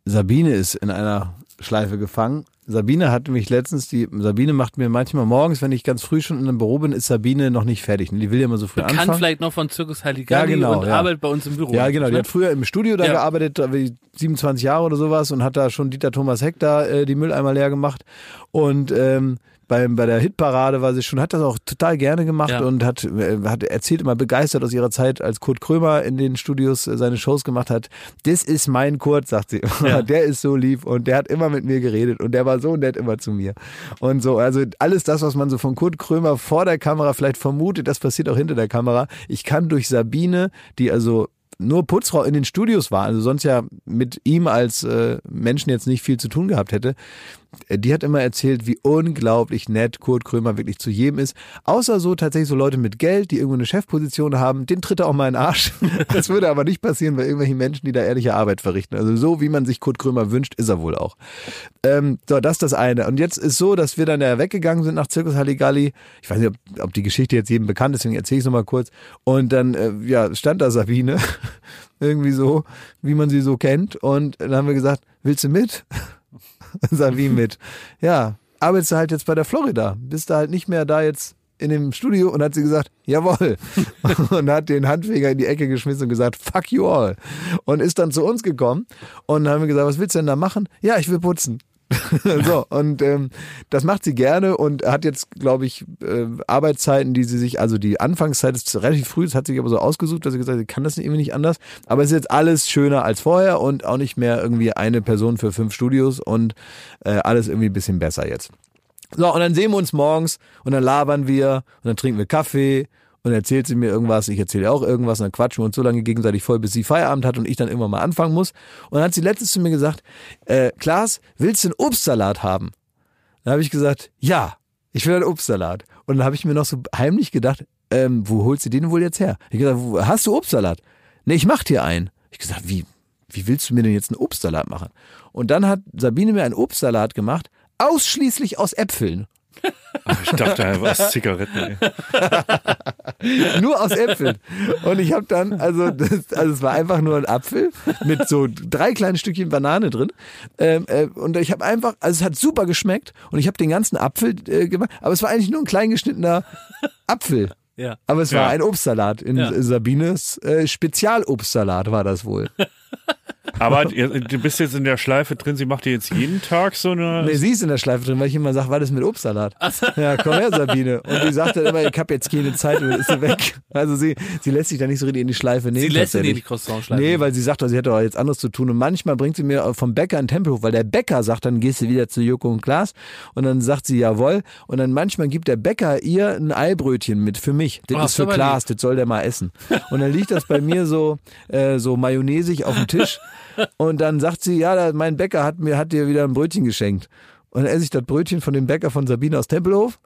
Sabine ist in einer Schleife gefangen. Sabine hat mich letztens, die Sabine macht mir manchmal morgens, wenn ich ganz früh schon in einem Büro bin, ist Sabine noch nicht fertig. Die will ja immer so früh Kann anfangen. vielleicht noch von Zirkus Halligalli Ja, genau, und ja. arbeitet bei uns im Büro. Ja, genau. Die Ne? hat früher im Studio da Ja. gearbeitet, da wie 27 Jahre oder sowas und hat da schon Dieter Thomas Heck da äh, die Mülleimer leer gemacht. Und ähm, beim, bei der Hitparade war sie schon, hat das auch total gerne gemacht Ja. und hat, äh, hat erzählt immer begeistert aus ihrer Zeit, als Kurt Krömer in den Studios äh, seine Shows gemacht hat. Das ist mein Kurt, sagt sie. Ja. (laughs) Der ist so lieb und der hat immer mit mir geredet und der war so nett immer zu mir. Und so, also alles das, was man so von Kurt Krömer vor der Kamera vielleicht vermutet, das passiert auch hinter der Kamera. Ich kann durch Sabine, die also nur Putzfrau in den Studios war, also sonst ja mit ihm als äh, Menschen jetzt nicht viel zu tun gehabt hätte, die hat immer erzählt, wie unglaublich nett Kurt Krömer wirklich zu jedem ist. Außer so tatsächlich so Leute mit Geld, die irgendwo eine Chefposition haben, den tritt er auch mal in den Arsch. (laughs) Das würde aber nicht passieren bei irgendwelchen Menschen, die da ehrliche Arbeit verrichten. Also so, wie man sich Kurt Krömer wünscht, ist er wohl auch. Ähm, so, das ist das eine. Und jetzt ist so, dass wir dann ja weggegangen sind nach Zirkus Halligalli. Ich weiß nicht, ob, ob die Geschichte jetzt jedem bekannt ist, deswegen erzähle ich es nochmal kurz. Und dann äh, ja, stand da Sabine, (laughs) irgendwie so, wie man sie so kennt. Und dann haben wir gesagt, willst du mit? (laughs) Sag wie mit. Ja, arbeitest du halt jetzt bei der Florida. Bist du halt nicht mehr da jetzt in dem Studio und hat sie gesagt, jawohl. (laughs) und hat den Handfinger in die Ecke geschmissen und gesagt, fuck you all. Und ist dann zu uns gekommen und haben wir gesagt, was willst du denn da machen? Ja, ich will putzen. (laughs) so, und ähm, das macht sie gerne und hat jetzt, glaube ich, äh, Arbeitszeiten, die sie sich, also die Anfangszeit ist relativ früh, das hat sich aber so ausgesucht, dass sie gesagt hat, sie kann das irgendwie nicht anders. Aber es ist jetzt alles schöner als vorher und auch nicht mehr irgendwie eine Person für fünf Studios und äh, alles irgendwie ein bisschen besser jetzt. So, und dann sehen wir uns morgens und dann labern wir und dann trinken wir Kaffee und erzählt sie mir irgendwas, ich erzähle auch irgendwas und dann quatschen wir uns so lange gegenseitig voll, bis sie Feierabend hat und ich dann immer mal anfangen muss. Und dann hat sie letztens zu mir gesagt, äh, Klaas, willst du einen Obstsalat haben? Dann habe ich gesagt, ja, ich will einen Obstsalat. Und dann habe ich mir noch so heimlich gedacht, ähm, wo holst du den wohl jetzt her? Ich gesagt, hast du Obstsalat? Nee, ich mach dir einen. Ich gesagt, wie, wie willst du mir denn jetzt einen Obstsalat machen? Und dann hat Sabine mir einen Obstsalat gemacht, ausschließlich aus Äpfeln. Ich dachte, was Zigaretten. Ey. (laughs) Nur aus Äpfeln. Und ich habe dann, also, das, also es war einfach nur ein Apfel mit so drei kleinen Stückchen Banane drin. Ähm, äh, und ich habe einfach, also es hat super geschmeckt und ich habe den ganzen Apfel äh, gemacht, aber es war eigentlich nur ein klein geschnittener Apfel. Ja. Aber es war Ja. ein Obstsalat. In Ja. Sabines äh, Spezialobstsalat war das wohl. (laughs) Aber du bist jetzt in der Schleife drin, sie macht dir jetzt jeden Tag so eine. Nee, sie ist in der Schleife drin, weil ich immer sage, was ist mit Obstsalat? Ja, komm her, Sabine. Und die sagt dann immer, ich habe jetzt keine Zeit und ist sie weg. Also sie, sie lässt sich da nicht so richtig in die Schleife nehmen. Sie lässt ihn in tatsächlich. die Croissant-Schleife. Nee, weil sie sagt, doch, sie hätte auch jetzt anderes zu tun. Und manchmal bringt sie mir vom Bäcker einen Tempelhof, weil der Bäcker sagt, dann gehst du wieder zu Joko und Klaas. Und dann sagt sie jawohl. Und dann manchmal gibt der Bäcker ihr ein Eibrötchen mit für mich. Das Oh, ist für Klaas, das soll der mal essen. Und dann liegt das bei mir so, äh, so mayonnaisig auf dem Tisch. (laughs) Und dann sagt sie, ja, mein Bäcker hat mir, hat dir wieder ein Brötchen geschenkt. Und dann esse ich das Brötchen von dem Bäcker von Sabine aus Tempelhof.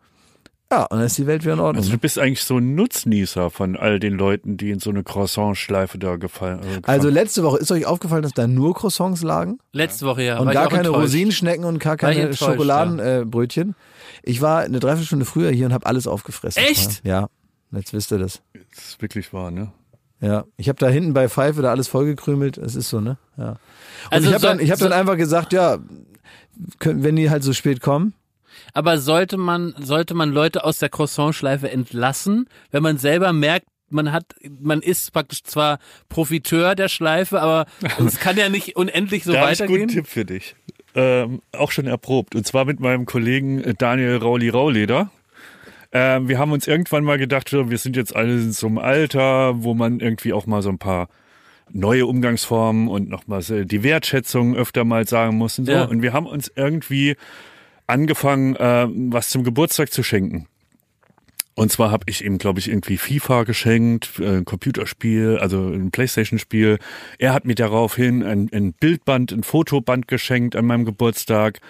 Ja, und dann ist die Welt wieder in Ordnung. Also du bist eigentlich so ein Nutznießer von all den Leuten, die in so eine Croissant-Schleife da gefallen. Äh, also letzte Woche ist euch aufgefallen, dass da nur Croissants lagen Letzte Woche ja. und gar keine enttäuscht. Rosinenschnecken und gar keine Schokoladenbrötchen. Äh, Brötchen. ich war eine Dreiviertelstunde früher hier und habe alles aufgefressen. Echt? Ja, jetzt wisst ihr das. das ist wirklich wahr, ne? Ja, ich habe da hinten bei Pfeife da alles vollgekrümelt. Es ist so, ne? Ja. Und Also ich habe so- dann, ich hab so- dann einfach gesagt, ja, können, wenn die halt so spät kommen, Aber sollte man, sollte man Leute aus der Croissant-Schleife entlassen, wenn man selber merkt, man hat, man ist praktisch zwar Profiteur der Schleife, aber (laughs) es kann ja nicht unendlich so da habe ich einen guten weitergehen. Tipp für dich. Ähm, auch schon erprobt. Und zwar mit meinem Kollegen äh, Daniel Rauli Rauleder. Ähm, wir haben uns irgendwann mal gedacht, wir sind jetzt alle in so einem Alter, wo man irgendwie auch mal so ein paar neue Umgangsformen und nochmals äh, die Wertschätzung öfter mal sagen muss und so. Ja. Und wir haben uns irgendwie angefangen, äh, was zum Geburtstag zu schenken. Und zwar habe ich ihm, glaube ich, irgendwie FIFA geschenkt, äh, ein Computerspiel, also ein Playstation-Spiel. Er hat mir daraufhin ein, ein Bildband, ein Fotoband geschenkt an meinem Geburtstag.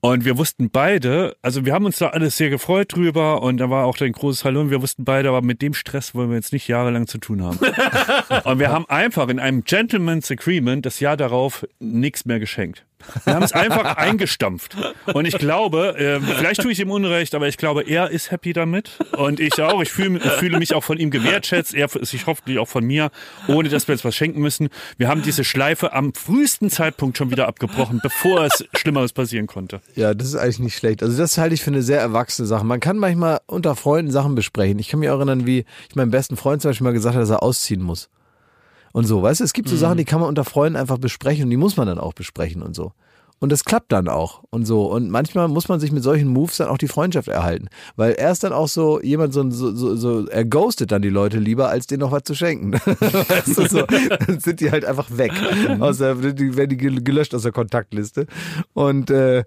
Und wir wussten beide, also wir haben uns da alles sehr gefreut drüber und da war auch ein großes Hallo und wir wussten beide, aber mit dem Stress wollen wir jetzt nicht jahrelang zu tun haben. (laughs) und wir haben einfach in einem Gentleman's Agreement das Jahr darauf nichts mehr geschenkt. Wir haben es einfach (laughs) eingestampft. Und ich glaube, äh, vielleicht tue ich ihm Unrecht, aber ich glaube, er ist happy damit. Und ich auch. Ich fühle, fühle mich auch von ihm gewertschätzt. Er sich hoffentlich auch von mir, ohne dass wir jetzt was schenken müssen. Wir haben diese Schleife am frühesten Zeitpunkt schon wieder abgebrochen, bevor es Schlimmeres passieren konnte. Ja, das ist eigentlich nicht schlecht. Also das halte ich für eine sehr erwachsene Sache. Man kann manchmal unter Freunden Sachen besprechen. Ich kann mich auch erinnern, wie ich meinem besten Freund zum Beispiel mal gesagt habe, dass er ausziehen muss. Und so, weißt du, es gibt so Sachen, die kann man unter Freunden einfach besprechen und die muss man dann auch besprechen und so. Und das klappt dann auch und so. Und manchmal muss man sich mit solchen Moves dann auch die Freundschaft erhalten. Weil er ist dann auch so jemand, so, so, so, so er ghostet dann die Leute lieber, als denen noch was zu schenken. (laughs) weißt du, so, dann sind die halt einfach weg. Aus der, die werden die gel- gelöscht aus der Kontaktliste. Und äh,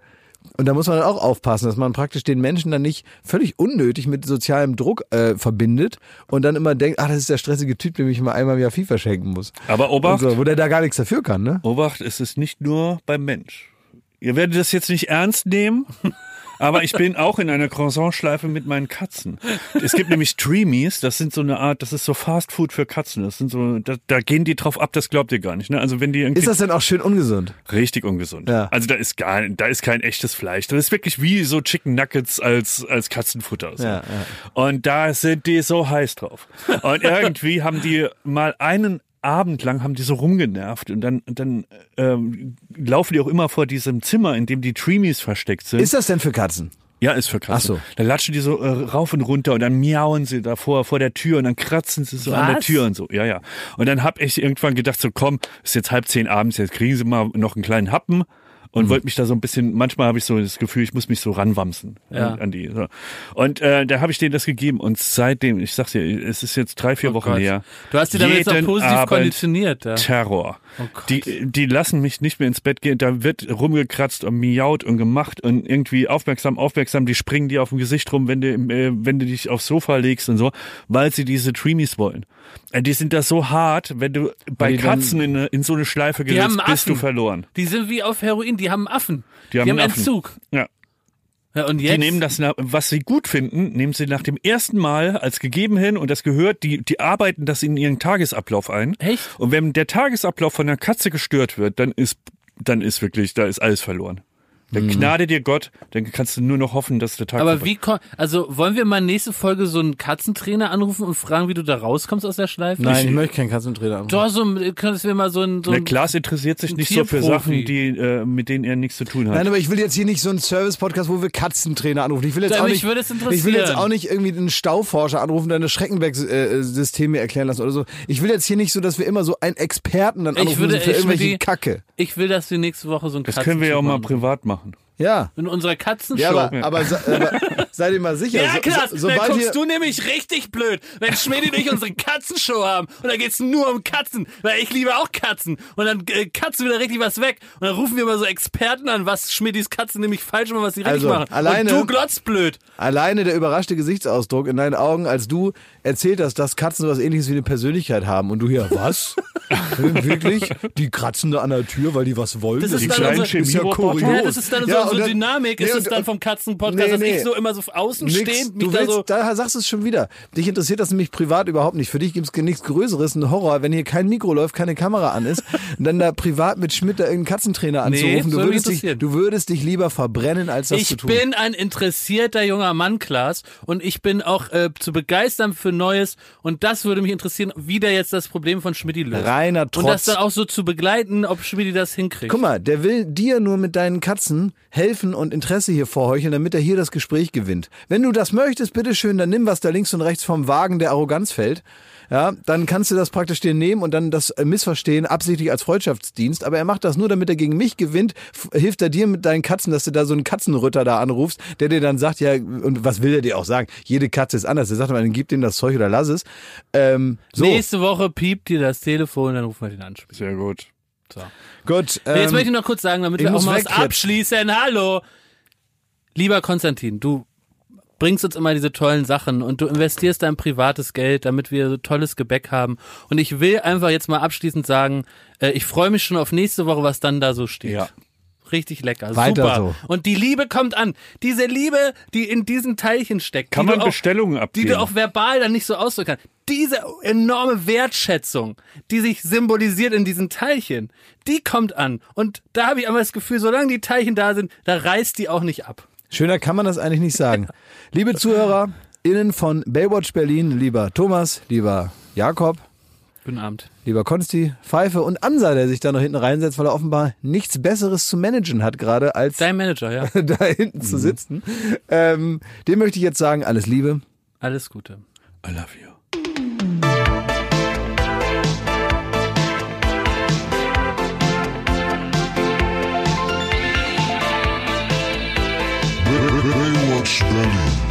und da muss man dann auch aufpassen, dass man praktisch den Menschen dann nicht völlig unnötig mit sozialem Druck äh, verbindet und dann immer denkt, ach, das ist der stressige Typ, dem ich mal einmal im Jahr FIFA schenken muss. Aber Obacht, so, wo der da gar nichts dafür kann, ne? Obacht, es ist nicht nur beim Mensch. Ihr werdet das jetzt nicht ernst nehmen, aber ich bin auch in einer Croissant-Schleife mit meinen Katzen. Es gibt nämlich Dreamies, das sind so eine Art, das ist so Fast Food für Katzen. Das sind so, da, da gehen die drauf ab, das glaubt ihr gar nicht. Ne? Also wenn die Ist das denn auch schön ungesund? richtig ungesund. Ja. Also da ist gar, da ist kein echtes Fleisch. Das ist wirklich wie so Chicken Nuggets als als Katzenfutter. So. Ja, ja. Und da sind die so heiß drauf. Und irgendwie haben die mal einen Abend lang haben die so rumgenervt und dann, und dann ähm, laufen die auch immer vor diesem Zimmer, in dem die Treemies versteckt sind. Ist das denn für Katzen? ja, ist für Katzen. Ach so. Dann latschen die so äh, rauf und runter und dann miauen sie davor vor der Tür und dann kratzen sie so an der Was? Tür und so. Ja, ja. Und dann hab ich irgendwann gedacht so, komm, ist jetzt halb zehn abends, jetzt kriegen sie mal noch einen kleinen Happen. Und wollte mich da so ein bisschen, manchmal habe ich so das Gefühl, ich muss mich so ranwamsen Ja. an, die. So. Und äh, da habe ich denen das gegeben. Und seitdem, ich sag's dir, es ist jetzt drei, vier Oh Wochen Gott. her. Du hast die damit jetzt auch positiv Abend konditioniert. Ja. Terror. Oh die, die lassen mich nicht mehr ins Bett gehen. Da wird rumgekratzt und miaut und gemacht und irgendwie aufmerksam, aufmerksam. Die springen dir auf dem Gesicht rum, wenn du, äh, wenn du dich aufs Sofa legst und so, weil sie diese Treemies wollen. Äh, die sind da so hart, wenn du bei die dann- Katzen in, eine- in so eine Schleife Die haben gerätst, bist du verloren. Die sind wie auf Heroin, die haben Affen. Die haben einen Affen. Entzug. Ja. Ja, und jetzt? Die nehmen das, was sie gut finden, nehmen sie nach dem ersten Mal als gegeben hin und das gehört, die, die arbeiten das in ihren Tagesablauf ein. Echt? Und wenn der Tagesablauf von einer Katze gestört wird, dann ist, dann ist wirklich, da ist alles verloren. Dann gnade dir Gott, dann kannst du nur noch hoffen, dass der Tag Aber vorbei- wie, kon- also wollen wir mal nächste Folge so einen Katzentrainer anrufen und fragen, wie du da rauskommst aus der Schleife? Nein, ich möchte keinen Katzentrainer haben. Doch, so, könntest wir mal so ein, so Der ein Klaas interessiert sich nicht so für. Sachen, die, äh, mit denen er nichts zu tun hat. Nein, aber ich will jetzt hier nicht so einen Service-Podcast, wo wir Katzentrainer anrufen. Ich will jetzt auch nicht, würde es ich will jetzt auch nicht irgendwie einen Stauforscher anrufen, der eine Schreckenberg-Systeme erklären lassen oder so. Ich will jetzt hier nicht so, dass wir immer so einen Experten dann Ich anrufen würde- müssen für ich würde irgendwelche die- Kacke. Ich will, dass wir nächste Woche so ein das können wir ja auch mal privat machen. Ja. In unserer Katzenshow. Ja, aber, aber, (laughs) aber seid ihr mal sicher. Ja, so, Klaas, so, dann guckst du nämlich richtig blöd, wenn Schmidi und ich unsere Katzenshow haben und da geht's nur um Katzen, weil ich liebe auch Katzen und dann äh, katzen wir da richtig was weg und dann rufen wir mal so Experten an, was Schmidis Katzen nämlich falsch machen, was sie richtig Also, machen. alleine- und du glotzt blöd. Alleine der überraschte Gesichtsausdruck in deinen Augen, als du erzählt hast, dass Katzen sowas ähnliches wie eine Persönlichkeit haben und du hier, was? Wirklich? Die kratzen da an der Tür, weil die was wollen? Das ist Die dann kleinen unsere- Chemieroboter. kurios. Ja, das ist dann so Ja, unser so dann- Dynamik nee, ist es dann vom Katzenpodcast, Nee, dass nee. ich so immer so außen Nix, stehend mich du da willst, so. da sagst du es schon wieder. Dich interessiert das nämlich privat überhaupt nicht. Für dich gibt's nichts Größeres, ein Horror, wenn hier kein Mikro läuft, keine Kamera an ist, und (laughs) dann da privat mit Schmidt da irgendeinen Katzentrainer anzurufen. du, würdest dich, du würdest dich lieber verbrennen, als das zu Ich tun. bin ein interessierter junger Mann, Klaas, und ich bin auch äh, zu begeistern für Neues. Und das würde mich interessieren, wie der jetzt das Problem von Schmidti löst. Reiner Und das Trotz. dann auch so zu begleiten, ob Schmidti das hinkriegt. Guck mal, der will dir nur mit deinen Katzen helfen und Interesse hier vorheucheln, damit er hier das Gespräch gewinnt. Wenn du das möchtest, bitteschön, dann nimm was da links und rechts vom Wagen der Arroganz fällt. Ja, dann kannst du das praktisch dir nehmen und dann das äh, missverstehen, absichtlich als Freundschaftsdienst. Aber er macht das nur, damit er gegen mich gewinnt. Hilft er dir mit deinen Katzen, dass du da so einen Katzenrütter da anrufst, der dir dann sagt, ja, und was will er dir auch sagen? Jede Katze ist anders. Er sagt immer, dann gib dem das Zeug oder lass es. Ähm, so, Nächste Woche piept dir das Telefon, dann rufen wir den an. Sehr gut. So. gut. Nee, Jetzt ähm, möchte ich noch kurz sagen, damit wir auch mal was jetzt. abschließen. Hallo. Lieber Konstantin, du bringst uns immer diese tollen Sachen und du investierst dein privates Geld, damit wir so tolles Gebäck haben. Und ich will einfach jetzt mal abschließend sagen, äh, ich freue mich schon auf nächste Woche, was dann da so steht. Ja. Richtig lecker. Weiter Super. so. Und die Liebe kommt an. Diese Liebe, die in diesen Teilchen steckt. Kann die man du auch, Bestellungen Die abgeben? du auch verbal dann nicht so ausdrücken kannst. Diese enorme Wertschätzung, die sich symbolisiert in diesen Teilchen, die kommt an. Und da habe ich aber das Gefühl, solange die Teilchen da sind, da reißt die auch nicht ab. Schöner kann man das eigentlich nicht sagen. Liebe Zuhörer, innen von Baywatch Berlin, lieber Thomas, lieber Jakob, Guten Abend. lieber Konsti, Pfeife und Ansa, der sich da noch hinten reinsetzt, weil er offenbar nichts Besseres zu managen hat gerade, als Dein Manager, ja. (laughs) da hinten zu sitzen. Ähm, dem möchte ich jetzt sagen, alles Liebe. Alles Gute. I love you. Baywatch Berlin.